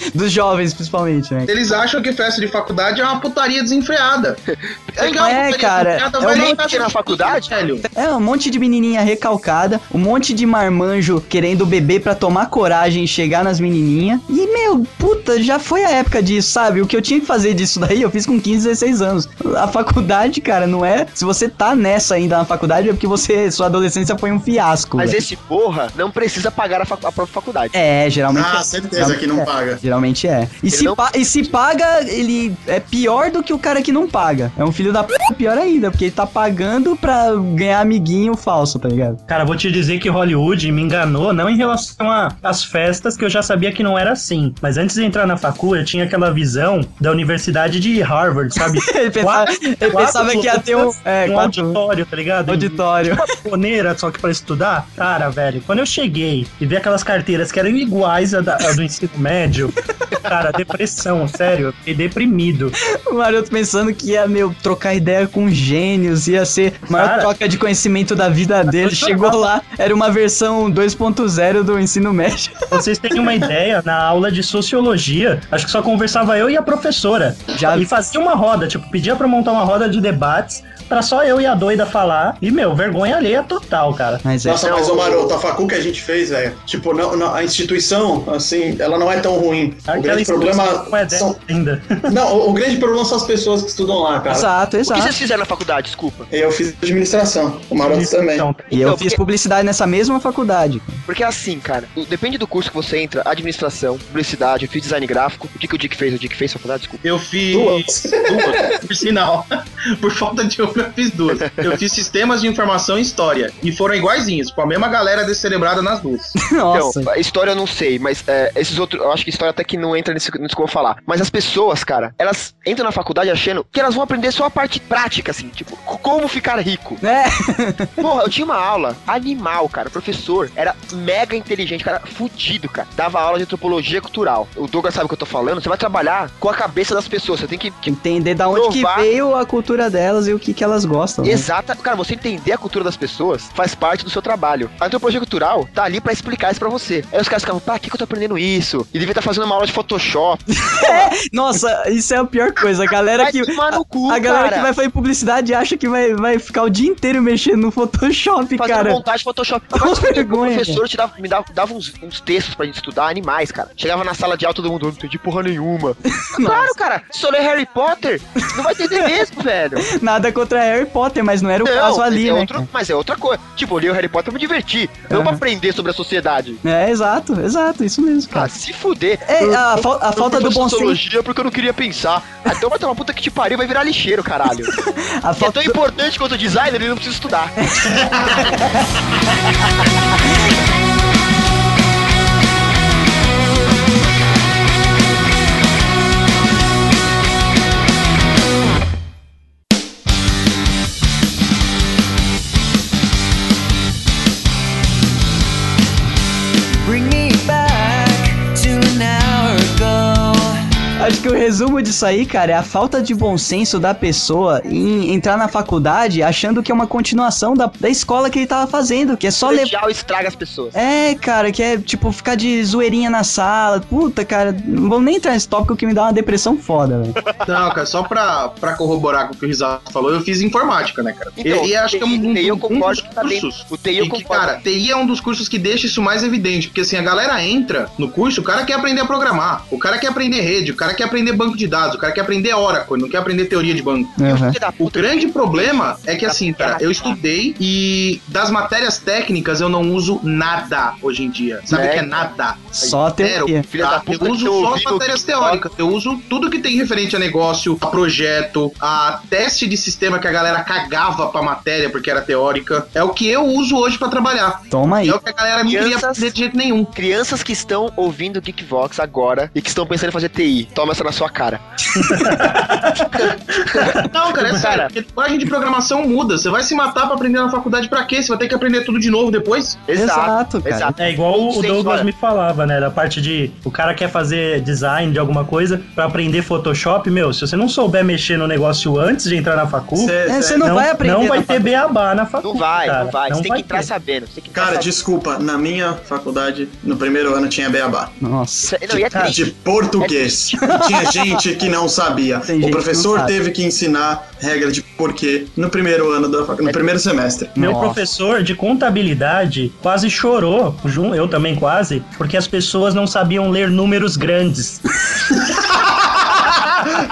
dos jovens principalmente, né? Eles acham que festa de faculdade é uma putaria desenfreada. Quer uma É, putaria cara, é um monte na de faculdade? velho. É, um monte de menininha recalcada, um monte de marmanjo querendo beber pra tomar coragem e chegar nas menininhas. E, meu, puta, já foi a época disso, sabe? O que eu tinha que fazer disso daí, eu fiz com 15, 16 anos. A faculdade, cara, não é... Se você tá nessa ainda na faculdade, é porque você, sua adolescência foi um fiasco. Mas velho. esse porra não precisa pagar a, fac- a própria faculdade. É, geralmente... Ah, é. certeza que não paga. Geralmente é. E se, não- pa- e se paga, ele é pior do que o cara que não paga. É um filho da p pior ainda, porque ele tá pagando pra ganhar amiguinho falso, tá ligado? Cara, vou te dizer que Hollywood me enganou, não em relação às festas, que eu já sabia que não era assim. Mas antes de entrar na facul, eu tinha aquela visão da Universidade de Harvard, sabe? Ele pensava, Quatro- ele quatro pensava que ia ter um, é, um quatro- auditório, tá ligado? auditório. Uma boneira só que pra estudar. Cara, velho, quando eu cheguei e vi aquelas carteiras que eram iguais à, da- à do ensino médio, cara, depressão, sério, eu fiquei deprimido. O Maroto pensando que ia, meu, trocar ideia com gênios, ia ser a maior Cara. troca de conhecimento da vida dele. Chegou lá, era uma versão 2.0 do ensino médio. Vocês terem uma ideia, na aula de sociologia, acho que só conversava eu e a professora. Já- E fazia uma roda, tipo, pedia pra montar uma roda de debates pra só eu e a doida falar. E, meu, vergonha alheia total, cara. Mas é. Nossa, mas o Maroto, a facul que a gente fez, velho, tipo, não, não- a instituição, assim, ela não é tão ruim. O Aquela grande problema instituição é dessa são... ainda. Não, o, o grande problema são as pessoas que estudam lá, cara. Exato, O que exato. vocês fizeram na faculdade? Desculpa. Eu fiz administração, o Maroto também. Então, E eu Então, fiz porque- publicidade nessa mesma faculdade. Porque assim, cara, depende do curso que você entra, administração, publicidade, eu fiz design gráfico. O que, que o Dick fez? O Dick fez faculdade? Desculpa. Eu fiz Duas. duas, por sinal. Por falta de uma, eu fiz duas. Eu fiz sistemas de informação e história. E foram iguaizinhos, com a mesma galera descerebrada nas duas. Nossa. Então, história eu não sei, mas é, esses outros, eu acho que história até que não entra nisso, nisso que eu vou falar. Mas as pessoas, cara, elas entram na faculdade achando que elas vão aprender só a parte prática, assim, tipo, como ficar rico. É, Porra, eu tinha uma aula animal, cara. O professor era mega inteligente, cara, fudido, cara. Dava aula de antropologia cultural. O Douglas sabe o que eu tô falando. Você vai trabalhar com a cabeça das pessoas. Você tem que. entender da onde que veio a cultura delas e o que, que elas gostam. né? Exata, cara, você entender a cultura das pessoas faz parte do seu trabalho. A antropologia cultural tá ali pra explicar isso pra você. Aí os caras ficavam, pá, que, que eu tô aprendendo isso? E devia estar fazendo uma aula de Photoshop. Nossa, isso é a pior coisa. A galera Vai que. cu, A galera cara. que vai fazer publicidade acha que vai, vai ficar o dia inteiro mexendo no Photoshop, Fazendo cara. montagem Photoshop. Mas o vergonha, professor te dava, me dava, dava uns, uns textos pra gente estudar, animais, cara. Chegava na sala de aula, todo mundo, não entendi porra nenhuma. claro, cara, se eu ler Harry Potter, não vai entender mesmo, velho. Nada contra Harry Potter, mas não era o caso ali, é né? outro- mas é outra coisa. Tipo, eu li o Harry Potter pra me divertir, não Aham. pra aprender sobre a sociedade. É, exato, exato, isso mesmo, Ah, cara. se fuder. É, A, fal- a falta do bom senso. porque eu não queria pensar. Ah, então vai ter uma puta que te pariu, vai virar lixeiro, caralho. A Que é falta tão importante quanto o designer, ele não precisa estudar. Acho que o resumo disso aí, cara, é a falta de bom senso da pessoa em entrar na faculdade achando que é uma continuação da, da escola que ele tava fazendo, que é só levar. Colegial estraga as pessoas. É, cara, que é tipo ficar de zoeirinha na sala. Puta, cara, não vou nem entrar nesse tópico que me dá uma depressão foda, velho. Não, cara, só pra, pra corroborar com o que o Risato falou, eu fiz informática, né, cara? Então, e, e acho que é um, um, TI eu um concordo que tá dentro. O TI eu em que, concordo. cara, TI é um dos cursos que deixa isso mais evidente, porque assim, a galera entra no curso, o cara quer aprender a programar, o cara quer aprender rede, o cara quer aprender banco de dados, o cara quer aprender Oracle, não quer aprender teoria de banco. Da O grande problema é que assim, cara, eu estudei e das matérias técnicas eu não uso nada hoje em dia. Sabe o É, que é nada? Só a teoria. Filha Tá? da puta eu uso só as matérias teóricas. Eu uso tudo que tem referente a negócio, a projeto, a teste de sistema que a galera cagava pra matéria porque era teórica. É o que eu uso hoje pra trabalhar. Toma aí. É o que a galera não queria Crianças- aprender de jeito nenhum. Crianças que estão ouvindo Geekvox agora e que estão pensando em fazer TI, toma essa na sua cara. Não, cara, é sério. Cara. Porque a linguagem de programação muda. Você vai se matar pra aprender na faculdade pra quê? Você vai ter que aprender tudo de novo depois? Exato, cara. É igual o Douglas história. me falava, né? Da parte de o cara quer fazer design de alguma coisa pra aprender Photoshop, meu, se você não souber mexer no negócio antes de entrar na facu, Cê- É, você não, vai aprender. não vai ter beabá na facu. Não vai, cara. não vai. Você tem que entrar ter. sabendo. Você tem que entrar Cara, sabendo. desculpa, na minha faculdade, no primeiro ano tinha beabá. Nossa. Não, e é triste. De português. E tinha gente que não sabia. Tem o professor teve que ensinar regra de porquê no primeiro ano da no primeiro semestre. Meu Nossa. professor de contabilidade quase chorou, jun- eu também quase, porque as pessoas não sabiam ler números grandes.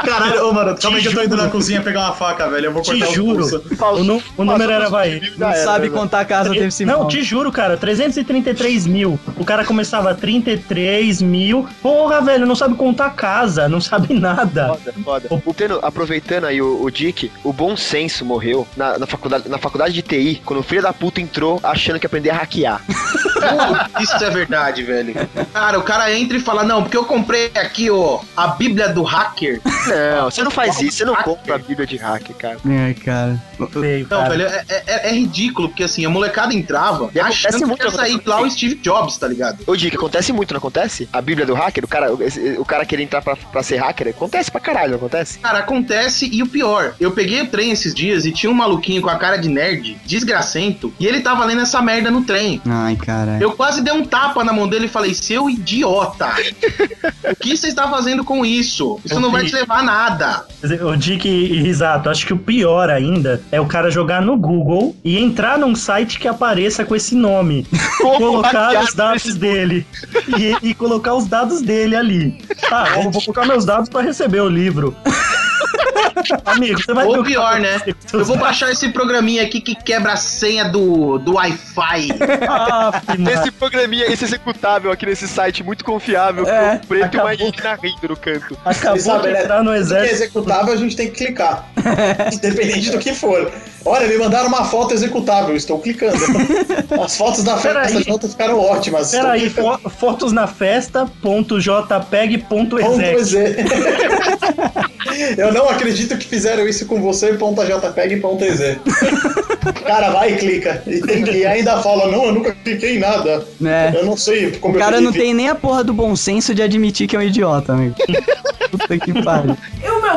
Caralho, ô, mano, calma aí que eu tô indo na cozinha pegar uma faca, velho. Eu vou Te cortar o juro. pulso. O, nu- o número era, vai. Não sabe contar casa teve esse Não, te juro, cara, 333 mil. O cara começava 33 mil. Porra, velho, não sabe contar casa, não sabe nada. Foda, foda. Aproveitando, aproveitando aí o, o Dick, o bom senso morreu na, na, faculdade, na faculdade de TI, quando o filho da puta entrou achando que ia aprender a hackear. Isso é verdade, velho. Cara, o cara entra e fala, não, porque eu comprei aqui, ó, a Bíblia do hacker. Não, você não faz isso, você não compra a Bíblia de hacker, cara. É, cara. Feio, Não, cara. velho, é, é- é ridículo, porque assim, a molecada entrava E achando muito, que ia sair lá o muito. Steve Jobs, tá ligado? Ô, Dick, acontece muito, não acontece? A Bíblia do hacker, o cara, o cara querer entrar pra, pra ser hacker, acontece pra caralho, não acontece? Cara, acontece e o pior, eu peguei o trem esses dias e tinha um maluquinho com a cara de nerd, desgracento, e ele tava lendo essa merda no trem. Ai, cara. Eu quase dei um tapa na mão dele e falei, seu idiota, o que você está fazendo com isso? Isso não vai levar nada. O Dick e Risato, acho que o pior ainda é o cara jogar no Google e entrar num site que apareça com esse nome. colocar os dados dele. E, e colocar os dados dele ali. Tá, eu vou colocar meus dados pra receber o livro. Amigo, você vai Ou o pior, né? Eu vou baixar esse programinha aqui que quebra a senha do, do Wi-Fi. Ah. Esse programinha, esse executável aqui nesse site muito confiável, É, com um preto e uma acabou. na rindo no canto. Acabou sabe, de né? entrar no é exército. executável a gente tem que clicar. Independente do que for. Olha, me mandaram uma foto executável, estou clicando. As fotos da festa Peraí. juntas ficaram ótimas. Peraí, fo fotos na festa, Eu não acredito que fizeram isso com você, ponto JPEG, ponto EZ. Cara, vai e clica. E, tem que- e ainda fala, não, eu nunca cliquei em nada. É. Eu não sei como O eu cara não cliquei. tem nem a porra do bom senso de admitir que é um idiota, amigo. Puta que pariu.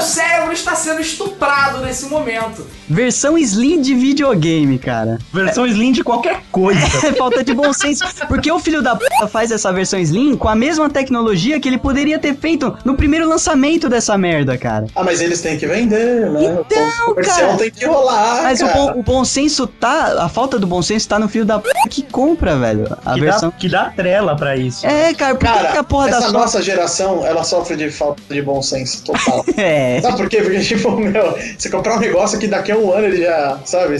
O meu cérebro está sendo estuprado nesse momento. Versão Slim de videogame, cara. Versão Slim de qualquer coisa. É falta de bom senso. Porque o filho da puta faz essa versão Slim com a mesma tecnologia que ele poderia ter feito no primeiro lançamento dessa merda, cara. Ah, mas eles têm que vender, né? Então, o cara. tem que rolar, Mas o cara. bom, o bom senso tá. A falta do bom senso tá no filho da puta que compra, velho. A Que versão. dá, que dá trela pra isso. É, cara, por que Cara, que a porra da essa nossa geração, ela sofre de falta de bom senso total. É. Sabe por quê? Porque, tipo, meu, você comprar um negócio que daqui a um ano ele já, sabe,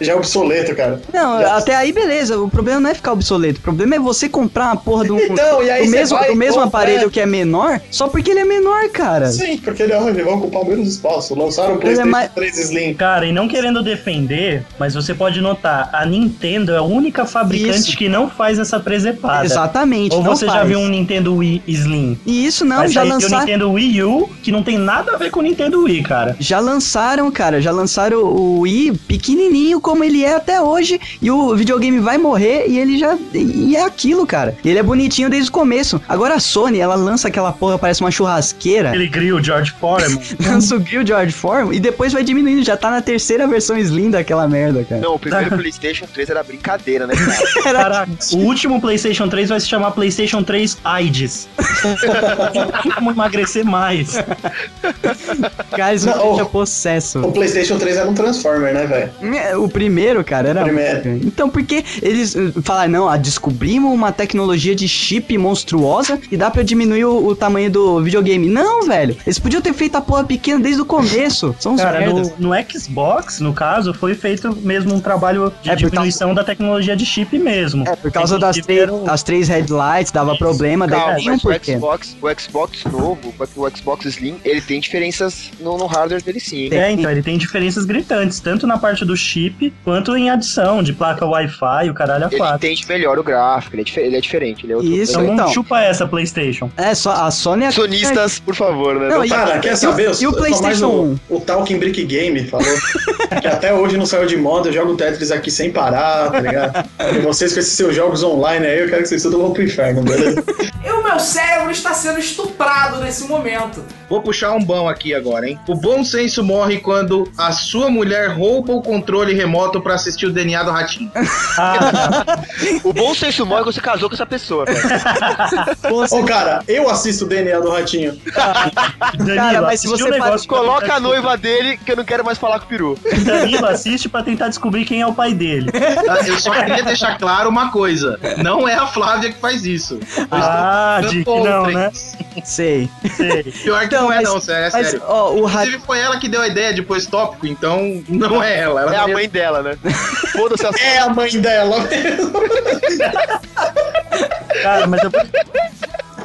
já é obsoleto, cara. Não, Já- até aí beleza. O problema não é ficar obsoleto. O problema é você comprar uma porra do, Então, e aí do você mesmo, vai do mesmo aparelho que é menor, só porque ele é menor, cara. Sim, porque ele, olha, vão ocupar o menos espaço. Lançaram o Ele é PlayStation mais- 3 Slim. Cara, e não querendo defender, mas você pode notar, a Nintendo é a única fabricante Isso. que não faz essa presepada. Exatamente. Ou não você já faz. viu um Nintendo Wii Slim? E isso não, mas já tem o lançaram. Nintendo Wii U, que não tem nada a ver com o Nintendo Wii, cara. Já lançaram, cara. Já lançaram o Wii pequenininho como ele é até hoje. E o videogame vai morrer e ele já. E é aquilo, cara. Ele é bonitinho desde o começo. Agora a Sony, ela lança aquela porra, parece uma churrasqueira. Aquele grill George Foreman. Lança o grill George Form e depois vai diminuindo. Já tá na terceira versão Slim daquela merda, cara. Não, o primeiro PlayStation 3 era brincadeira, né, cara? Era- Caraca, o último PlayStation 3 vai se chamar PlayStation 3 AIDS. Como emagrecer mais. Cara, isso Não, deixa o- possesso. O PlayStation 3 era um Transformer, né, velho? É, O primeiro, cara, era. Primeiro. muito- Então, por que eles uh, falaram, não, ah, descobrimos uma tecnologia de chip monstruosa e dá pra diminuir o, o tamanho do videogame? Não, velho. Eles podiam ter feito a porra pequena desde o começo. São uns Cara, merdas. no, no Xbox, no caso, foi feito mesmo um trabalho de É, diminuição da tecnologia de chip mesmo. É, por causa das três, era o- as três headlights, dava problema, daí Calma, um mas o. Xbox, o Xbox novo, o Xbox Slim, ele tem diferenças no, no hardware dele sim. hein? É, então, ele tem diferenças gritantes, tanto na parte do chip, quanto em adição de placa Wi-Fi, o caralho a Ele quatro. entende melhor o gráfico, ele é, dife- ele é diferente. Ele é outro, Isso, Então, ele então. chupa essa, PlayStation. É, só a Sony é. é- Sonistas, por favor, né? Não, e- e quer o- saber? e o PlayStation o, o Talking Brick Game falou que até hoje não saiu de moda, eu jogo Tetris aqui sem parar, tá ligado? E vocês com esses seus jogos online aí, eu quero que vocês tudo vão pro inferno, beleza? E o meu cérebro está sendo estuprado nesse momento. Vou puxar um bom aqui agora, hein? O bom senso morre quando a sua mulher rouba o controle remoto pra assistir o DNA do ratinho. Ah, O bom senso morre quando você casou com essa pessoa, cara. Ô, cara, eu assisto o DNA do Ratinho. Danilo, Cara, mas se você um negócio pra Coloca a noiva dele que eu não quero mais falar com o peru. Danilo assiste pra tentar descobrir quem é o pai dele. Ah, Eu só queria deixar claro uma coisa: não é a Flávia que faz isso. Ah, Dick, não, né? três. Sei. Sei. Pior que Então, não é, mas- não, sério, é Mas, sério. ó, o Inclusive, foi ela que deu a ideia de pôr esse tópico, então não é ela. ela É a mesmo- mãe dela, né? Foda-se as É a mãe dela mesmo. Cara, mas eu,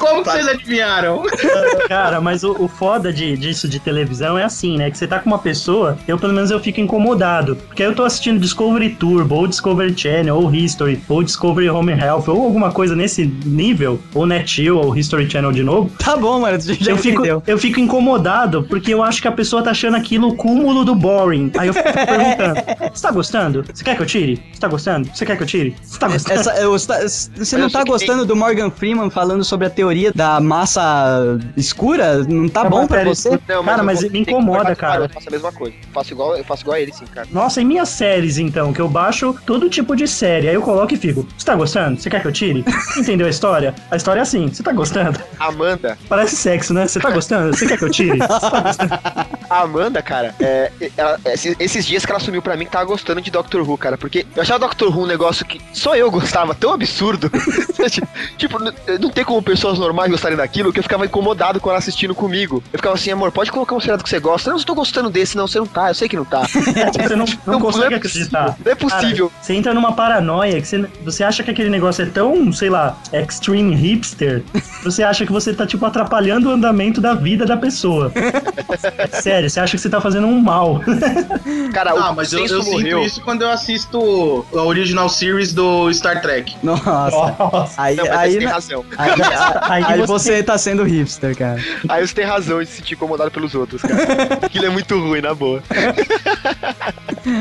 Como que vocês adivinharam? Cara, mas o, o foda de, disso de televisão é assim, né? Que você tá com uma pessoa, eu pelo menos eu fico incomodado. Porque aí eu tô assistindo Discovery Turbo, ou Discovery Channel, ou History, ou Discovery Home Health, ou alguma coisa nesse nível, ou NetGeo, ou History Channel de novo. Tá bom, mano, Eu fico, entendeu. eu fico incomodado porque eu acho que a pessoa tá achando aquilo o cúmulo do boring. Aí eu fico perguntando: Você tá gostando? Você quer que eu tire? Você tá gostando? Você quer que eu tire? Você tá gostando? Essa, eu- você não tá sei que gostando do Morgan Freeman falando sobre a teoria da massa escura? Não tá É bom pra você? escura. Cara, mas vou- me incomoda, cara. Eu faço a mesma coisa. Eu faço igual, eu faço igual a ele, sim, cara. Nossa, e minhas séries então, que eu baixo todo tipo de série. Aí eu coloco e fico: Você tá gostando? Você quer que eu tire? Entendeu a história? A história é assim: Você tá gostando? Amanda, Parece sexo, né? Você tá gostando? Você quer que eu tire? Tá a Amanda, cara, é, ela- esses, esses dias que ela assumiu pra mim que tava gostando de Doctor Who, cara, porque eu achava Doctor Who um negócio que só eu gostava, tão absurdo. tipo, n- não tem como pessoas normais gostarem daquilo, que eu ficava incomodado com ela assistindo comigo. Eu ficava assim, amor, pode colocar um seriado que você gosta. Não, eu tô gostando desse, não, você não tá, eu sei que não tá. Você não, não consegue é acreditar. possível, Não é possível. Cara, você entra numa paranoia que você, você acha que aquele negócio é tão, sei lá, extreme hipster, você acha que você tá, tipo, atrapalhando o andamento da vida da pessoa. Sério, você acha que você tá fazendo um mal. Cara, Ah, o mas eu, senso eu sinto morreu. isso quando eu assisto a original series do Star Trek. Nossa. Nossa. Aí, Não, aí, você tem aí, razão. aí, Aí aí você- você tá sendo hipster, cara. Aí você tem razão de se sentir incomodado pelos outros, cara. Aquilo é muito ruim, na boa.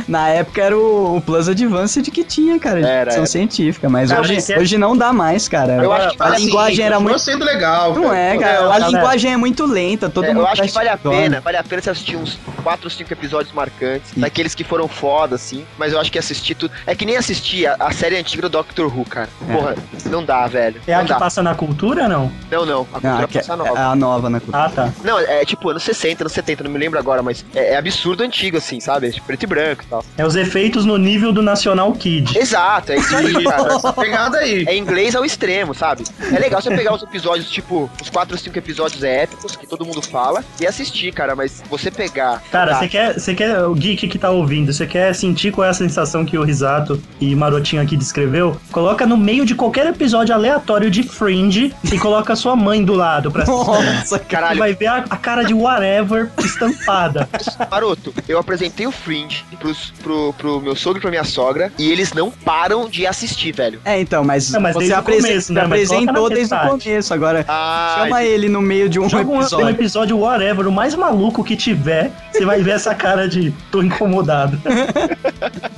Na época era o, o Plus Advanced que tinha, cara, de Era, era. científica, mas Cara, hoje, é- hoje não dá mais, cara. Eu acho que a assim, linguagem era muito. sendo legal. Não é, velho. cara. Não, A linguagem é muito lenta, todo É, mundo eu acho que vale a pena, vale a pena você assistir uns 4 ou 5 episódios marcantes, daqueles que foram foda, assim, mas eu acho que assistir tudo. É que nem assistir a, a série antiga do Doctor Who, cara. É. Porra, não dá, velho. É a que dá. passa na cultura, não? Não, não. A Não, cultura que é, passa é nova. a nova na cultura. Ah, tá. Não, é tipo anos 60, anos 70, não me lembro agora, mas é, é absurdo antigo, assim, sabe? É tipo preto e branco e tal. É os efeitos no nível do National Kid. Exato, é isso aí, cara. Essa pegada aí. É inglês ao extremo, sabe? É legal você pegar os episódios, tipo, os 4 ou 5 episódios épicos que todo mundo fala e assistir, cara, mas você pegar. Cara, tá, você quer, você quer, o geek que tá ouvindo, você quer sentir qual é a sensação que o Risato e Marotinho aqui descreveu? Coloca no meio de qualquer episódio aleatório de Fringe e coloca a sua mãe do lado pra assistir. Nossa, Você Caralho, vai ver a, a cara de whatever estampada. Maroto, eu apresentei o Fringe pros, pro, pro meu sogro e pra minha sogra e eles não param de assistir, velho. É, então, mas, Não, mas você apresen- começo, né? Mas apresentou na desde o começo. Agora, Ah, chama ele no meio de um Joga um, um episódio. episódio whatever, o mais maluco que tiver, você vai ver essa cara de tô incomodado.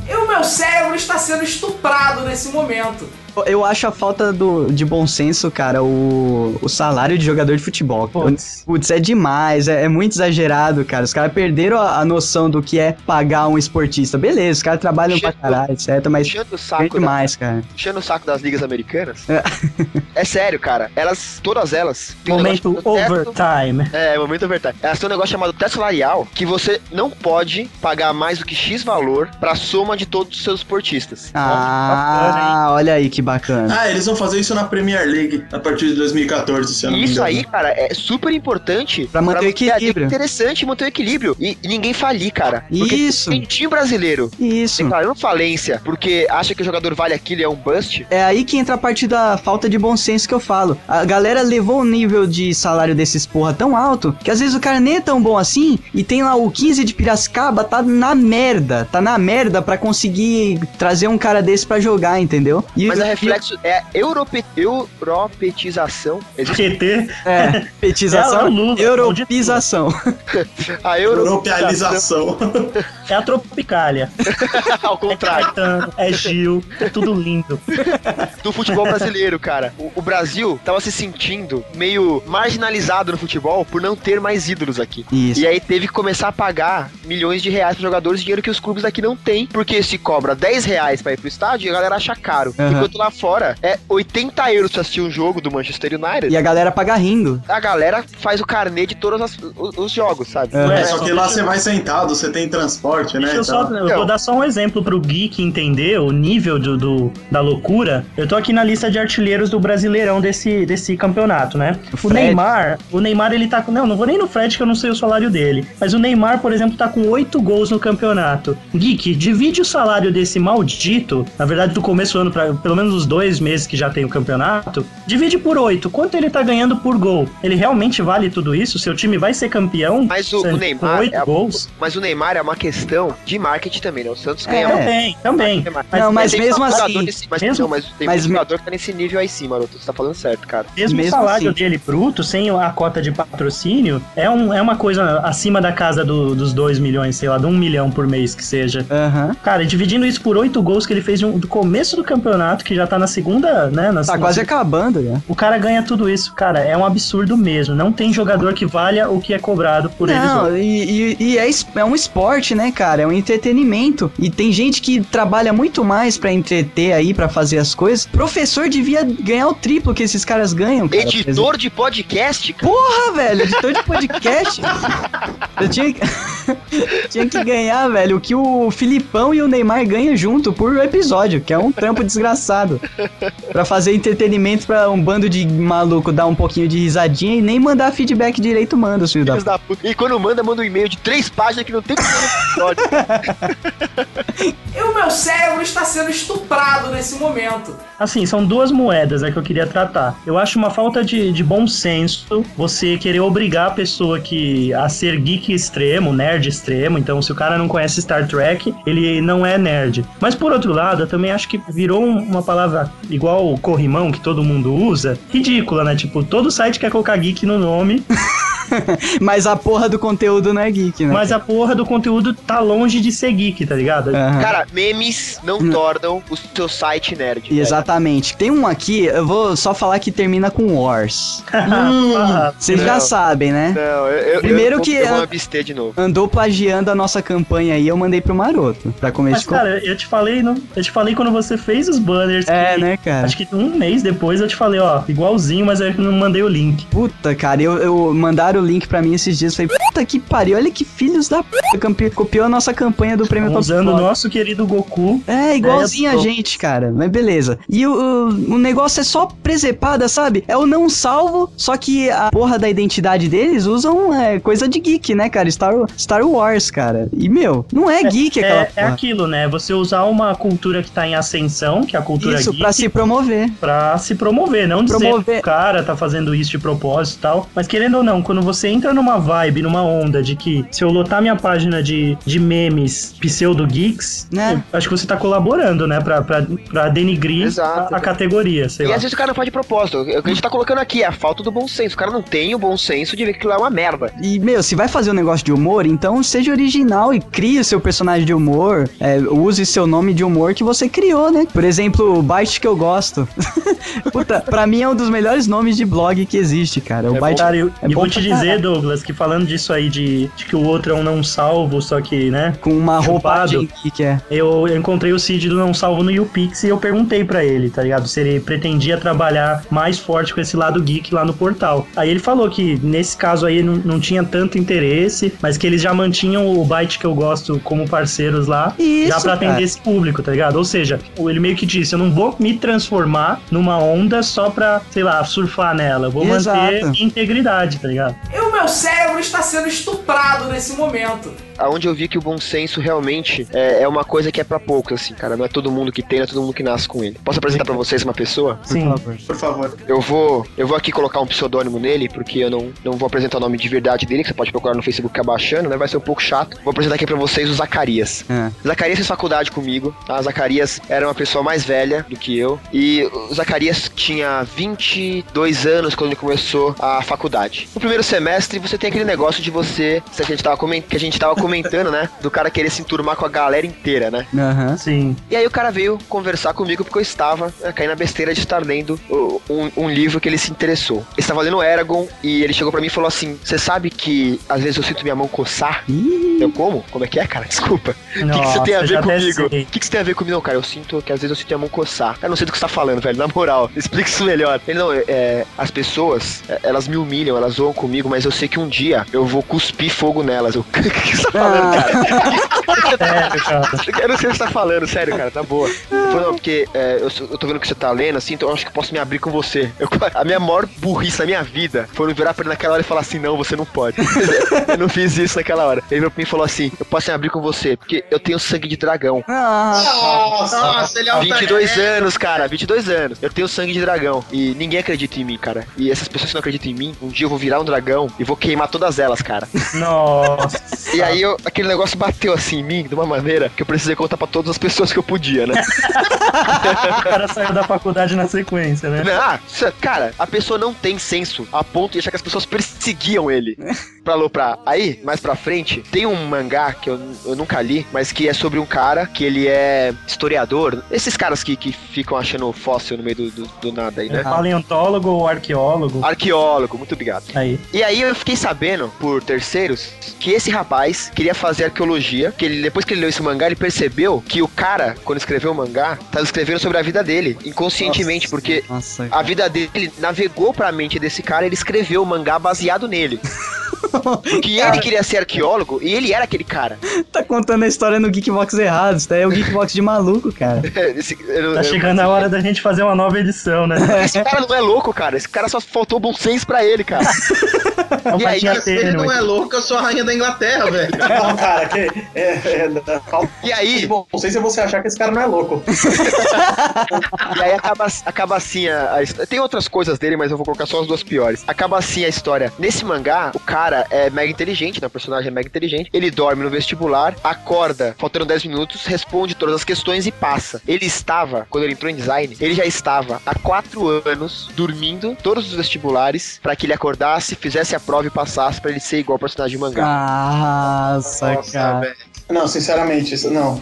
E o meu cérebro está sendo estuprado nesse momento. Eu acho a falta do, de bom senso, cara, o, o salário de jogador de futebol. Putz. Putz, é demais, é, é muito exagerado, cara. Os caras perderam a, a noção do que é pagar um esportista. Beleza, os caras trabalham pra caralho, etc. Mas Enchendo o é saco, da, demais, cara. enchendo o saco das ligas americanas. É. É sério, cara. Elas, todas elas. têm um Momento negócio chamado teto- overtime. É, momento overtime. Elas têm um negócio chamado teto salarial que você não pode pagar mais do que X valor pra soma de todos os seus esportistas. Ah, olha aí que bacana. Ah, eles vão fazer isso na Premier League a partir de 2014, se eu não me isso engano. aí, cara, é super importante Pra manter o manter a liga equilíbrio. interessante manter o equilíbrio. E, e ninguém falir, cara. Porque Isso. tem time brasileiro Isso. declarando falência porque acha que o jogador vale aquilo e é um bust. É aí que entra a parte da falta de bom senso que eu falo. A galera levou o nível de salário desses porra tão alto que às vezes o cara nem é tão bom assim e tem lá o 15 de Piracicaba, tá na merda. Tá na merda pra conseguir trazer um cara desse pra jogar, entendeu? E, Mas a reflexo é a europe, europetização. Existe QT É, petização, É o Lula, europeização. a euro Europealização. é a Tropicália. ao É contrário Caetano, é Gil, é tudo lindo. do futebol brasileiro, cara. O, o Brasil tava se sentindo meio marginalizado no futebol por não ter mais ídolos aqui. Isso. E aí teve que começar a pagar milhões de reais para jogadores, dinheiro que os clubes daqui não têm, porque se cobra 10 reais pra ir pro estádio e a galera acha caro. Aham. Enquanto lá fora é 80 euros pra assistir um jogo do Manchester United. E a galera paga rindo. A galera faz o carnê de todos as- os, os jogos, sabe? É. É, só que lá você vai sentado, você tem transporte, né? Deixa eu, só, eu vou dar só um exemplo pro geek entender o nível do, do- da loucura. Eu tô aqui na lista de artilheiros do Brasileirão desse, desse campeonato, né? O, Fred. Neymar, o Neymar ele tá com. Não, não vou nem no Fred que eu não sei o salário dele. Mas o Neymar, por exemplo, tá com oito gols no campeonato. Geek, divide o salário desse maldito, na verdade, do começo do ano, pra, pelo menos os dois meses que já tem o campeonato, divide por oito. Quanto ele tá ganhando por gol? Ele realmente vale tudo isso? Seu time vai ser campeão? Mas o, o com Neymar. oito é a- gols? mas o Neymar é uma questão de marketing também, né? O Santos ganha É. Também, também. Não, mas tem mesmo assim- desse- mas, mesmo- não, mas tem mas um jogador que tá nesse nível aí sim, Maroto. Você tá falando certo, cara. Mesmo, Mesmo o salário assim. dele bruto, sem a cota de patrocínio, é, um, é uma coisa acima da casa do- dos 2 milhões, sei lá, de um milhão por mês que seja. Aham. Cara, dividindo isso por oito gols que ele fez um- do começo do campeonato, que já tá na segunda, né? Na, Tá na- quase acabando já. O cara ganha tudo isso, cara. É um absurdo mesmo. Não tem jogador que valha o que é cobrado por eles. Não, e, e- e é, é um esporte, né, cara? É um entretenimento. E tem gente que trabalha muito mais pra entreter aí, pra fazer as coisas. Professor devia ganhar o triplo que esses caras ganham, cara. Editor de podcast, cara. Porra, velho, editor de podcast. Eu tinha, que- tinha que ganhar, velho, o que o Filipão e o Neymar ganham junto por episódio, que é um trampo desgraçado. Pra fazer entretenimento pra um bando de maluco dar um pouquinho de risadinha e nem mandar feedback direito manda, os filhos da da puta. E quando manda, manda um e-mail de três páginas que não tem episódio. E o meu cérebro está sendo estuprado nesse momento. Assim, são duas moedas é que eu queria tratar. Eu acho uma falta de, de bom senso você querer obrigar a pessoa que a ser geek extremo, nerd extremo. Então, se o cara não conhece Star Trek, ele não é nerd. Mas por outro lado, eu também acho que virou um- uma palavra igual o corrimão que todo mundo usa, ridícula, né? Tipo, todo site quer colocar geek no nome, Mas a porra do conteúdo não é geek, né? mas a porra do conteúdo tá longe de ser geek, tá ligado? Aham. Cara, memes não tornam o seu site nerd. Exatamente. Tem um aqui, eu vou só falar que termina com Wars. Ah, Vocês já sabem, né? Não, eu, eu, Primeiro eu, que eu vou a- me abster de novo. Andou plagiando a nossa campanha aí, eu mandei pro Maroto. Pra começo Mas, cara, eu te falei, não, eu te falei quando você fez os banners. É, que- né, cara? Acho que um mês depois eu te falei, ó, igualzinho, mas eu não mandei o link. Puta, cara, eu, eu mandaram o link pra mim esses dias. Falei, puta que pariu, olha que filhos da puta. Copiou a nossa campanha do prêmio Tão Top usando o nosso querido Goku. É, igualzinho É, a gente, cara. Mas beleza. E o, o, o negócio é só presepada, sabe? É o não salvo, só que a porra da identidade deles usam é, coisa de geek, né, cara? Star, Star Wars, cara. E, meu, não é geek aquela É, é porra. aquilo, né? Você usar uma cultura que tá em ascensão, que é a cultura Isso, pra se promover. pra se promover, não dizer Promover. que o cara tá fazendo isso de propósito e tal. Mas querendo ou não, quando você entra numa vibe, numa onda de que se eu lotar minha página de, de memes pseudo-geeks, Né? acho que você tá colaborando, né? Pra, pra, pra denigrir Exato. a, a categoria, sei E lá. às vezes o cara não faz de propósito. O que a gente tá colocando aqui é a falta do bom senso. O cara não tem o bom senso de ver que aquilo é uma merda. E, meu, se vai fazer um negócio de humor, então seja original e crie o seu personagem de humor. é, use seu nome de humor que você criou, né? Por exemplo, o Byte que eu gosto. Puta, pra mim é um dos melhores nomes de blog que existe, cara. O É Byte. Cara, eu, é e bom vou te dizer, caralho. Douglas, que falando disso aí de, de que o outro é um não salvo, só que, né? Com uma Chupado. roupagem que é. Eu, eu encontrei o Cid do Não Salvo no YouPix e eu perguntei pra ele, tá ligado? Se ele pretendia trabalhar mais forte com esse lado geek lá no portal. Aí ele falou que nesse caso aí não, não tinha tanto interesse, mas que eles já mantinham o Byte que eu gosto como parceiros lá, Isso, já pra atender cara. esse público, tá ligado? Ou seja, ele meio que disse: eu não vou me transformar numa onda só pra, sei lá, surfar nela. Eu vou Exato. manter integridade, tá ligado? E o meu cérebro está sendo estuprado nesse momento. Aonde eu vi que o bom senso realmente é, é uma coisa que é pra poucos, assim, cara. Não é todo mundo que tem, não é todo mundo que nasce com ele. Posso apresentar pra vocês uma pessoa? Sim. Por favor. Eu vou, eu vou aqui colocar um pseudônimo nele, porque eu não, não vou apresentar o nome de verdade dele, que você pode procurar no Facebook abaixando, né? Vai ser um pouco chato. Vou apresentar aqui pra vocês o Zacarias. É. Zacarias fez faculdade comigo, tá? Zacarias era uma pessoa mais velha do que eu. E o Zacarias tinha 22 anos quando ele começou a faculdade. No primeiro semestre, você tem aquele negócio de você. Que a gente tava, comen- que a gente tava comentando, né? Do cara querer se enturmar com a galera inteira, né? Aham. Sim. E aí o cara veio conversar comigo porque eu estava né, caindo na besteira de estar lendo um, um livro que ele se interessou. Ele estava lendo Eragon e ele chegou pra mim e falou assim: Você sabe que às vezes eu sinto minha mão coçar? Ih, Eu como? Como é que é, cara? Desculpa. O que, que você tem a ver comigo? O que, que você tem a ver comigo? Não, cara, eu sinto que às vezes eu sinto minha mão coçar. Eu não sei do que você tá falando, velho. Na moral, explica isso melhor. Ele não, é, as pessoas, é, elas me humilham, elas zoam comigo, mas eu sei que um dia eu vou cuspir fogo nelas. Eu, o que, que você tá falando, Ah. cara? Sério, cara. Eu não sei o que você tá falando, sério, cara, tá boa. Ele falou, não, porque é, eu, eu tô vendo que você tá lendo, assim, então eu acho que eu posso me abrir com você. Eu- a minha maior burrice da minha vida foi não virar pra ele naquela hora e falar assim, não, você não pode. eu não fiz isso naquela hora. Ele virou pra mim e falou assim, eu posso me abrir com você, porque eu tenho sangue de dragão. ah, Nossa! Nossa, ele é um 22 anos, cara, 22 anos. Eu tenho sangue de dragão. E ninguém acredita em mim, cara. E essas pessoas que não acreditam em mim, um dia eu vou virar um dragão e vou queimar todas elas, cara. Nossa. E aí eu- aquele negócio bateu assim em mim de uma maneira que eu precisei contar pra todas as pessoas que eu podia, né? O cara saiu da faculdade na sequência, né? Ah, cara, a pessoa não tem senso a ponto de achar que as pessoas perseguiam ele pra aloprar. Aí, mais pra frente, tem um mangá que eu, eu nunca li, mas que é sobre um cara que ele é historiador. Esses caras que, que ficam achando fóssil no meio do, do, do nada aí, né? Paleontólogo ou arqueólogo? Arqueólogo, muito obrigado. Aí. E aí eu fiquei sabendo, por terceiros, que esse rapaz queria fazer arqueologia, que ele, depois que ele leu esse mangá, ele percebeu que o cara, quando escreveu o mangá, tava escrevendo sobre a vida dele, inconscientemente, porque nossa. a vida dele navegou pra mente desse cara e ele escreveu o mangá baseado nele. Porque ele queria ser arqueólogo e ele era aquele cara. Tá contando a história no Geekbox errado. Isso daí é o Geekbox de maluco, cara. Esse, eu- Tá chegando a hora da gente fazer uma nova edição, né? esse cara não é louco, cara. Esse cara só faltou bom senso pra ele, cara. Uma E aí, Se ele não é louco, eu sou a rainha da Inglaterra, velho. Não, cara, que. É, é, E aí, bom senso é você achar que esse cara não é louco. E aí acaba, acaba assim a, a Tem outras coisas dele, mas eu vou colocar só as duas piores. Acaba assim a história. Nesse mangá, o cara é mega inteligente, né? O personagem é mega inteligente. Ele dorme no vestibular, acorda, faltando 10 minutos, responde todas as questões e passa. Ele estava, quando ele entrou em design, ele já estava há 4 anos dormindo todos os vestibulares pra que ele acordasse, fizesse a prova e passasse pra ele ser igual ao personagem de mangá. Nossa, Nossa, cara. velho. Não, sinceramente, isso, não.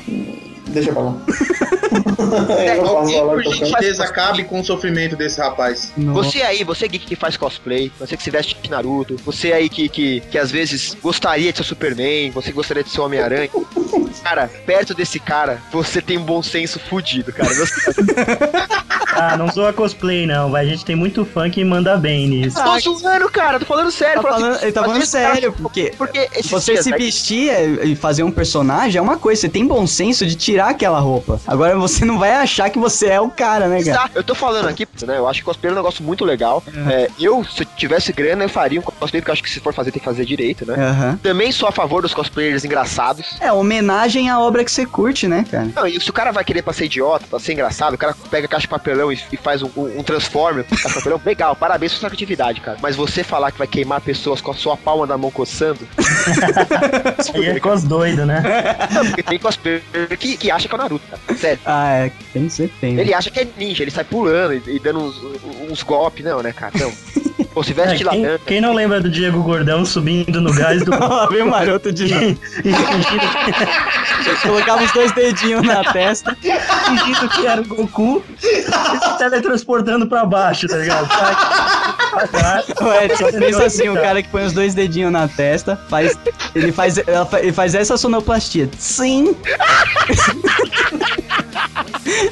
Deixa pra lá. É, alguém, falar por gentileza, acabe com o sofrimento desse rapaz. Nossa. Você aí, você geek que faz cosplay, você que se veste de Naruto, você aí que, que, que às vezes gostaria de ser Superman, você gostaria de ser Homem-Aranha. Cara, perto desse cara, você tem um bom senso fudido, cara. Você- Ah, não zoa cosplay, não. A gente tem muito fã que manda bem nisso. Tô zoando, cara, tô falando sério. Tá falando assim, ele tá falando vezes o cara- sério, porque Porque Você dias, se vestir e fazer um personagem é uma coisa, você tem bom senso de tirar aquela roupa. Agora você não vai achar que você é o cara, né, cara? Eu tô falando aqui, né? Eu acho que cosplay é um negócio muito legal. É, eu, se eu tivesse grana, eu faria um cosplay, porque eu acho que se for fazer, tem que fazer direito, né? Aham. Também sou a favor dos cosplayers engraçados. É, homenagem à obra que você curte, né, cara? Não, e se o cara vai querer pra ser idiota, pra ser engraçado, o cara pega a caixa de papelão e, e faz um, um, um transformer caixa de papelão, legal, parabéns pela sua criatividade, cara. Mas você falar que vai queimar pessoas com a sua palma da mão coçando, Aí é com os doidos, né? não, porque tem cosplayer que, que acha que é o Naruto, cara. Sério. Ah, é, tem que ser tem. né? Ele acha que é ninja, ele sai pulando e, e dando uns, uns golpes, não, né, cara? Não. Pô, se veste É, quem, ladrão. quem não lembra do Diego Gordão subindo no gás do. O maroto de e fingindo, Colocava os dois dedinhos na testa. fingindo que era o Goku e se teletransportando pra baixo, tá ligado? Ué, só pensa assim, o cara que põe os dois dedinhos na testa, faz. Ele faz, ele faz essa sonoplastia. Sim!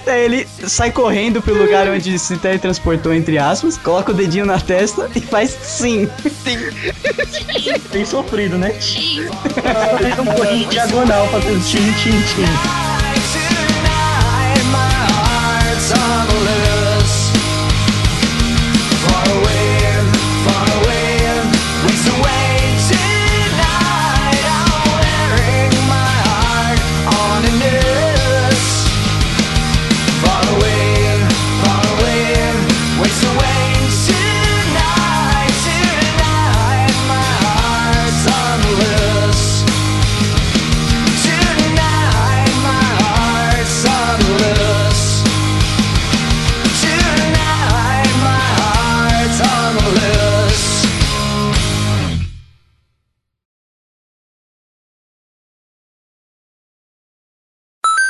Daí ele sai correndo pro lugar onde se teletransportou, entre aspas, coloca o dedinho na testa e faz sim. Tem sofrido, né? Fez um pouquinho de diagonal fazendo tchim, tchim, tchim.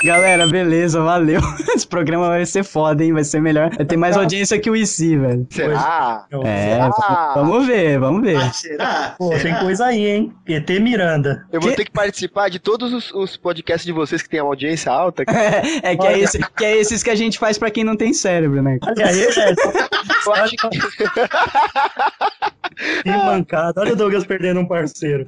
Galera, beleza, valeu. Esse programa vai ser foda, hein? Vai ser melhor. Vai ter mais audiência que o IC, velho. Será? É, Será? vamos ver, vamos ver. Ah, será? Pô, tem Será? coisa aí, hein? ET Miranda. Eu vou Que- ter que participar de todos os, os podcasts de vocês que têm uma audiência alta. É, que, é esse, que é esses que a gente faz pra quem não tem cérebro, né? Olha aí, velho. Eu acho que Que mancada. Olha o Douglas perdendo um parceiro.